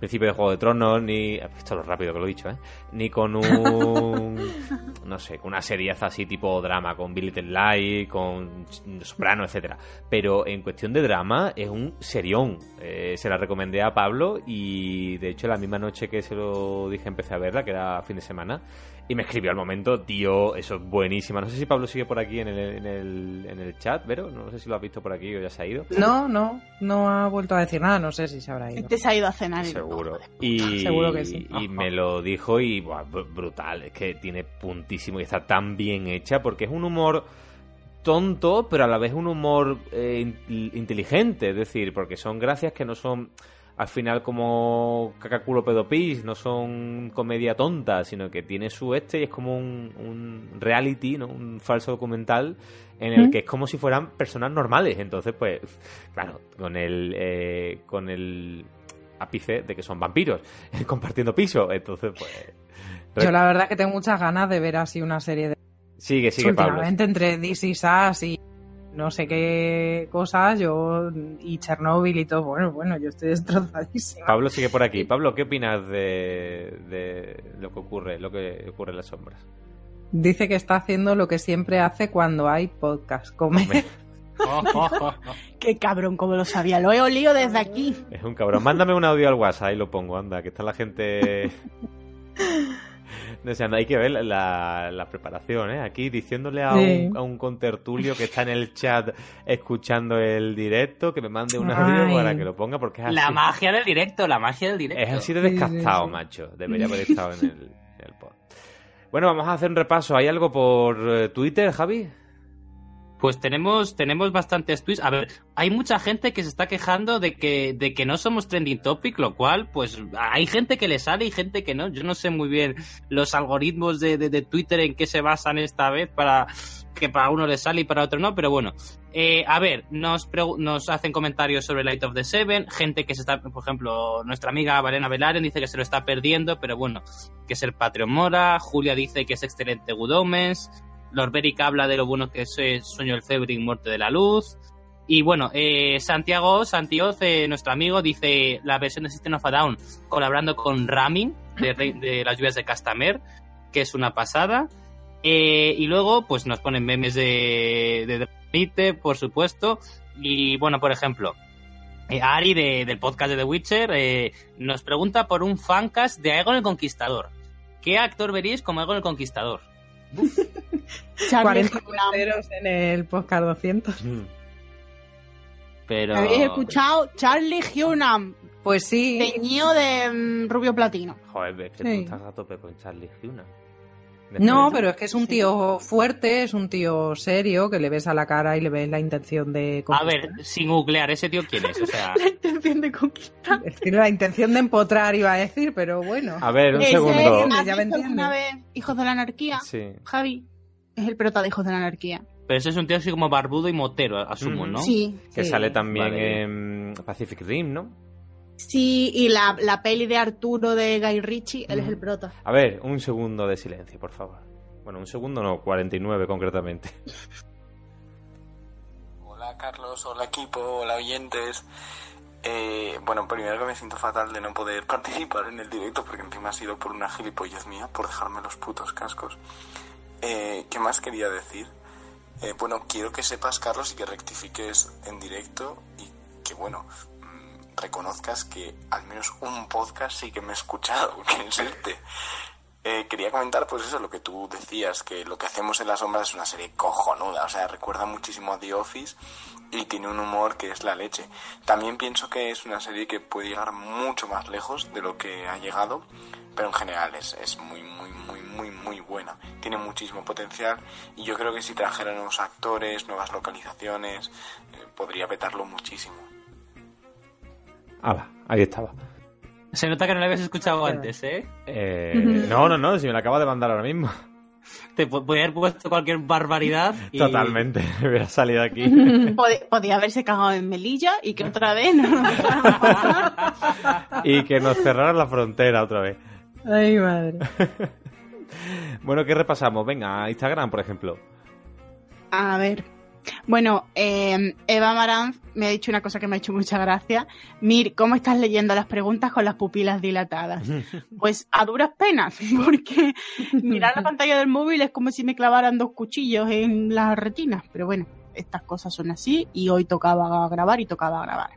Principio de Juego de Tronos, ni. Esto es lo rápido que lo he dicho, ¿eh? Ni con un. no sé, con una serie así tipo drama, con Billy Light, con Soprano, etcétera. Pero en cuestión de drama, es un serión. Eh, se la recomendé a Pablo y de hecho la misma noche que se lo dije empecé a verla, que era fin de semana. Y me escribió al momento, tío, eso es buenísima. No sé si Pablo sigue por aquí en el, en el, en el chat, pero no sé si lo has visto por aquí o ya se ha ido. No, no, no ha vuelto a decir nada, no sé si se habrá ido. Este se ha ido a cenar. Seguro. Y, Seguro que sí. Y me lo dijo y buah, br- brutal. Es que tiene puntísimo y está tan bien hecha porque es un humor tonto, pero a la vez un humor eh, in- inteligente. Es decir, porque son gracias que no son al final como cacaculo pedopis, no son comedia tonta, sino que tiene su este y es como un, un reality, ¿no? Un falso documental en el ¿Mm? que es como si fueran personas normales. Entonces, pues, claro, con el, eh, con el ápice de que son vampiros compartiendo piso. Entonces, pues. Yo la verdad que tengo muchas ganas de ver así una serie de Sigue, sigue, Pablo. últimamente entre This Is Us y no sé qué cosas, yo y Chernobyl y todo. Bueno, bueno, yo estoy destrozadísima. Pablo sigue por aquí. Pablo, ¿qué opinas de, de lo que ocurre, lo que ocurre en las sombras? Dice que está haciendo lo que siempre hace cuando hay podcast, comer. Oh, oh, oh, oh. Qué cabrón, como lo sabía. Lo he olido desde aquí. Es un cabrón. Mándame un audio al WhatsApp y lo pongo, anda, que está la gente. Deseando. Hay que ver la, la preparación, ¿eh? Aquí diciéndole a, Sí. un, a un contertulio que está en el chat escuchando el directo que me mande un Ay. audio para que lo ponga porque es así. La magia del directo, la magia del directo. Es así de Sí, sí, descastado, sí. macho. Debería haber estado en el, en el pod. Bueno, vamos a hacer un repaso. ¿Hay algo por eh, Twitter, Javi? Pues tenemos, tenemos bastantes tweets. A ver, hay mucha gente que se está quejando de que, de que no somos trending topic, lo cual, pues hay gente que le sale y gente que no. Yo no sé muy bien los algoritmos de, de- Twitter en qué se basan esta vez para que para uno le sale y para otro no, pero bueno. Eh, a ver, nos, nos hacen comentarios sobre Light of the Seven, gente que se está, por ejemplo, nuestra amiga Valena Velaren dice que se lo está perdiendo, pero bueno, que es el Patreon Mora, Julia dice que es excelente Good Lord Beric habla de lo bueno que es eh, Sueño del Febre y Muerte de la Luz. Y bueno, eh, Santiago Santioz, eh, nuestro amigo, dice la versión de System of a Down colaborando con Ramin de, las lluvias de Castamer, que es una pasada. Eh, y luego, pues nos ponen memes de, de Dramite, por supuesto. Y bueno, por ejemplo, Ari de- del podcast de The Witcher nos pregunta por un fancast de Aegon el Conquistador. ¿Qué actor veríais como Aegon el Conquistador? Charlie 40 Hunnam. ceros en el podcast 200. Mm. Pero... ¿Habéis escuchado? Charlie Hunnam, Pues sí. teñido de mm, rubio platino. Joder, es que Sí. tú estás a tope con Charlie Hunnam. No, pero es que es un tío fuerte, es un tío serio, que le ves a la cara y le ves la intención de A ver, sin googlear, ¿ese tío quién es? O sea, La intención de conquistar. Es decir, la intención de empotrar iba a decir, pero bueno. A ver, un Ese segundo. es, ¿has Ya me alguna vez Hijos de la Anarquía? Sí. Javi es el prota de Hijos de la Anarquía. pero ese es un tío así como barbudo y motero, asumo. ¿no? Sí. Que Sí, sale también vale. en Pacific Rim, ¿no? Sí, y la, la peli de Arturo de Guy Ritchie, él es Mm. el prota. A ver, un segundo de silencio, por favor. Bueno, un segundo no, 49 concretamente. Hola Carlos, hola equipo, hola oyentes. Eh, bueno, primero que me siento fatal de no poder participar en el directo porque encima ha sido por una gilipollez mía, por dejarme los putos cascos. Eh, ¿Qué más quería decir? Eh, bueno, quiero que sepas, Carlos, y que rectifiques en directo y que, bueno, mm, reconozcas que al menos un podcast sí que me he escuchado, que es este. Eh, quería comentar, pues eso, lo que tú decías, que lo que hacemos en las sombras es una serie cojonuda, o sea, recuerda muchísimo a The Office y tiene un humor que es la leche. También pienso que es una serie que puede llegar mucho más lejos de lo que ha llegado, pero en general es, es muy, muy, muy, muy, muy buena. Tiene muchísimo potencial y yo creo que si trajeran nuevos actores, nuevas localizaciones, eh, podría petarlo muchísimo. Hala, ahí estaba. Se nota que no lo habías escuchado antes, ¿eh? Eh, no, no, no, si me la acaba de mandar ahora mismo. Te podía haber puesto cualquier barbaridad y... Totalmente, me hubiera salido aquí. Pod- podía haberse cagado en Melilla y que otra vez no nos dejáramos pasar. y que nos cerraran la frontera otra vez. Ay, madre. Bueno, ¿qué repasamos? Venga, a Instagram, por ejemplo. A ver. Bueno, eh, Eva Maranz me ha dicho una cosa que me ha hecho mucha gracia. Mir, ¿cómo estás leyendo las preguntas con las pupilas dilatadas? Pues a duras penas, porque mirar la pantalla del móvil es como si me clavaran dos cuchillos en las retinas. Pero bueno, estas cosas son así y hoy tocaba grabar y tocaba grabar.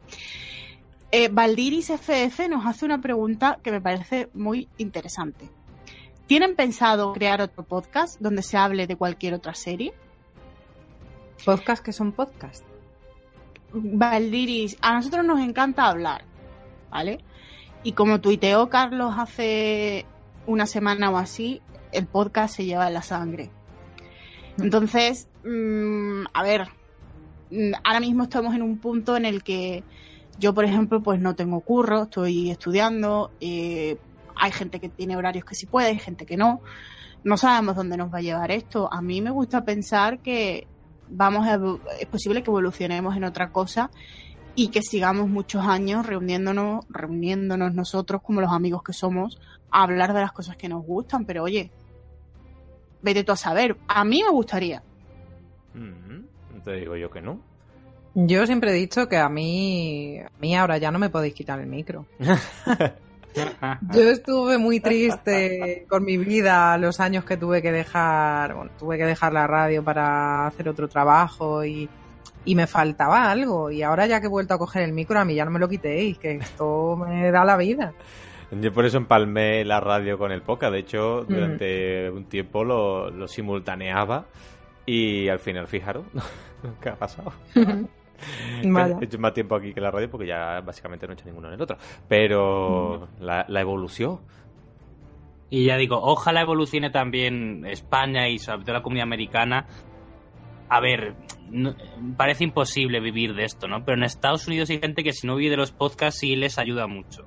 Eh, Valdiris FF nos hace una pregunta que me parece muy interesante. ¿Tienen pensado crear otro podcast donde se hable de cualquier otra serie? Podcast que son podcast. Valdiris, a nosotros nos encanta hablar, ¿vale? Y como tuiteó Carlos hace una semana o así, el podcast se lleva en la sangre. Entonces, mm, a ver, mm, ahora mismo estamos en un punto en el que yo, por ejemplo, pues no tengo curro, estoy estudiando, eh, hay gente que tiene horarios que sí puede, hay gente que no. No sabemos dónde nos va a llevar esto. A mí me gusta pensar que vamos a, es posible que evolucionemos en otra cosa y que sigamos muchos años reuniéndonos, reuniéndonos nosotros como los amigos que somos a hablar de las cosas que nos gustan, pero oye, vete tú a saber, a mí me gustaría. Mm, Te digo yo que no. Yo siempre he dicho que a mí, a mí ahora ya no me podéis quitar el micro. Yo estuve muy triste con mi vida los años que tuve que dejar, bueno, tuve que dejar la radio para hacer otro trabajo y, y me faltaba algo. Y ahora ya que he vuelto a coger el micro, a mí ya no me lo quitéis, que esto me da la vida. Yo por eso empalmé la radio con el podcast. De hecho, durante un tiempo lo, lo simultaneaba y al final, fijaros, ¿qué ha pasado? He hecho más tiempo aquí que la radio porque ya básicamente no he hecho ninguno en el otro. Pero la, la evolución. Y ya digo, ojalá evolucione también España y sobre todo la comunidad americana. A ver, no- parece imposible vivir de esto, ¿no? Pero en Estados Unidos hay gente que si no vive de los podcasts sí les ayuda mucho.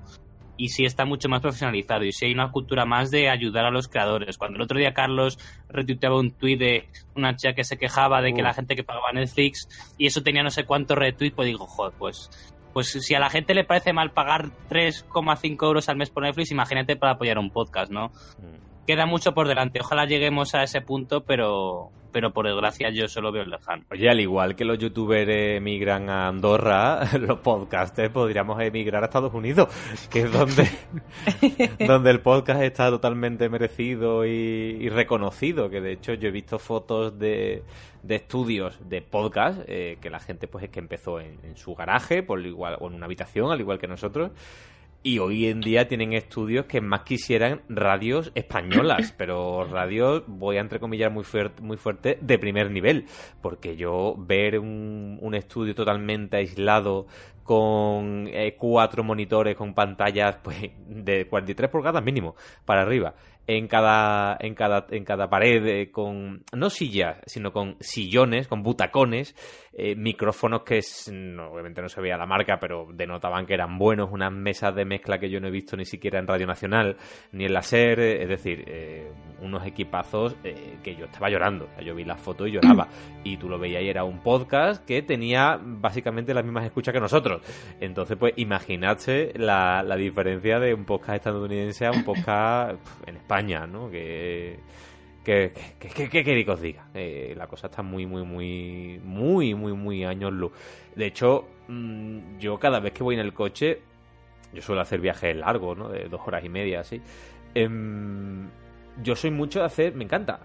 Y sí está mucho más profesionalizado. Y sí hay una cultura más de ayudar a los creadores. Cuando el otro día Carlos retuiteaba un tuit de una chica que se quejaba de que la gente que pagaba Netflix y eso tenía no sé cuántos retweets, pues digo, joder, pues pues si a la gente le parece mal pagar 3,5 euros al mes por Netflix, imagínate para apoyar un podcast, ¿no? Mm. Queda mucho por delante. Ojalá lleguemos a ese punto, pero, pero por desgracia yo solo veo lejano. Oye, al igual que los youtubers emigran a Andorra, los podcasters podríamos emigrar a Estados Unidos, que es donde, donde el podcast está totalmente merecido y, y reconocido. Que de hecho yo he visto fotos de, de estudios de podcast eh, que la gente pues es que empezó en, en su garaje, por igual, o en una habitación, al igual que nosotros. Y hoy en día tienen estudios que más quisieran radios españolas, pero radios, voy a entrecomillar muy, fuerte muy fuerte, de primer nivel. Porque yo ver un, un estudio totalmente aislado con eh, cuatro monitores, con pantallas pues de 43 pulgadas mínimo para arriba, en cada, en cada, en cada pared eh, con, no sillas, sino con sillones, con butacones, eh, micrófonos que obviamente no se veía la marca, pero denotaban que eran buenos, unas mesas de mezcla que yo no he visto ni siquiera en Radio Nacional, ni en la SER, eh, es decir, unos equipazos que yo estaba llorando, yo vi la foto y lloraba, y tú lo veías y era un podcast que tenía básicamente las mismas escuchas que nosotros, entonces pues imaginadse la, la diferencia de un podcast estadounidense a un podcast en España ¿no? Que, que, que, que, os diga. Eh, la cosa está muy, muy, muy, muy, muy, muy años luz. De hecho, mm, yo cada vez que voy en el coche, yo suelo hacer viajes largos, ¿no? De dos horas y media, así. Em, yo soy mucho de hacer, me encanta,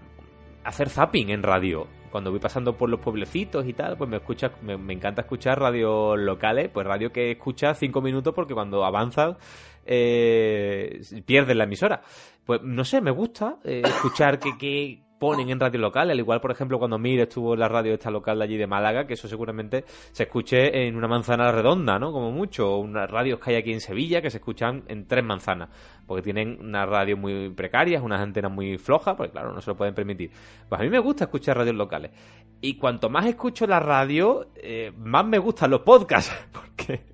hacer zapping en radio. Cuando voy pasando por los pueblecitos y tal, pues me escucha, me, me encanta escuchar radios locales, pues radio que escucha cinco minutos porque cuando avanzas eh, pierden la emisora. Pues no sé, me gusta eh, escuchar que, ponen en radio local, al igual, por ejemplo, cuando Mir estuvo en la radio esta local de allí de Málaga, que eso seguramente se escuche en una manzana redonda, ¿no? Como mucho, o unas radios que hay aquí en Sevilla que se escuchan en tres manzanas, porque tienen unas radios muy precarias, unas antenas muy flojas, porque claro, no se lo pueden permitir. Pues a mí me gusta escuchar radios locales. Y cuanto más escucho la radio, eh, más me gustan los podcasts, porque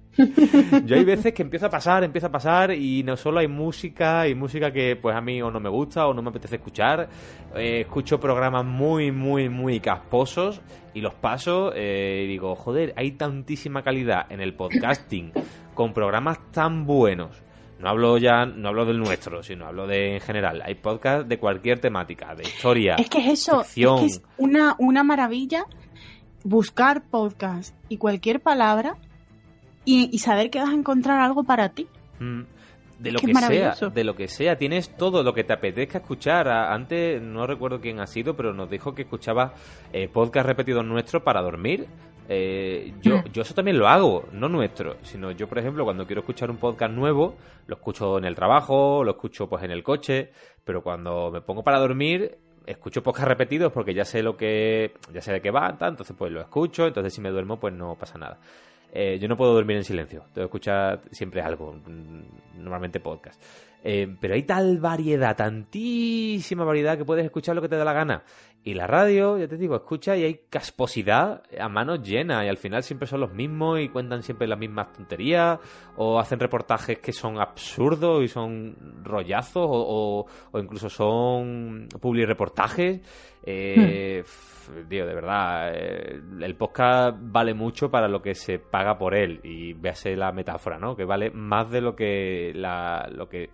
yo hay veces que empieza a pasar, empieza a pasar y no solo hay música, y música que pues a mí o no me gusta o no me apetece escuchar. Eh, escucho programas muy, muy, muy casposos y los paso eh, y digo, joder, hay tantísima calidad en el podcasting con programas tan buenos. No hablo ya, no hablo del nuestro, sino hablo de en general. Hay podcasts de cualquier temática, de historia. Es que es eso, es, que es una, una maravilla buscar podcast y cualquier palabra y, saber que vas a encontrar algo para ti. Mm. De lo que, sea, de lo que sea, tienes todo lo que te apetezca escuchar. Antes no recuerdo quién ha sido, pero nos dijo que escuchaba eh, podcast repetidos nuestros para dormir. Eh, yo, mm. yo eso también lo hago, no nuestro, sino yo, por ejemplo, cuando quiero escuchar un podcast nuevo, lo escucho en el trabajo, lo escucho pues en el coche, pero cuando me pongo para dormir, escucho podcast repetidos porque ya sé lo que, ya sé de qué va, entonces pues lo escucho, entonces si me duermo pues no pasa nada. Eh, yo no puedo dormir en silencio, tengo que escuchar siempre algo, mm, normalmente podcast. Eh, pero hay tal variedad, tantísima variedad que puedes escuchar lo que te da la gana. Y la radio, ya te digo, escucha y hay casposidad a manos llenas y al final siempre son los mismos y cuentan siempre las mismas tonterías o hacen reportajes que son absurdos y son rollazos o, o, incluso son publi reportajes. Eh, hmm. de verdad, eh, el podcast vale mucho para lo que se paga por él y véase la metáfora, ¿no? Que vale más de lo que la, lo que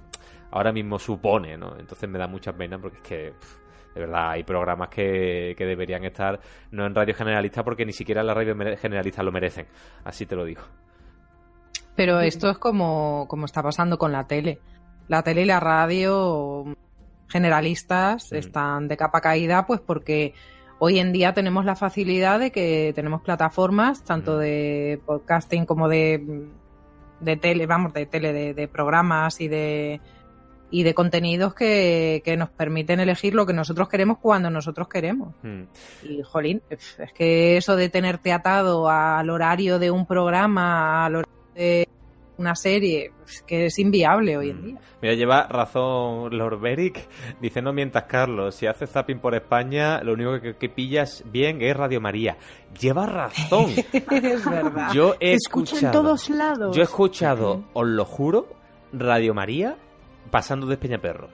ahora mismo supone, ¿no? Entonces me da mucha pena porque es que, de verdad, hay programas que, que deberían estar no en radio generalista porque ni siquiera la radio generalista lo merecen. Así te lo digo. Pero esto es como, como está pasando con la tele. La tele y la radio generalistas están de capa caída, pues porque hoy en día tenemos la facilidad de que tenemos plataformas, tanto de podcasting como de, de tele, vamos, de tele, de programas y de, y de contenidos que, nos permiten elegir lo que nosotros queremos cuando nosotros queremos. Hmm. Y, jolín, es que eso de tenerte atado al horario de un programa, al horario de una serie, es que es inviable hoy en hmm. día. Mira, lleva razón Lord Beric, dice no mientas Carlos, si haces zapping por España, lo único que, pillas bien es Radio María. Lleva razón. es verdad. Yo he escuchado, en todos lados. Yo he escuchado, os lo juro, Radio María pasando de Peñaperro.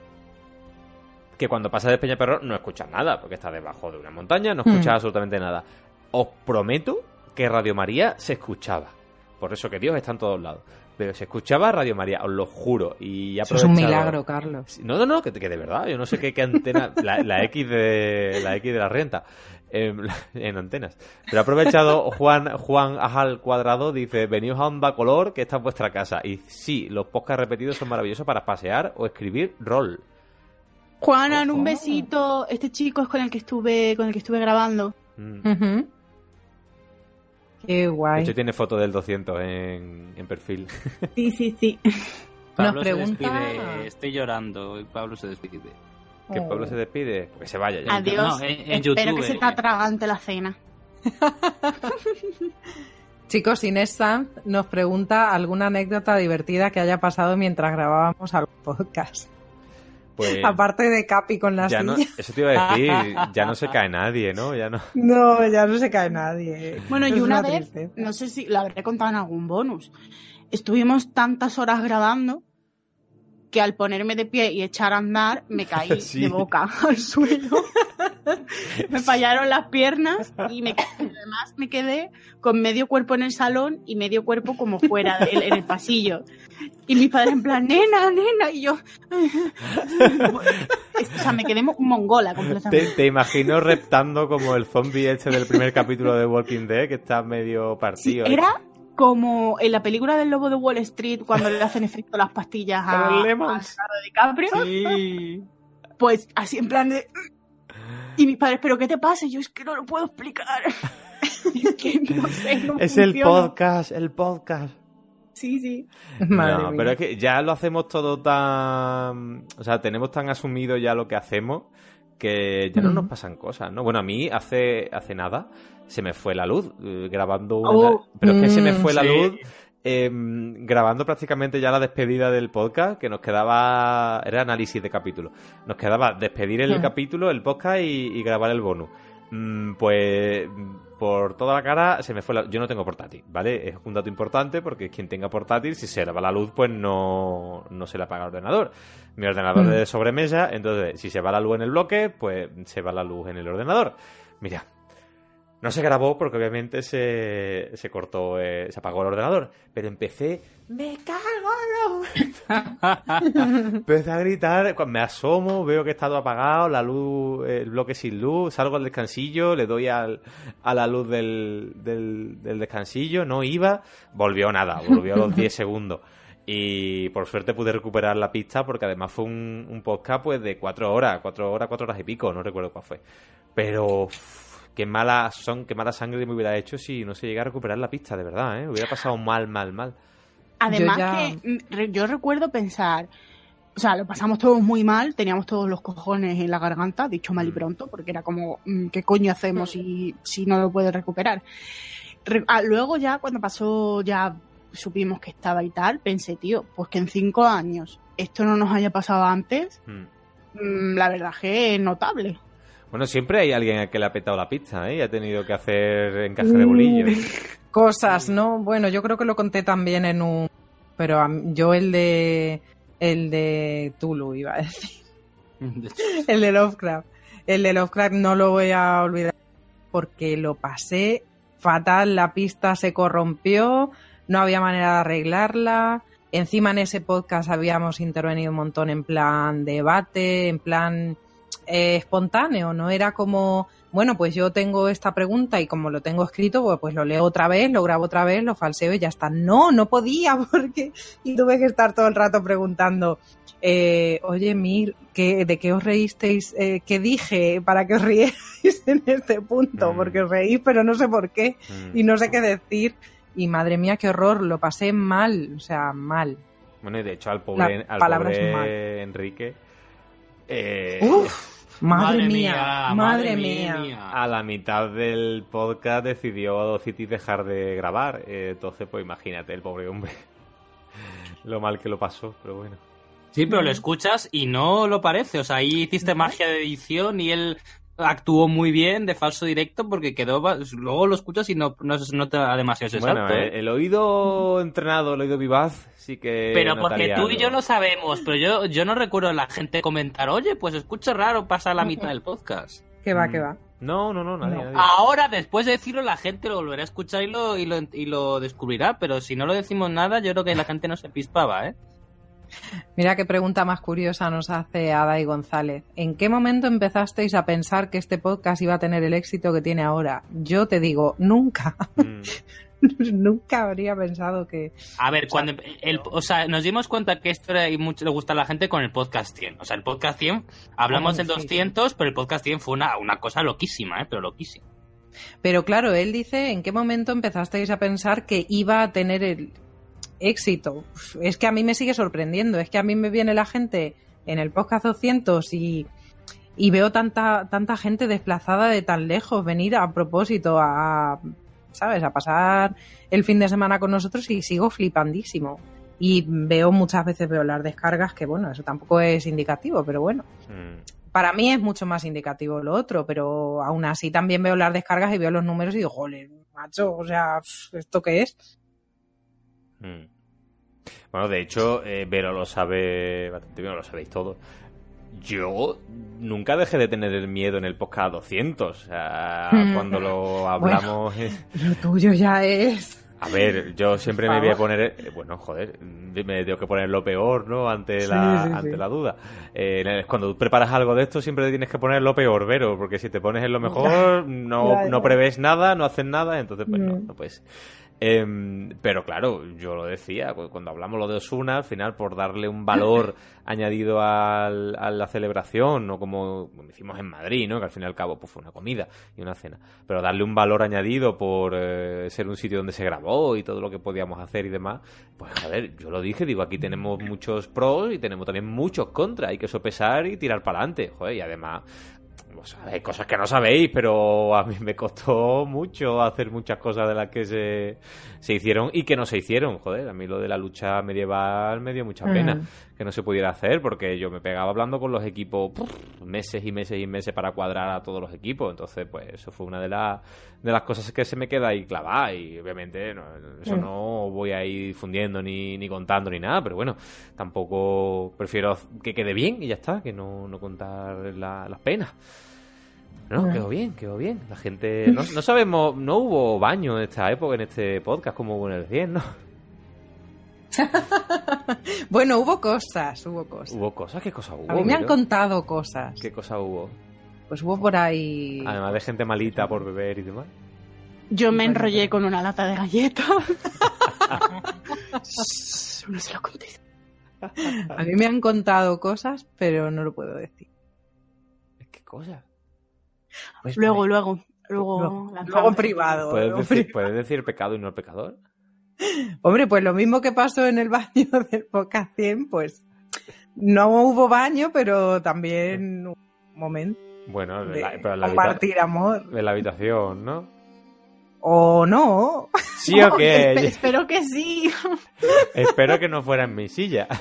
Que cuando pasa de Peñaperro no escuchas nada, porque está debajo de una montaña, no escuchas hmm. absolutamente nada. Os prometo que Radio María se escuchaba. Por eso que Dios está en todos lados. Pero se escuchaba Radio María, os lo juro. Y Eso es un milagro, Carlos. No, no, no, que, de verdad, yo no sé qué, antena, la, X de la X de la renta. En, antenas. Pero ha aprovechado Juan, Juan Ajal Cuadrado, dice, veníos a Onda Color, que esta es vuestra casa. Y sí, los podcasts repetidos son maravillosos para pasear o escribir rol. Juanan, un besito. Este chico es con el que estuve, con el que estuve grabando. Mm. Qué guay. De hecho, tiene foto del 200 en, en perfil. Sí, sí, sí. Pablo se despide, estoy llorando Pablo se despide. Que Pablo se despide, que se vaya ya. Adiós. Espero que se te atragante la cena. Chicos, Inés Sanz nos pregunta alguna anécdota divertida que haya pasado mientras grabábamos al podcast. Pues Aparte de Capi con la ya silla. no, eso te iba a decir, ya no se cae nadie, ¿no? Ya no. No, ya no se cae nadie. Bueno, y una vez, tristeza. no sé si lo habré contado en algún bonus, estuvimos tantas horas grabando que al ponerme de pie y echar a andar me caí Sí. de boca al suelo. me fallaron las piernas y me, además me quedé con medio cuerpo en el salón y medio cuerpo como fuera de en el pasillo. Y mis padres en plan, nena, nena, y yo... o sea, me quedé mo- mongola Te, completamente. te imagino reptando como el zombie este del primer capítulo de Walking Dead, que está medio partido. ¿eh? era como en la película del lobo de Wall Street cuando le hacen efecto las pastillas a, a. Leonardo DiCaprio. Sí. Pues así en plan de... Y mis padres, ¿pero qué te pasa? Y yo es que no lo puedo explicar. es que no sé, no Es el podcast, el podcast. Sí, sí. Madre no, mía. pero es que ya lo hacemos todo tan... O sea, tenemos tan asumido ya lo que hacemos que ya no Mm. nos pasan cosas, ¿no? Bueno, a mí hace, hace nada se me fue la luz eh, grabando una... Oh, pero es que se me mm, fue la luz eh, grabando prácticamente ya la despedida del podcast, que nos quedaba... Era análisis de capítulo. Nos quedaba despedir el Mm. capítulo, el podcast y, y grabar el bonus. Mm, pues por toda la cara se me fue la... Yo no tengo portátil, ¿vale? Es un dato importante porque quien tenga portátil, si se le va la luz, pues no, no se le apaga el ordenador. Mi ordenador Mm. de sobremesa, entonces si se va la luz en el bloque, pues se va la luz en el ordenador. Mira, no se grabó porque obviamente se, se cortó, eh, se apagó el ordenador, pero empecé... ¡Me cago en lo-". Empecé a gritar, me asomo, veo que está todo apagado, la luz, el bloque sin luz, salgo al descansillo, le doy al, a la luz del, del, del descansillo, no iba, volvió nada, volvió a los 10 segundos. Y por suerte pude recuperar la pista porque además fue un, un podcast pues de 4 horas, 4 horas, 4 horas y pico, no recuerdo cuál fue. Pero qué mala son, qué mala sangre me hubiera hecho si no se llega a recuperar la pista, de verdad, ¿eh? Hubiera pasado mal, mal, mal. Además Yo ya- que mm, yo recuerdo pensar, o sea, lo pasamos todos muy mal, teníamos todos los cojones en la garganta, dicho mal y Mm. pronto, porque era como, mm, ¿qué coño hacemos si, si no lo puedes recuperar? Re- ah, luego ya, cuando pasó, ya supimos que estaba y tal, pensé, tío, pues que en cinco años esto no nos haya pasado antes, Mm. mm, la verdad que es notable. Bueno, siempre hay alguien al que le ha petado la pista, ¿eh? Y ha tenido que hacer encaje de bolillo. Cosas, ¿no? Bueno, yo creo que lo conté también en un... Pero a mí- yo el de... El de Tulu, iba a decir. El de Lovecraft. El de Lovecraft no lo voy a olvidar porque lo pasé fatal, la pista se corrompió, no había manera de arreglarla. Encima en ese podcast habíamos intervenido un montón en plan debate, en plan eh, espontáneo, no era como, bueno, pues yo tengo esta pregunta y como lo tengo escrito, pues, pues lo leo otra vez, lo grabo otra vez, lo falseo y ya está. No, no podía porque y tuve que estar todo el rato preguntando, eh, oye, Mir, ¿qué, ¿de qué os reísteis? Eh, ¿Qué dije para que os rierais en este punto? Mm. Porque os reís, pero no sé por qué Mm. y no sé qué decir. Y madre mía, qué horror, lo pasé mal, o sea, mal. Bueno, y de hecho al pobre, al pobre. Enrique... eh, Uf, madre, mía, madre mía. a la mitad del podcast decidió Cities dejar de grabar. eh, entonces, pues imagínate, el pobre hombre. lo mal que lo pasó, pero bueno. Sí, pero lo escuchas y no lo parece. O sea, ahí hiciste magia de edición y él actuó muy bien de falso directo porque quedó. Luego lo escuchas y no, no se nota demasiado ese Bueno, salto, eh, ¿eh? el oído entrenado, el oído vivaz, sí que. Pero porque tú y yo lo sabemos, pero yo, yo no recuerdo a la gente comentar, oye, pues escucho raro, pasa la mitad del podcast. Que va, Mm. que va. No, no, no, nadie. No. nadie. Ahora, después de decirlo, la gente lo volverá a escuchar y lo, y lo, y lo descubrirá, pero si no lo decimos nada, yo creo que la gente no se pispaba, ¿eh? Mira qué pregunta más curiosa nos hace Ada y González. ¿En qué momento empezasteis a pensar que este podcast iba a tener el éxito que tiene ahora? Yo te digo, nunca, Mm. nunca habría pensado que... A ver, cuando el, o sea, nos dimos cuenta que esto era, y mucho le gusta a la gente con el podcast 100. O sea, el podcast 100, hablamos del Sí, sí. 200, pero el podcast 100 fue una, una cosa loquísima, ¿eh? Pero loquísima. Pero claro, él dice, ¿en qué momento empezasteis a pensar que iba a tener el éxito? Es que a mí me sigue sorprendiendo, es que a mí me viene la gente en el podcast 200 y, y veo tanta, tanta gente desplazada de tan lejos venir a propósito a, ¿sabes?, a pasar el fin de semana con nosotros y sigo flipandísimo. Y veo muchas veces veo las descargas que, bueno, eso tampoco es indicativo, pero bueno. Mm. Para mí es mucho más indicativo lo otro, pero aún así también veo las descargas y veo los números y digo, joder, macho, o sea, ¿esto qué es? Mm. Bueno, de hecho, eh, Vero lo sabe bastante bien, lo sabéis todos. Yo nunca dejé de tener el miedo en el podcast 200. O sea, Mm. cuando lo hablamos. eh, Lo tuyo ya es. A ver, yo siempre me voy a poner. eh, Bueno, joder, me tengo que poner lo peor, ¿no? Ante la, sí, sí. ante la duda. Eh, cuando tú preparas algo de esto, siempre tienes que poner lo peor, Vero, porque si te pones en lo mejor, no, no prevés nada, no haces nada, entonces, pues no, Mm. no puedes. Em, pero claro, yo lo decía, cu- cuando hablamos lo de Osuna, al final, por darle un valor añadido al- a la celebración, no como, como hicimos en Madrid, ¿no? Que al fin y al cabo pues, fue una comida y una cena. Pero darle un valor añadido por eh, ser un sitio donde se grabó y todo lo que podíamos hacer y demás, pues joder, yo lo dije, digo, aquí tenemos muchos pros y tenemos también muchos contras, hay que sopesar y tirar para adelante, joder, y además pues, hay cosas que no sabéis, pero a mí me costó mucho hacer muchas cosas de las que se, se hicieron y que no se hicieron. Joder, a mí lo de la lucha medieval me dio mucha pena que no se pudiera hacer porque yo me pegaba hablando con los equipos puf, meses y meses y meses para cuadrar a todos los equipos. Entonces, pues eso fue una de, las de las cosas que se me queda ahí clavada y obviamente no, eso no voy a ir difundiendo ni, ni contando ni nada, pero bueno, tampoco prefiero que quede bien y ya está, que no, no contar la- las penas. No, quedó bien, quedó bien. La gente. No, no sabemos, no hubo baño en esta época, en este podcast, como hubo en el 100, ¿no? Bueno, hubo cosas, hubo cosas. Hubo cosas, ¿qué cosas hubo? A mí me han contado cosas. ¿Qué cosa hubo? Pues hubo por ahí. Además de gente malita por beber y demás. Yo me enrollé con una lata de galletas. No se lo contéis. A mí me han contado cosas, pero no lo puedo decir. ¿Qué cosa? Pues Luego, me- luego, luego, luego, lanzamos. luego privado. ¿Puedes luego decir, pri- ¿Puedes decir pecado y no el pecador? Hombre, pues lo mismo que pasó en el baño del podcast 100, pues no hubo baño, pero también un momento Bueno, de la- pero compartir amor. en la habitación, ¿no? O no. ¿Sí o Espe- qué? espero que sí. Espero que no fuera en mi silla.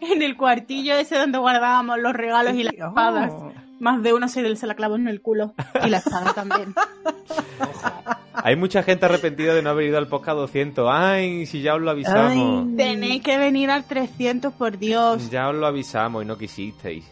en el cuartillo ese donde guardábamos los regalos y las Oh. espadas. Más de uno se, se la clavó en el culo. Y la espada también. Hay mucha gente arrepentida de no haber ido al podcast 200. Ay, si ya os lo avisamos. Ay. Tenéis que venir al 300, por Dios. Ya os lo avisamos y no quisisteis.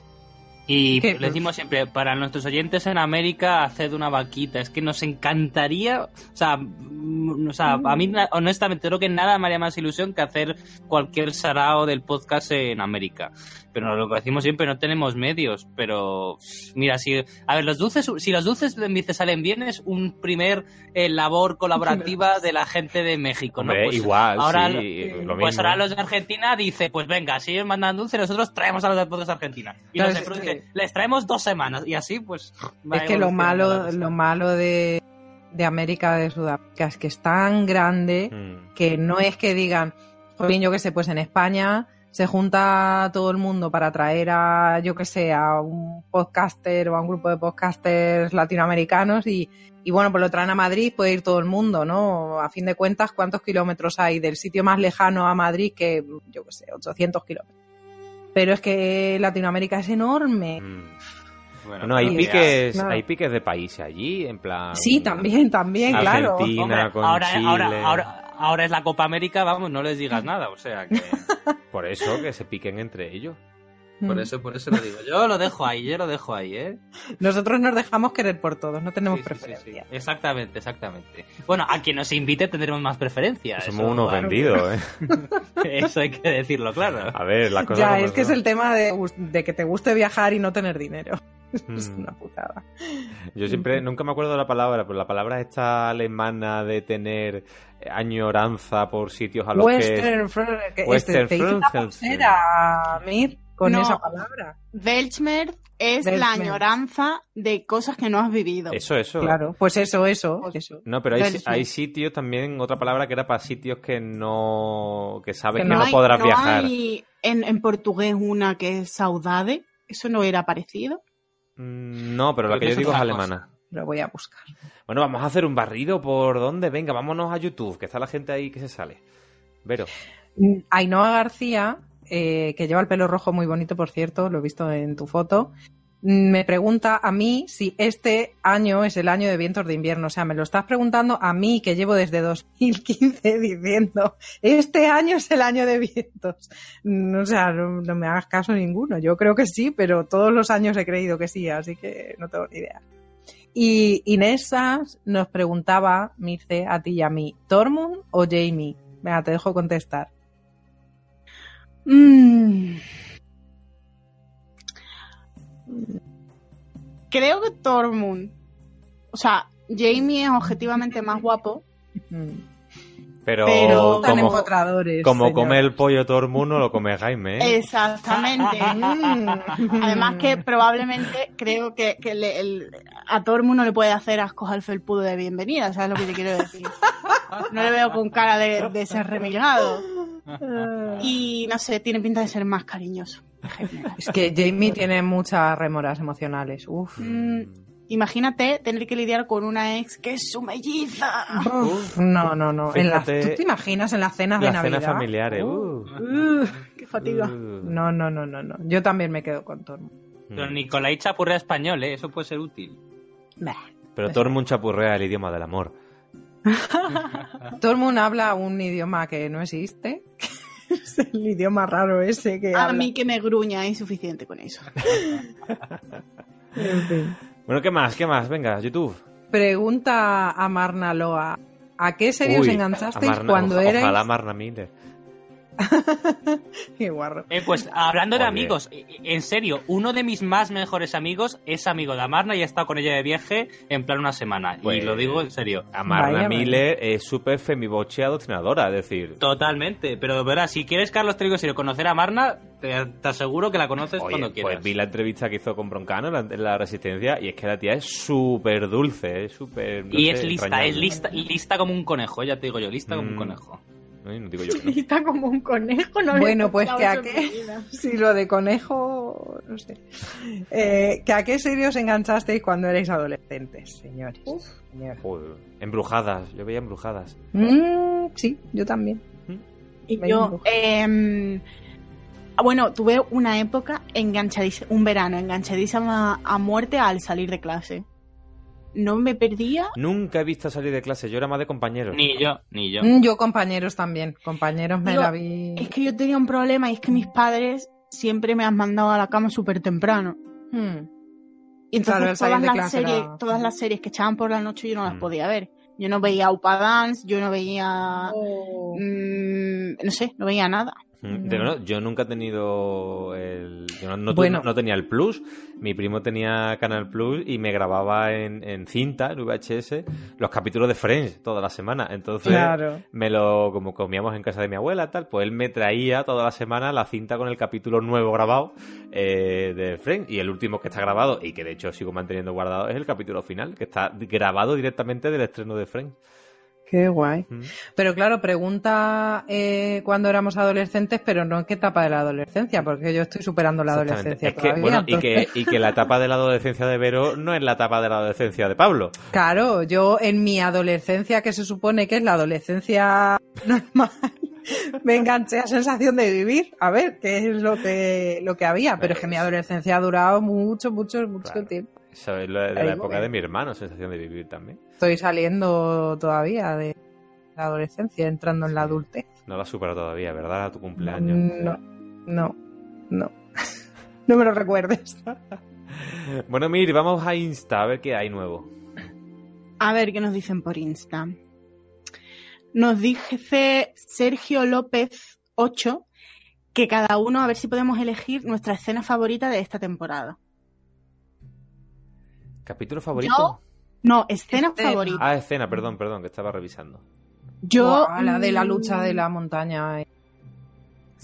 Y ¿Qué? le decimos siempre, para nuestros oyentes en América, haced una vaquita. Es que nos encantaría, o sea, mm, o sea a mí na- honestamente creo que nada me haría más ilusión que hacer cualquier sarao del podcast en América. Pero lo que decimos siempre, no tenemos medios. Pero mira, si, a ver, los dulces, si los dulces de Mice salen bien, es un primer eh, labor colaborativa de la gente de México, ¿no? Hombre, Pues igual, ahora, sí, lo pues mismo. ahora los de Argentina dice, pues venga, si ellos mandan dulce, nosotros traemos a los de Argentina. Y los de dicen, les traemos dos semanas. Y así, pues. Es que lo malo, lo malo de, de América de Sudáfrica es que es tan grande Mm. que no es que digan, bien, yo que sé, pues en España se junta todo el mundo para traer a, yo que sé, a un podcaster o a un grupo de podcasters latinoamericanos y, y bueno, pues lo traen a Madrid, puede ir todo el mundo, ¿no? A fin de cuentas, ¿cuántos kilómetros hay del sitio más lejano a Madrid que, yo que sé, 800 kilómetros? Pero es que Latinoamérica es enorme. Mm. Bueno, No, hay piques, claro. hay piques de países allí, en plan. Sí, también, también, claro. Hombre, con ahora, Chile. ahora, ahora, ahora es la Copa América, vamos, no les digas nada. O sea que. Por eso que se piquen entre ellos. Por Mm. eso, por eso lo digo. Yo lo dejo ahí, yo lo dejo ahí, ¿eh? Nosotros nos dejamos querer por todos, no tenemos Sí, sí, sí, preferencia. sí. Exactamente, exactamente. Bueno, a quien nos invite tendremos más preferencia. Somos eso, unos claro. vendidos, ¿eh? Eso hay que decirlo, claro. A ver, las cosas Ya, es que es el tema de, de que te guste viajar y no tener dinero. Es Mm. una putada. Yo siempre, nunca me acuerdo de la palabra, pero la palabra esta alemana de tener añoranza por sitios a los que... Western, Front- que Western este, te Front, pulsera, Mir, con No. esa palabra. Weltschmerz es la añoranza de cosas que no has vivido. Eso, eso. Claro, pues eso, eso, eso. No, pero hay, sitios también, otra palabra que era para sitios que no... que sabes Que que, no no, hay- podrás no viajar. hay en, en portugués una que es saudade. ¿Eso no era parecido? Mm, No, pero la que yo digo es alemana. Lo voy a buscar. Bueno, vamos a hacer un barrido por dónde. Venga, vámonos a YouTube, que está la gente ahí que se sale. Vero. Ainhoa García, eh, que lleva el pelo rojo muy bonito, por cierto, lo he visto en tu foto, me pregunta a mí si este año es el año de vientos de invierno. O sea, me lo estás preguntando a mí, que llevo desde 2015 diciendo, este año es el año de vientos. No, o sea, no, me hagas caso ninguno. Yo creo que sí, pero todos los años he creído que sí, así que no tengo ni idea. Y Inesa nos preguntaba, Mirce, a ti y a mí, ¿Tormund o Jamie? Venga, te dejo contestar. Mm. Creo que Tormund. O sea, Jamie es objetivamente más guapo. Pero, Pero- Tan como, empotradores, como señor. come el pollo todo el mundo, lo come Jaime. ¿eh? Exactamente. Además que probablemente creo que, que le- el- a Tormund no le puede hacer ascos al felpudo de bienvenida, ¿sabes lo que te quiero decir? No le veo con cara de, de ser remilgado. Y no sé, tiene pinta de ser más cariñoso. Es que Jamie tiene muchas remoras emocionales. Uf. Mm, imagínate tener que lidiar con una ex que es su melliza. Uf, no, no, no. En las- ¿Tú te imaginas en las cenas de Las Navidad? cenas familiares. uh, Uh, qué fatiga. uh. No, no, no, no, no. Yo también me quedo con Tormund. Pero Nicolai chapurrea español, ¿eh? Eso puede ser útil. Pero el mundo chapurrea el idioma del amor. Tormund habla un idioma que no existe. es el idioma raro ese que A habla. mí que me gruña es suficiente con eso. En fin. Bueno, ¿qué más? ¿Qué más? Venga, YouTube. Pregunta a Marna Loa. ¿A qué serie os enganchasteis Marna- cuando oja- erais? Ojalá Marna Miller. Qué guarro. Eh, pues hablando de Oye. amigos, eh, en serio, uno de mis más mejores amigos es amigo de Amarna y ha estado con ella de viaje en plan una semana. Pues- y lo digo en serio. A Marna Vaya, Miller es súper femiboche adoctrinadora, es decir... Totalmente, pero verás, si quieres, Carlos, en serio, conocer a Marna, te, te aseguro que la conoces Oye, cuando quieras. pues vi la entrevista que hizo con Broncano en la, en la Resistencia y es que la tía es súper dulce, es súper... no y sé, es lista, es lista, lista como un conejo, ya te digo yo, lista como un Mm. conejo. Ay, no digo yo que no. Está como un conejo, no Bueno, pues que a qué. Si lo de conejo, no sé. Eh, ¿Que a qué serie os enganchasteis cuando erais adolescentes, señores? Joder, embrujadas, yo veía embrujadas. Mm, sí, yo también. Y Me yo, ah, bueno, tuve una época enganchadísima, un verano enganchadísima a muerte al salir de clase. No me perdía. Nunca he visto salir de clase, yo era más de compañeros. Ni yo, ni yo. Mm, Yo compañeros también. Compañeros me Digo, la vi. Es que yo tenía un problema y es que mis padres siempre me han mandado a la cama súper temprano. Mm. Y entonces Claro, todas, las series, era- todas las series que echaban por la noche yo no las Mm. podía ver. Yo no veía Upa Dance, yo no veía... mm, no sé, no veía nada. Mm, de verdad, yo nunca he tenido el. Yo no, no tu- Bueno. no tenía el Plus. Mi primo tenía Canal Plus y me grababa en, en cinta, en VHS, los capítulos de Friends toda la semana. Entonces, Claro. me lo. Como comíamos en casa de mi abuela, tal, pues él me traía toda la semana la cinta con el capítulo nuevo grabado eh, de Friends. Y el último que está grabado, y que de hecho sigo manteniendo guardado, es el capítulo final, que está grabado directamente del estreno de Friends. Qué guay. Mm. Pero claro, pregunta eh, cuando éramos adolescentes, pero no en qué etapa de la adolescencia, porque yo estoy superando la adolescencia Es que, y que, entonces- y que la etapa de la adolescencia de Vero no es la etapa de la adolescencia de Pablo. Claro, yo en mi adolescencia, que se supone que es la adolescencia normal, me enganché a sensación de vivir, a ver qué es lo que, lo que había, pero es que mi adolescencia ha durado mucho, mucho, mucho Claro. tiempo. De, la época de mi hermano, sensación de vivir también. Estoy saliendo todavía de la adolescencia, entrando en la adultez. No la supero todavía, ¿verdad? A tu cumpleaños. No, no, no. No me lo recuerdes. Bueno, Mir, vamos a Insta a ver qué hay nuevo. A ver qué nos dicen por Insta. Nos dice Sergio López 8 que cada uno a ver si podemos elegir nuestra escena favorita de esta temporada. ¿Capítulo favorito? Yo- No, escena Escena. favorita. Ah, escena, perdón, perdón, que estaba revisando. Yo Buah, la de la mm, lucha de la montaña y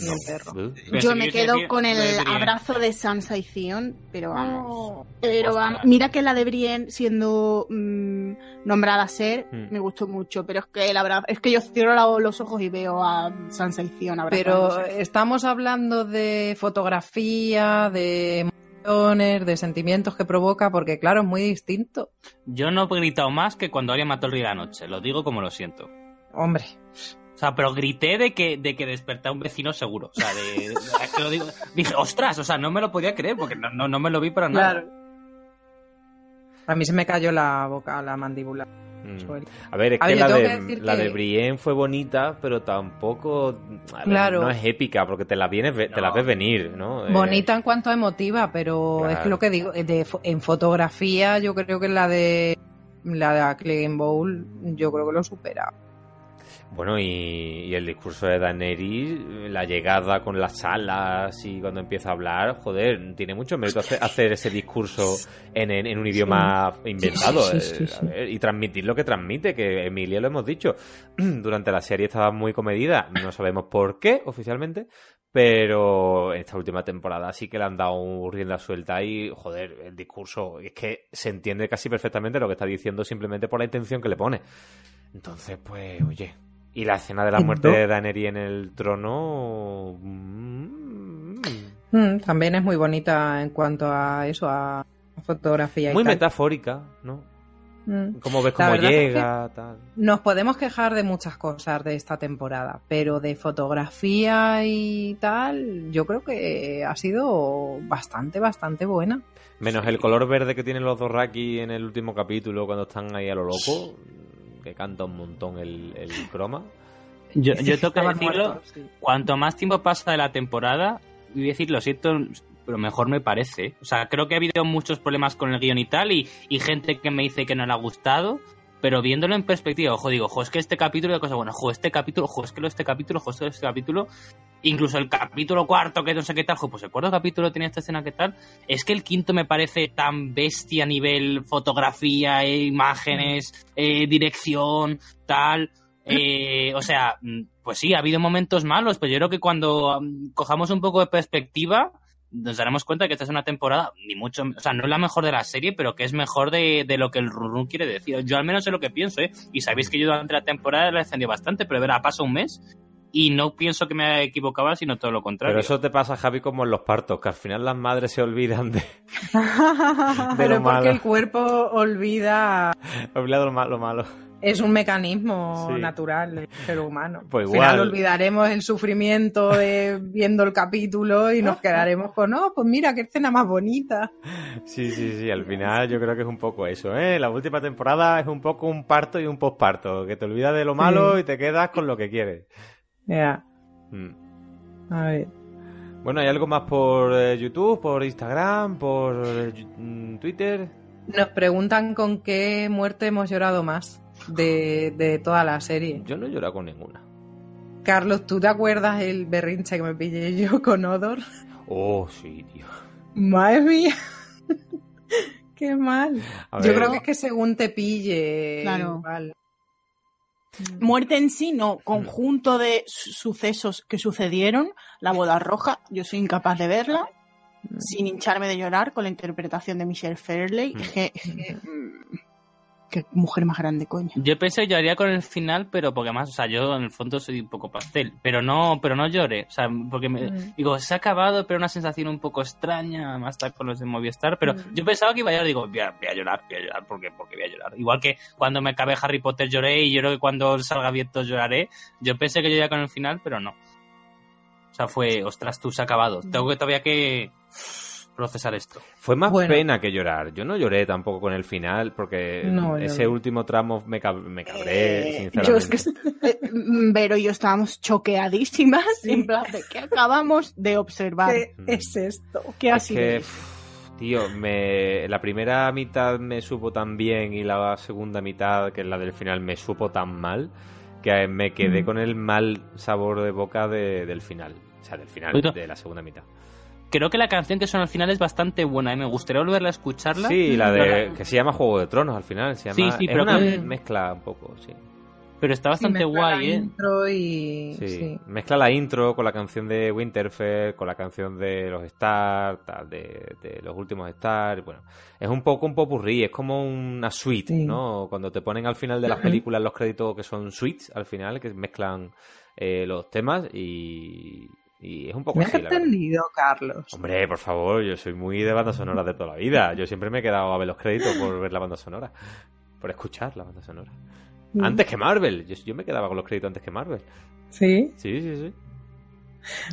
y el perro. Pero Yo me quedo con el abrazo de Sansa y Theon, pero vamos. Pero vamos, mira que la de Brienne siendo mm, nombrada a ser Mm. me gustó mucho, pero es que el abrazo, es que yo cierro los ojos y veo a Sansa y Theon Pero abrazándose. estamos hablando de fotografía, de emociones, de sentimientos que provoca, porque claro, es muy distinto. Yo no he gritado más que cuando alguien mató el rey de la noche. Lo digo como lo siento. Hombre, O sea, pero grité de que, de que desperté a un vecino seguro. O sea, de, es que lo digo, dije, ostras, o sea, no me lo podía creer porque no, no, no me lo vi para nada. Claro. A mí se me cayó la boca, la mandíbula. Mm. A ver, es A que ver, la de, que la que- de Brienne fue bonita, pero tampoco Claro. no es épica, porque te la vienes, ve- te la ves venir, ¿no? Eh, Bonita en cuanto a emotiva, pero es que lo que digo, de, fo- en fotografía yo creo que la de la de Clegane Bowl yo creo que lo supera. Bueno, y, y el discurso de Daenerys, la llegada con las alas y cuando empieza a hablar, joder, tiene mucho mérito hacer, hacer ese discurso en, en- en un idioma inventado Sí, sí, sí, eh, sí, ver, y transmitir lo que transmite, que Emilia lo hemos dicho, durante la serie estaba muy comedida, no sabemos por qué oficialmente, pero en esta última temporada sí que le han dado rienda suelta y, joder, el discurso, es que se entiende casi perfectamente lo que está diciendo simplemente por la intención que le pone. Entonces, pues, oye. Y la escena de la muerte de Daenerys en el trono. mm, Mm, también es muy bonita en cuanto a eso, a fotografía y muy tal. metafórica, ¿no? Mm. Como ves cómo verdad es que- llega, tal. Nos podemos quejar de muchas cosas de esta temporada, pero de fotografía y tal, yo creo que ha sido bastante, bastante buena. Menos el color verde que tienen los Dorraki en el último capítulo cuando están ahí a lo loco, que canta un montón el, el croma. Yo, yo tengo que decirlo, sí. cuanto más tiempo pasa de la temporada, voy a decir, lo siento, pero mejor me parece. O sea, creo que ha habido muchos problemas con el guion y tal, y, y gente que me dice que no le ha gustado, pero viéndolo en perspectiva, ojo, digo, ojo, es que este capítulo de cosas buenas, ojo, este capítulo, ojo, es que este capítulo, ojo, este capítulo, incluso el capítulo cuarto, que no sé qué tal, ojo, pues el cuarto capítulo tiene esta escena que tal, es que el quinto me parece tan bestia a nivel fotografía, eh, imágenes, eh, dirección, tal. Eh, o sea, mm, pues sí, ha habido momentos malos, pero yo creo que cuando mm, cojamos un poco de perspectiva, nos daremos cuenta que esta es una temporada, ni mucho, o sea, no es la mejor de la serie, pero que es mejor de, de lo que el Run quiere decir. Yo al menos sé lo que pienso, ¿eh? Y sabéis que yo durante la temporada la he bastante, pero verá, pasa un mes y no pienso que me equivocaba, sino todo lo contrario. Pero eso te pasa, Javi, como en los partos, que al final las madres se olvidan de. Pero lo porque malo. el cuerpo olvida, olvidan lo malo. Lo malo. Es un mecanismo Sí. natural del ser humano. Pues Al final igual. olvidaremos el sufrimiento de viendo el capítulo y nos quedaremos con, oh, pues mira, qué escena más bonita. Sí, sí, sí, al final yo creo que es un poco eso, ¿eh? La última temporada es un poco un parto y un posparto, que te olvidas de lo malo Sí. y te quedas con lo que quieres. Ya, Mm. a ver. Bueno, ¿hay algo más por eh, YouTube, por Instagram, por eh, Twitter? Nos preguntan con qué muerte hemos llorado más de, de toda la serie. Yo no he llorado con ninguna. Carlos, ¿tú te acuerdas el berrinche que me pillé yo con Odor? Oh, sí, tío. Madre mía. Qué mal. A Yo ver, creo que es que según te pille. Claro. igual. Muerte en sí, no. Conjunto de su- sucesos que sucedieron. La boda roja, yo soy incapaz de verla. Sin hincharme de llorar con la interpretación de Michelle Fairley. Mm. Mm, Qué mujer más grande, coño. Yo pensé que lloraría con el final, pero porque más, o sea, yo en el fondo soy un poco pastel, pero no, pero no lloré, o sea, porque me, Mm. digo, se ha acabado, pero una sensación un poco extraña, además está con los de Movistar, pero Mm. yo pensaba que iba a llorar, digo, voy a, voy a llorar, voy a llorar, porque, porque voy a llorar. Igual que cuando me acabé Harry Potter lloré y yo creo que cuando salga abierto lloraré, yo pensé que lloraría con el final, pero no. O sea, fue, ostras, tú se ha acabado, tengo que todavía que procesar esto. Fue más Bueno. pena que llorar. Yo no lloré tampoco con el final porque No, ese no. último tramo me, cab- me cabré, Eh, sinceramente. yo es que eh, mm, yo estábamos choqueadísimas Sí. en plan de que acabamos de observar. ¿Qué es esto? ¿Qué ha Es sido? que, tío, me, la primera mitad me supo tan bien y la segunda mitad, que es la del final, me supo tan mal que me quedé Mm. con el mal sabor de boca de- del final. O sea, del final, de la segunda mitad. Creo que la canción que suena al final es bastante buena, ¿eh? me gustaría volverla a escucharla. Sí, la de que se llama Juego de Tronos al final. Se Sí, llama, sí, es pero una que- mezcla un poco, sí. Pero está bastante Sí, mezcla la guay, ¿eh? intro y... Sí. sí. Mezcla la intro con la canción de Winterfell, con la canción de los Stars, tal, de, de los últimos Stars. Bueno, es un poco un popurrí, es como una suite, Sí. ¿no? Cuando te ponen al final de las películas los créditos que son suites, al final, que mezclan eh, los temas y, y es un poco Me has así, entendido, Carlos. Hombre, por favor, yo soy muy de bandas sonoras de toda la vida. Yo siempre me he quedado a ver los créditos por ver la banda sonora, por escuchar la banda sonora. Mm. Antes que Marvel. Yo, yo me quedaba con los créditos antes que Marvel. Sí. Sí, sí, sí.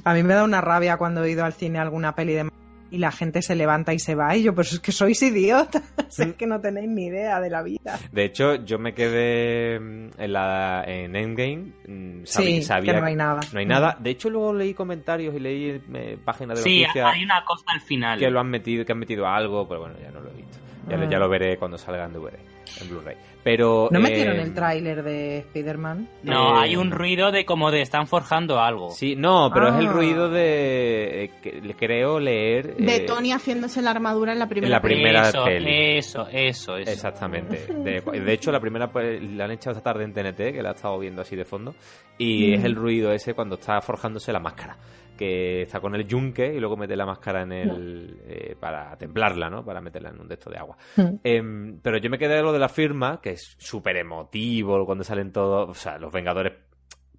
A mí me da una rabia cuando he ido al cine a alguna peli de y la gente se levanta y se va y yo, pues es que sois idiotas, es que no tenéis ni idea de la vida. De hecho, yo me quedé mm, en, la, en Endgame. mm, sabi- Sí, sabía que no hay nada. No hay nada. De hecho, luego leí comentarios y leí eh, páginas de Sí, noticias hay una cosa al final. que lo han metido, que han metido algo, pero bueno, ya no lo he visto. Ya, lo- Ah. ya lo veré cuando salga en DVD, en Blu-ray. Pero ¿No eh, metieron el tráiler de Spider-Man? No, Eh, hay un ruido de como de están forjando algo. Sí, no, pero es el Ah. ruido de eh, creo leer De eh, Tony haciéndose la armadura en la primera en la película. primera eso, peli. eso, eso, eso. Exactamente. De, de hecho, la primera pues, la han echado esta tarde en TNT, que la he estado viendo así de fondo, y es el ruido ese cuando está forjándose la máscara, que está con el yunque y luego mete la máscara en el eh, para templarla, ¿no? Para meterla en un estos de agua. Mm. Em, pero yo me quedé de lo de la firma, que es súper emotivo cuando salen todos, o sea, los Vengadores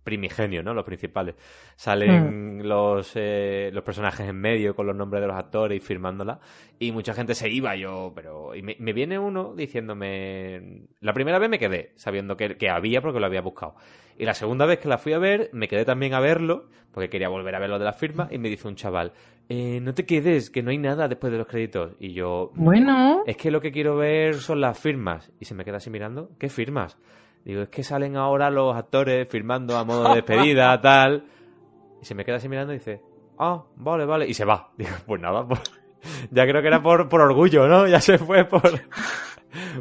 primigenios, ¿no? Los principales. Salen los, eh, los personajes en medio con los nombres de los actores y firmándola. Y mucha gente se iba, yo, pero... Y me, me viene uno diciéndome... La primera vez me quedé, sabiendo que, que había porque lo había buscado. Y la segunda vez que la fui a ver, me quedé también a verlo, porque quería volver a ver lo de la firma, y me dice un chaval, eh, no te quedes, que no hay nada después de los créditos. Y yo, Bueno, es que lo que quiero ver son las firmas. Y se me queda así mirando, ¿qué firmas? Digo, es que salen ahora los actores firmando a modo de despedida, tal. Y se me queda así mirando y dice, ah, vale, vale. Y se va. Digo, pues nada, pues, ya creo que era por, por orgullo, ¿no? Ya se fue por,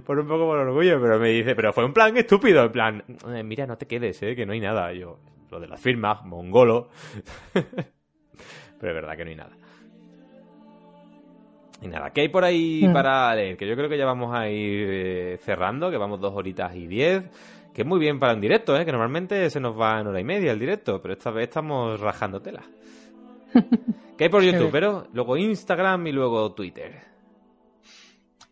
por un poco por orgullo. Pero me dice, pero fue un plan estúpido, en plan, "Eh, mira, no te quedes, ¿eh? Que no hay nada. Y yo, lo de las firmas, mongolo. pero es verdad que no hay nada. Y nada, ¿qué hay por ahí Mm. para leer? Que yo creo que ya vamos a ir eh, cerrando, que vamos dos horitas y diez. Que es muy bien para un directo, ¿eh? Que normalmente se nos va en hora y media el directo, pero esta vez estamos rajando tela. ¿Qué hay por YouTube? Pero luego Instagram y luego Twitter.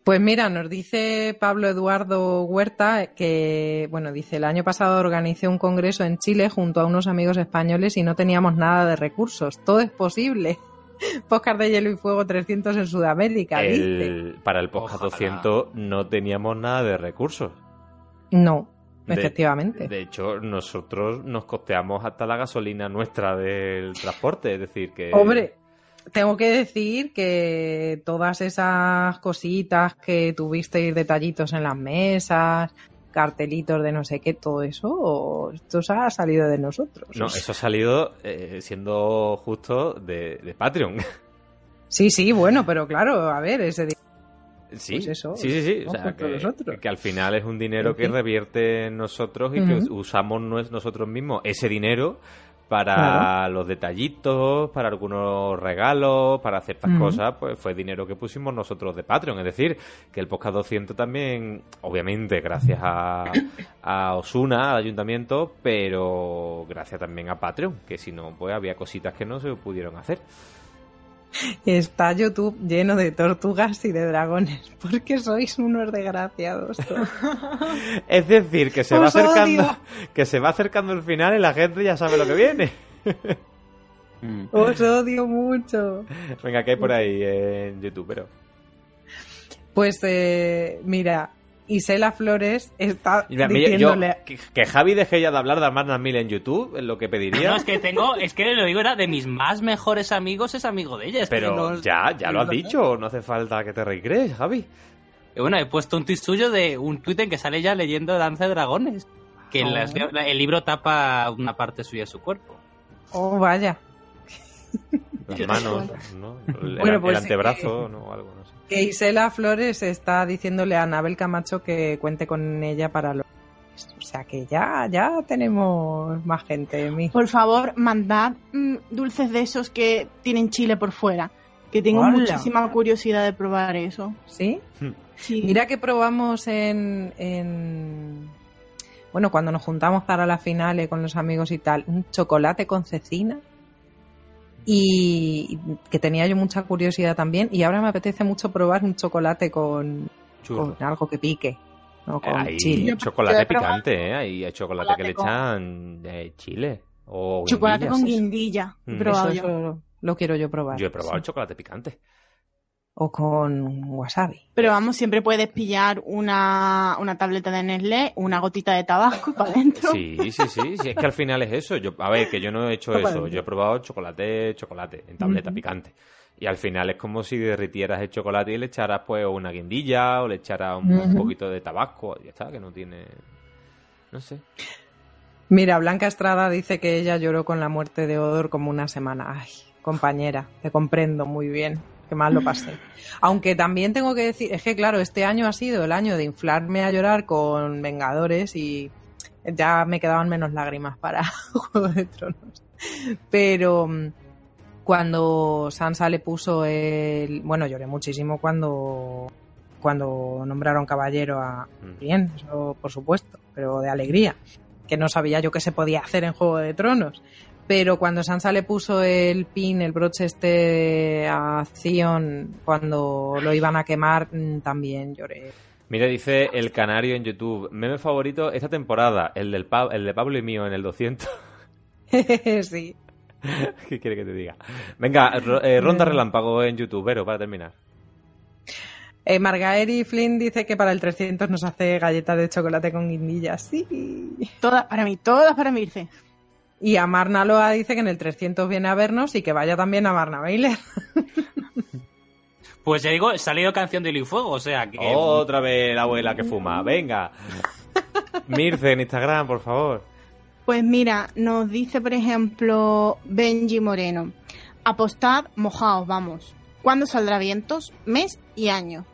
Pues mira, nos dice Pablo Eduardo Huerta que, bueno, dice, el año pasado organicé un congreso en Chile junto a unos amigos españoles y no teníamos nada de recursos. Todo es posible. Podcast de Hielo y Fuego 300 en Sudamérica, dice. Para el podcast Ojalá. 200 no teníamos nada de recursos. No, De- efectivamente. De hecho, nosotros nos costeamos hasta la gasolina nuestra del transporte, es decir, que... Hombre, tengo que decir que todas esas cositas que tuvisteis detallitos en las mesas, cartelitos de no sé qué, todo eso, esto se ha salido de nosotros. No, eso ha salido eh, siendo justo de, de Patreon. Sí, sí, bueno, pero claro, a ver, ese di- Sí, Pues eso, sí, sí, sí. O sea, que, que al final es un dinero que revierte en nosotros y que Ujú. usamos nues- nosotros mismos ese dinero para Claro. los detallitos, para algunos regalos, para ciertas Ujú. cosas, pues fue dinero que pusimos nosotros de Patreon. Es decir, que el podcast 200 también, obviamente, gracias a, a Osuna, al ayuntamiento, pero gracias también a Patreon, que si no, pues había cositas que no se pudieron hacer. Está YouTube lleno de tortugas y de dragones, porque sois unos desgraciados. todos. Es decir, que se va acercando, odio. que se va acercando el final y la gente ya sabe lo que viene. Mm. Os odio mucho. Venga, ¿qué hay por ahí en YouTube? Pero... Pues eh, mira, Isela Flores está Mira, diciéndole... yo, que, que Javi deje ya de hablar de Armand Mil en YouTube, es lo que pediría. No, es que tengo, es que lo digo, era de mis más mejores amigos, es amigo de ella. es Pero no- ya, ya lo has dicho, no hace falta que te recrees, Javi. Bueno, he puesto un tuit suyo de un tuit en que sale ya leyendo Danza de Dragones. Que las- Oh. el libro tapa una parte suya de su cuerpo. Oh, vaya. Las manos, ¿no? El, Bueno, el pues, antebrazo, no, algo, no sé. Que Isela Flores está diciéndole a Anabel Camacho que cuente con ella para los... O sea que ya, ya tenemos más gente en mí. Por favor, mandad mm, dulces de esos que tienen chile por fuera. Que tengo Hola. muchísima curiosidad de probar eso. ¿Sí? Sí. Mira que probamos en, en- Bueno, cuando nos juntamos para la finale con los amigos y tal, un chocolate con cecina. Y que tenía yo mucha curiosidad también. Y ahora me apetece mucho probar un chocolate con, con algo que pique. ¿no? Con Hay chile. Yo- chocolate picante, ¿eh? Hay chocolate que le chocolate echan eh, chile. O Chocolate guindillas. con guindilla. Mm. probado Eso, yo. eso lo quiero yo probar. Yo he probado sí. el chocolate picante. O con wasabi. Pero vamos, siempre puedes pillar una, una tableta de Nestlé, una gotita de tabasco para adentro. Sí, sí, sí, sí, es que al final es eso. Yo, a ver, que yo no he hecho eso. Yo he probado chocolate, chocolate, en tableta picante. Y al final es como si derritieras el chocolate y le echaras pues una guindilla o le echaras un, un poquito de tabasco. Ya está, que no tiene... No sé. Mira, Blanca Estrada dice que ella lloró con la muerte de Odor como una semana. Ay, compañera, te comprendo muy bien. Qué mal lo pasé. Aunque también tengo que decir, es que claro, este año ha sido el año de inflarme a llorar con Vengadores y ya me quedaban menos lágrimas para Juego de Tronos. Pero mm, cuando Sansa le puso el... Bueno, lloré muchísimo cuando cuando nombraron caballero a Mm. bien, eso por supuesto, pero de alegría, que no sabía yo qué se podía hacer en Juego de Tronos. Pero cuando Sansa le puso el pin, el broche este a Theon, cuando lo iban a quemar, mm, también lloré. Mira, dice el canario en YouTube. Meme favorito esta temporada, el, del Pa- el de Pablo y mío en el 200. sí. ¿Qué quiere que te diga? Venga, eh, ronda relámpago en YouTube, Vero, para terminar. Eh, Margaery Flynn dice que para el 300 nos hace galletas de chocolate con guindillas. Sí. Todas para mí, todas para mí, Irce. Y a Marna Loa dice que en el 300 viene a vernos y que vaya también a Marna Bailey. Pues ya digo, salió canción de Hilo y Fuego, o sea que... Otra vez la abuela que fuma. Venga. Mirce en Instagram, por favor. Pues mira, nos dice, por ejemplo, Benji Moreno. Apostad, mojaos, vamos. ¿Cuándo saldrá vientos? Mes y año.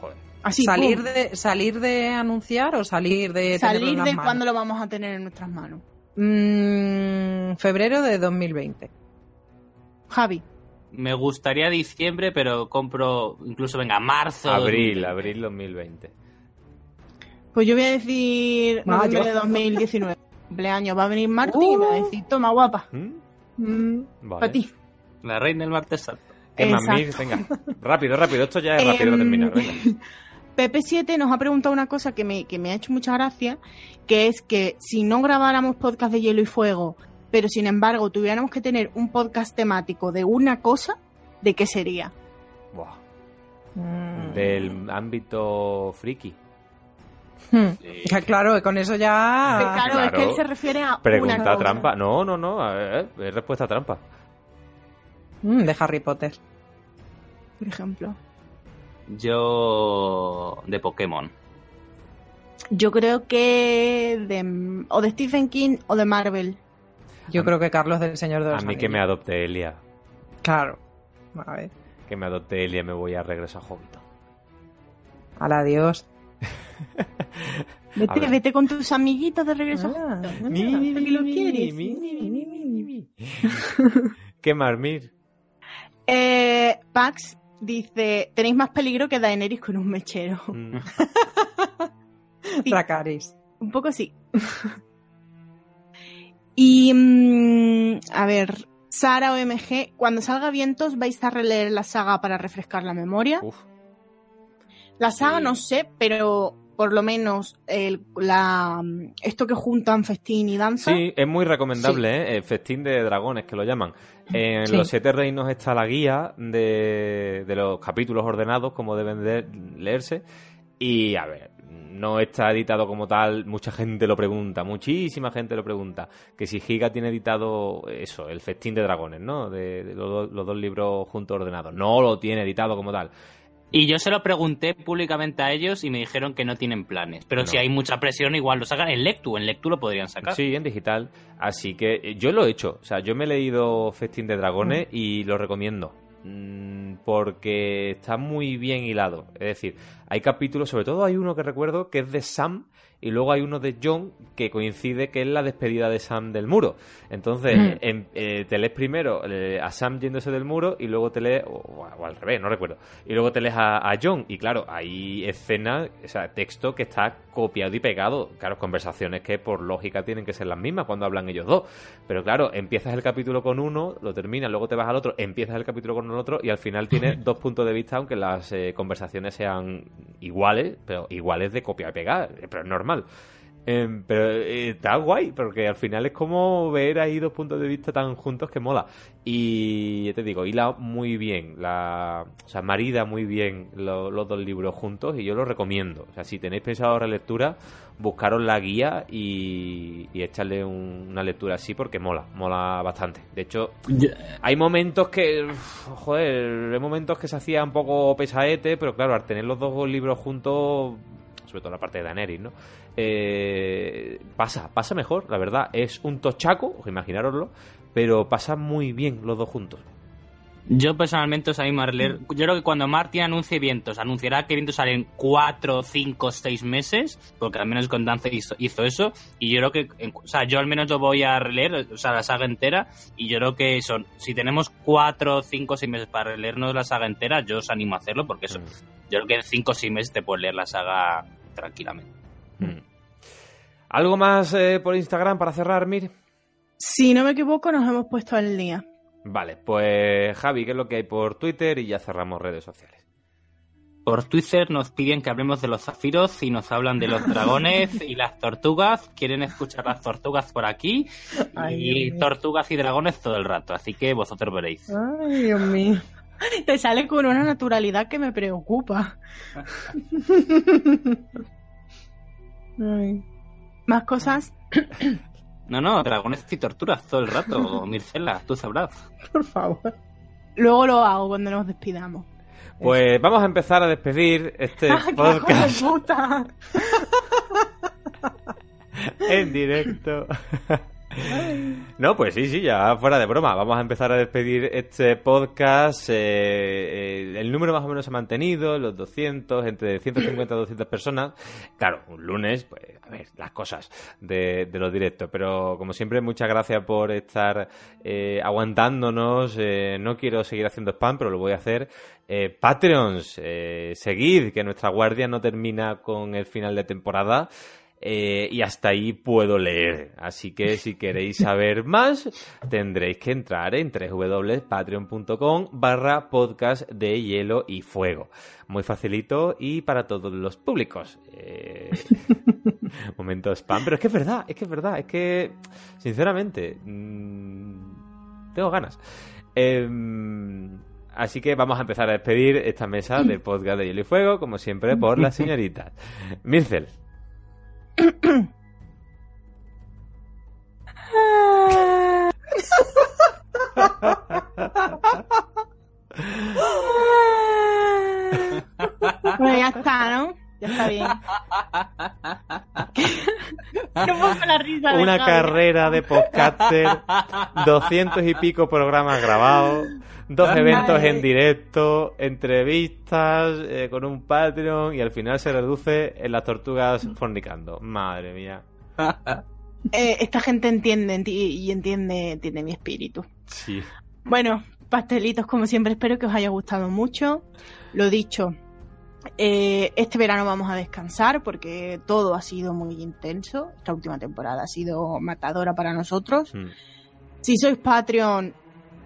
Joder. Así, salir pum. de salir de anunciar o salir de tenerlo en salir las de manos? cuándo lo vamos a tener en nuestras manos. Mm, febrero de 2020. Javi. Me gustaría diciembre, pero compro incluso, venga, marzo. Abril, abril 2020. Pues yo voy a decir Mayo. noviembre de 2019. Cumpleaños. Va a venir Martín y me va a Uh. decir, toma guapa, ¿Mm? Mm, Vale. para ti. La reina del martes santo. Venga. Rápido, rápido. Esto ya es rápido para Em, terminar. Venga. Pepe7 nos ha preguntado una cosa que me, que me ha hecho mucha gracia, que es que si no grabáramos podcast de hielo y fuego, pero sin embargo tuviéramos que tener un podcast temático de una cosa, ¿de qué sería? Buah. mm. Del ámbito friki. Hmm. Ya, claro, con eso ya. claro, es claro. que él se refiere a una Pregunta cosa. trampa. No, no, no. ver, Es respuesta trampa. Mm, de Harry Potter. Por ejemplo. Yo... de Pokémon. Yo creo que de, o de Stephen King o de Marvel. Yo creo que Carlos del Señor de A los mí que me adopte Elia. Claro. A ver. Que me adopte Elia y me voy a regresar a Hobbit. Al adiós. A Vete, vete con tus amiguitos de regreso. Ah, Mi, mi, lo quieres. mi, mi. ¿Qué más, Mir? Eh, Pax dice, tenéis más peligro que Daenerys con un mechero. Mm. Sí. Dracarys. Un poco sí. y, mm, a ver, Sara OMG, cuando salga Vientos, ¿vais a releer la saga para refrescar la memoria? Uf. La saga Sí. no sé, pero por lo menos el, la, esto que juntan festín y danza. Sí, es muy recomendable, ¿eh? El festín de dragones, que lo llaman. En Sí. los siete reinos está la guía de, de los capítulos ordenados, como deben de leerse. Y, a ver, no está editado como tal. Mucha gente lo pregunta, muchísima gente lo pregunta. Que si Giga tiene editado eso, el festín de dragones, ¿no? De, de los, los dos libros juntos ordenados. No lo tiene editado como tal. Y yo se lo pregunté públicamente a ellos y me dijeron que no tienen planes. Pero No. si hay mucha presión, igual lo sacan en Lectu. En Lectu lo podrían sacar. Sí, en digital. Así que eh, yo lo he hecho. O sea, yo me he leído Festín de Dragones y lo recomiendo. Mm, Porque está muy bien hilado. Es decir, hay capítulos, sobre todo hay uno que recuerdo que es de Sam y luego hay uno de John que coincide que es la despedida de Sam del muro. Entonces, Mm. em- eh, te lees primero eh, a Sam yéndose del muro y luego te lees, o, o al revés, no recuerdo, y luego te lees a, a John. Y claro, hay escenas, o sea, texto que está copiado y pegado. Claro, conversaciones que por lógica tienen que ser las mismas cuando hablan ellos dos. Pero claro, empiezas el capítulo con uno, lo terminas, luego te vas al otro, empiezas el capítulo con el otro y al final tienes dos puntos de vista, aunque las eh, conversaciones sean iguales, pero iguales de copiar y pegar, pero es normal. Em, pero eh, está guay, porque al final es como ver ahí dos puntos de vista tan juntos que mola. Y ya te digo, hila muy bien, la, o sea, marida muy bien lo- los dos libros juntos y yo los recomiendo. O sea, si tenéis pensado relectura, buscaros la guía y, y echarle un- una lectura así porque mola, mola bastante. De hecho, hay momentos que, joder, hay momentos que se hacía un poco pesaete, pero claro, al tener los dos libros juntos, sobre todo la parte de Daenerys, ¿no? Eh, pasa, pasa mejor, la verdad. Es un tochaco, imaginároslo, pero pasa muy bien los dos juntos. Yo personalmente os animo a leer. Yo creo que cuando Martin anuncie vientos, anunciará que vientos salen 4, 5, 6 meses, porque al menos con Dance hizo, hizo eso. Y yo creo que, o sea, yo al menos lo voy a releer, o sea, la saga entera. Y yo creo que son, si tenemos 4, 5, 6 meses para releernos la saga entera, yo os animo a hacerlo, porque eso, yo creo que en 5 o 6 meses te puedes leer la saga tranquilamente. Mm. ¿Algo más eh, por Instagram para cerrar, Mir? Si no me equivoco, nos hemos puesto al día. Vale, pues Javi, ¿qué es lo que hay por Twitter? Y ya cerramos redes sociales. Por Twitter nos piden que hablemos de los zafiros y nos hablan de los dragones y las tortugas. Quieren escuchar las tortugas por aquí Ay, y tortugas y dragones todo el rato. Así que vosotros veréis. Ay, Dios mío. Te sale con una naturalidad que me preocupa. Ay. Más cosas. No, no, dragones y tortugas todo el rato. Mircela, tú sabrás. Por favor. Luego lo hago cuando nos despidamos. Pues vamos a empezar a despedir este ¡Ah, qué podcast puta! en directo. No, pues sí, sí, ya fuera de broma. Vamos a empezar a despedir este podcast. eh, eh, el número más o menos se ha mantenido, los 200, entre 150 y 200 personas. Claro, un lunes, pues, a ver, las cosas de, de los directos. Pero como siempre, muchas gracias por estar eh, aguantándonos. Eh, no quiero seguir haciendo spam, pero lo voy a hacer. Eh, Patreons, eh, seguid, que nuestra guardia no termina con el final de temporada. Eh, y hasta ahí puedo leer. Así que si queréis saber más, tendréis que entrar en www.patreon.com barra podcast de hielo y fuego. Muy facilito y para todos los públicos. Eh, momento spam. Pero es que es verdad, es que es verdad, es que, sinceramente, mm, tengo ganas. Em, así que vamos a empezar a despedir esta mesa de podcast de hielo y fuego, como siempre, por las señoritas. Mircel. Bueno, ya está, ¿no? Ya está bien. no pongo la risa de Una Javi. carrera de podcaster, 200 y pico programas grabados, dos Ay. eventos en directo, entrevistas eh, con un Patreon y al final se reduce en las tortugas fornicando. Madre mía. Eh, esta gente entiende enti- y entiende, entiende mi espíritu. Sí. Bueno, pastelitos, como siempre, espero que os haya gustado mucho. Lo dicho, eh, este verano vamos a descansar porque todo ha sido muy intenso. Esta última temporada ha sido matadora para nosotros. Mm. Si sois Patreon,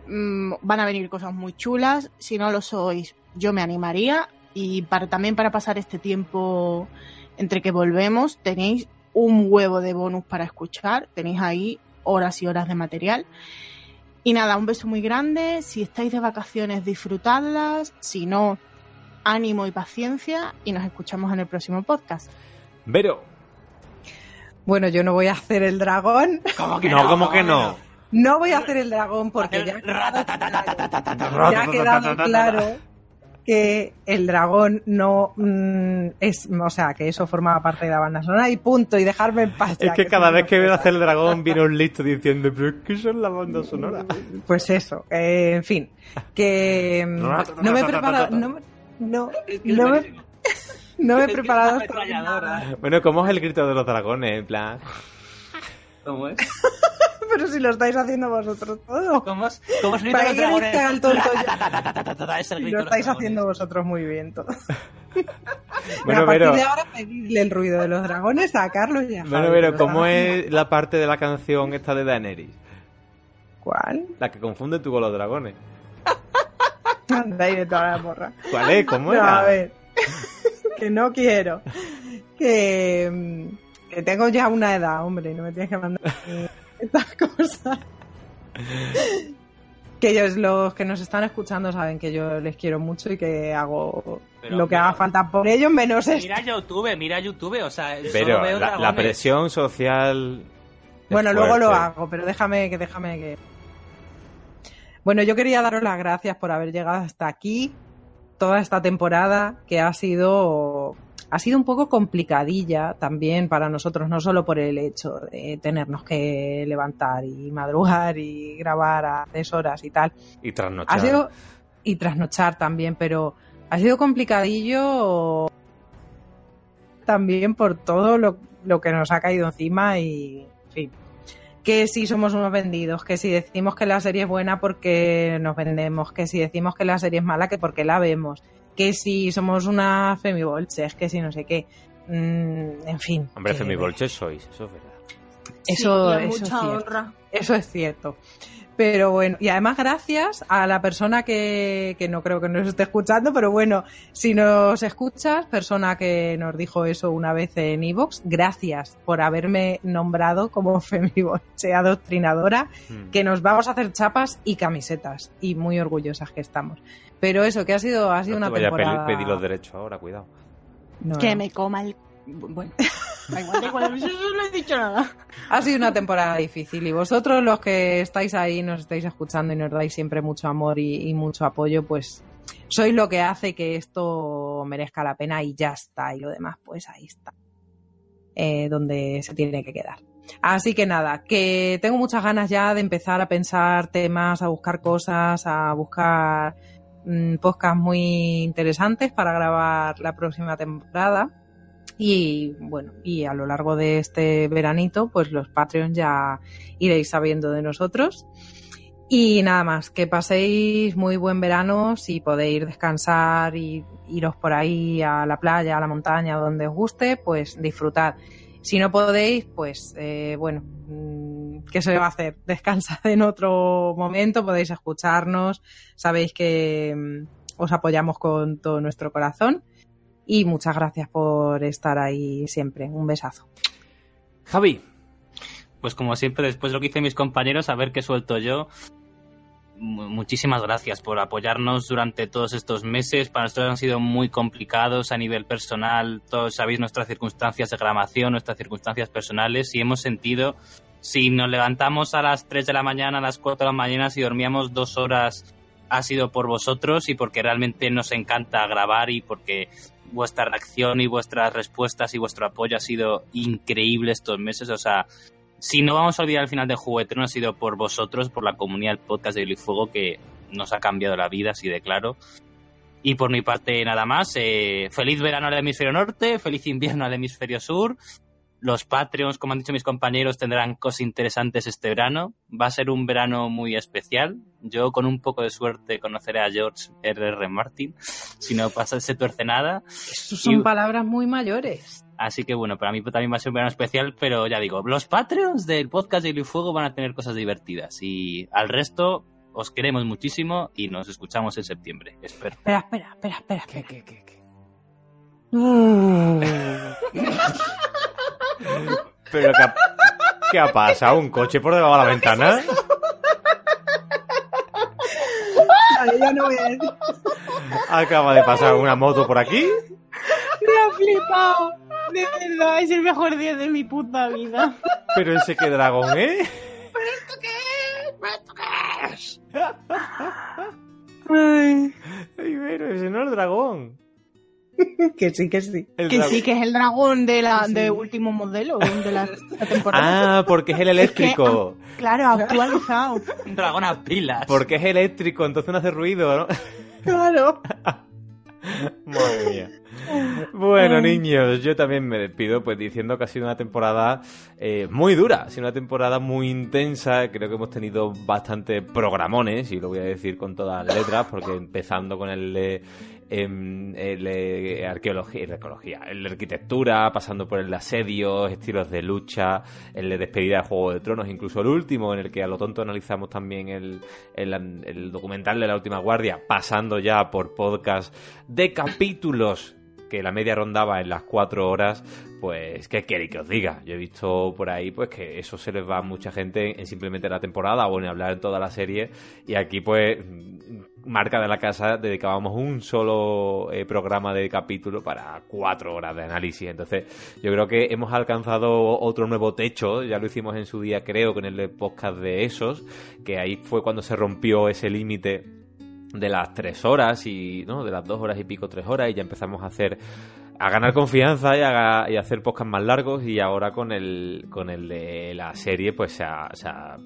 mm, van a venir cosas muy chulas. Si no lo sois, yo me animaría. Y para, también para pasar este tiempo entre que volvemos, tenéis un huevo de bonus para escuchar. Tenéis ahí horas y horas de material. Y nada, un beso muy grande. Si estáis de vacaciones, disfrutadlas. Si no, ánimo y paciencia. Y nos escuchamos en el próximo podcast. Vero. Bueno, yo no voy a hacer el dragón. ¿Cómo No, ¿cómo que no? No voy a hacer el dragón porque ya ha quedado claro, ya ha quedado claro que el dragón no mm, es, o sea, que eso formaba parte de la banda sonora y punto, y dejarme en paz. Es que cada vez que veo hacer el dragón viene un listo diciendo, pero es que eso es la banda sonora. Pues eso, eh, en fin, que mm, no me he preparado, no, me- no, no me, no me he preparado nada. Bueno, ¿cómo es el grito de los dragones? En plan... ¿Cómo es? pero si lo estáis haciendo vosotros todo. ¿Cómo es? ¿Cómo es el ¿Para grito de qué queréis que haga el tonto yo? dragones? Es el Y grito lo estáis dragones. haciendo vosotros muy bien todo. Bueno, a partir de ahora pedirle el ruido de los dragones a Carlos y a bueno, lo ¿cómo es la parte de la canción esta de Daenerys? ¿Cuál? La que confunde tú con los dragones. Anda ahí de toda la porra. ¿Cuál es? ¿Cómo No, era? a ver. que no quiero. Que. mm, Que tengo ya una edad, hombre, no me tienes que mandar estas cosas. que ellos, los que nos están escuchando, saben que yo les quiero mucho y que hago Pero lo que haga falta por ellos, menos esto. Mira YouTube, mira YouTube, o sea, solo Pero veo la, la presión social. Bueno, luego lo hago, pero déjame que déjame que. Bueno, yo quería daros las gracias por haber llegado hasta aquí, toda esta temporada que ha sido ha sido un poco complicadilla también para nosotros, no solo por el hecho de tenernos que levantar y madrugar y grabar a tres horas y tal, Y trasnochar. ha sido y trasnochar también, pero ha sido complicadillo también por todo lo, lo que nos ha caído encima y en fin. Que si somos unos vendidos, que si decimos que la serie es buena porque nos vendemos, que si decimos que la serie es mala que porque la vemos, que si somos una femibolches, que si no sé qué. Mm, en fin. Hombre, que- Femibolches sois, eso es verdad. Eso, Sí, eso es mucha cierto. honra. Eso es cierto. Pero bueno, y además gracias a la persona que, que no creo que nos esté escuchando, pero bueno, si nos escuchas, persona que nos dijo eso una vez en Evox, gracias por haberme nombrado como femiboche adoctrinadora, Mm. que nos vamos a hacer chapas y camisetas, y muy orgullosas que estamos. Pero eso, que ha sido, ha sido No una te vaya a temporada... pedir, pedir los derechos ahora, cuidado. No, Que no. me coma el. Bueno, da igual, da igual, yo no he dicho nada. Ha sido una temporada difícil y vosotros los que estáis ahí, nos estáis escuchando y nos dais siempre mucho amor y, y mucho apoyo, pues sois lo que hace que esto merezca la pena y ya está. Y lo demás, pues ahí está. Eh, donde se tiene que quedar. Así que nada, que tengo muchas ganas ya de empezar a pensar temas, a buscar cosas, a buscar mm, podcasts muy interesantes para grabar la próxima temporada. Y bueno, y a lo largo de este veranito, pues los Patreons ya iréis sabiendo de nosotros. Y nada más, que paséis muy buen verano, si podéis descansar y iros por ahí a la playa, a la montaña, donde os guste, pues disfrutad. Si no podéis, pues eh, bueno, mm, ¿qué se va a hacer? Descansad en otro momento, podéis escucharnos, sabéis que mm, os apoyamos con todo nuestro corazón. Y muchas gracias por estar ahí siempre. Un besazo. Javi, Pues como siempre, después de lo que hice mis compañeros, a ver qué suelto yo. Mu- Muchísimas gracias por apoyarnos durante todos estos meses. Para nosotros han sido muy complicados a nivel personal. Todos sabéis nuestras circunstancias de grabación, nuestras circunstancias personales y hemos sentido, si nos levantamos a las 3 de la mañana, a las 4 de la mañana, si dormíamos dos horas, ha sido por vosotros y porque realmente nos encanta grabar y porque vuestra reacción y vuestras respuestas y vuestro apoyo ha sido increíble estos meses. O sea, si no vamos a olvidar el final de Tronos ha sido por vosotros, por la comunidad del podcast de Fuego que nos ha cambiado la vida, así de claro. Y por mi parte, nada más. eh, feliz verano al hemisferio norte, feliz invierno al hemisferio sur. Los Patreons, como han dicho mis compañeros, tendrán cosas interesantes este verano. Va a ser un verano muy especial. Yo, con un poco de suerte, conoceré a George R.R. Martin. Si no pasa, se tuerce nada. Son Y- palabras muy mayores. Así que bueno, para mí también va a ser un verano especial, pero ya digo, los Patreons del podcast de y Fuego van a tener cosas divertidas. Y al resto, os queremos muchísimo y nos escuchamos en septiembre. Espero. Espera, espera, espera, espera. ¿Qué, espera. qué, qué, qué? ¿Pero qué ha, qué ha pasado? ¿Un coche por debajo de la ventana? Vale, ya no voy a decir. ¿Acaba de pasar una moto por aquí? Me ha flipado. De verdad, es el mejor día de mi puta vida. ¿Pero ese qué dragón, eh? Ay, Ay, pero ese no es dragón. que sí, que sí. El Que dragón. sí, que es el dragón de la Sí. de último modelo de la, la temporada. Ah, porque es el eléctrico. Claro, actualizado. Un dragón a pilas. Porque es eléctrico, entonces no hace ruido, ¿no? Claro. Madre mía. Bueno, niños, yo también me despido pues diciendo que ha sido una temporada eh, muy dura, ha sido una temporada muy intensa, creo que hemos tenido bastante programones, y lo voy a decir con todas las letras, porque empezando con el de em, el de arqueología, de arqueología, el de arquitectura, pasando por el de asedios, estilos de lucha, el de despedida de Juego de Tronos, incluso el último, en el que a lo tonto analizamos también el, el, el documental de la última guardia, pasando ya por podcast de capítulos que la media rondaba en las cuatro horas, pues, ¿qué quiere que os diga? Yo he visto por ahí, pues, que eso se les va a mucha gente en simplemente la temporada o en hablar en toda la serie. Y aquí, pues, marca de la casa, dedicábamos un solo eh, programa de capítulo para cuatro horas de análisis. Entonces, yo creo que hemos alcanzado otro nuevo techo. Ya lo hicimos en su día, creo, con el podcast de esos, que ahí fue cuando se rompió ese límite de las tres horas y no de las dos horas y pico tres horas y ya empezamos a hacer a ganar confianza y a, hacer podcasts más largos y ahora con el con el de la serie pues se ha, se ha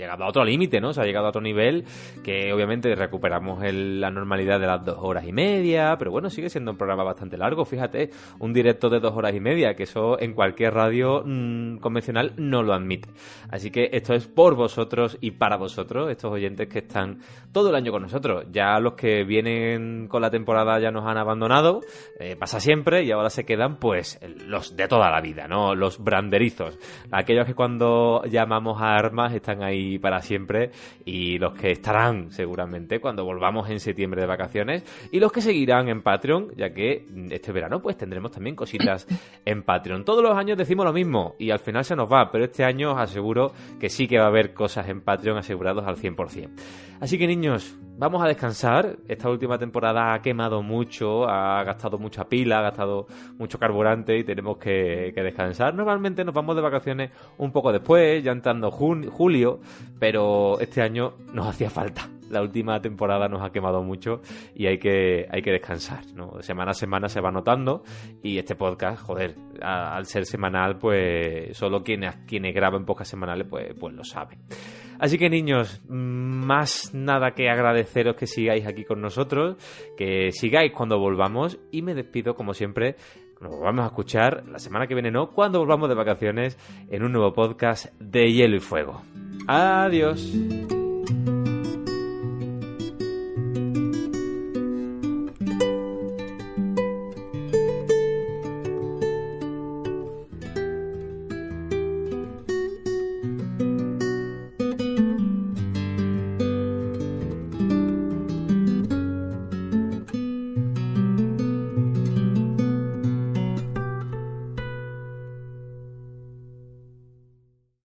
llegado a otro límite, ¿no? Se ha llegado a otro nivel que obviamente recuperamos el, la normalidad de las dos horas y media, pero bueno, sigue siendo un programa bastante largo, fíjate, un directo de dos horas y media, que eso en cualquier radio mmm, convencional no lo admite. Así que esto es por vosotros y para vosotros, estos oyentes que están todo el año con nosotros. Ya los que vienen con la temporada ya nos han abandonado, eh, pasa siempre, y ahora se quedan pues los de toda la vida, ¿no? Los branderizos, aquellos que cuando llamamos a armas están ahí para siempre y los que estarán seguramente cuando volvamos en septiembre de vacaciones y los que seguirán en Patreon, ya que este verano pues tendremos también cositas en Patreon. Todos los años decimos lo mismo y al final se nos va, pero este año os aseguro que sí que va a haber cosas en Patreon asegurados al 100%. Así que niños, vamos a descansar. Esta última temporada ha quemado mucho, ha gastado mucha pila, ha gastado mucho carburante y tenemos que, que descansar. Normalmente nos vamos de vacaciones un poco después, ya entrando julio, pero este año nos hacía falta. La última temporada nos ha quemado mucho y hay que, hay que descansar. ¿no? Semana a semana se va notando y este podcast, joder, al ser semanal, pues solo quienes, quienes graban pocas semanales, pues, pues lo saben. Así que niños, más nada que agradeceros que sigáis aquí con nosotros, que sigáis cuando volvamos y me despido como siempre. Nos volvamos a escuchar la semana que viene, no, cuando volvamos de vacaciones en un nuevo podcast de Hielo y Fuego. Adiós.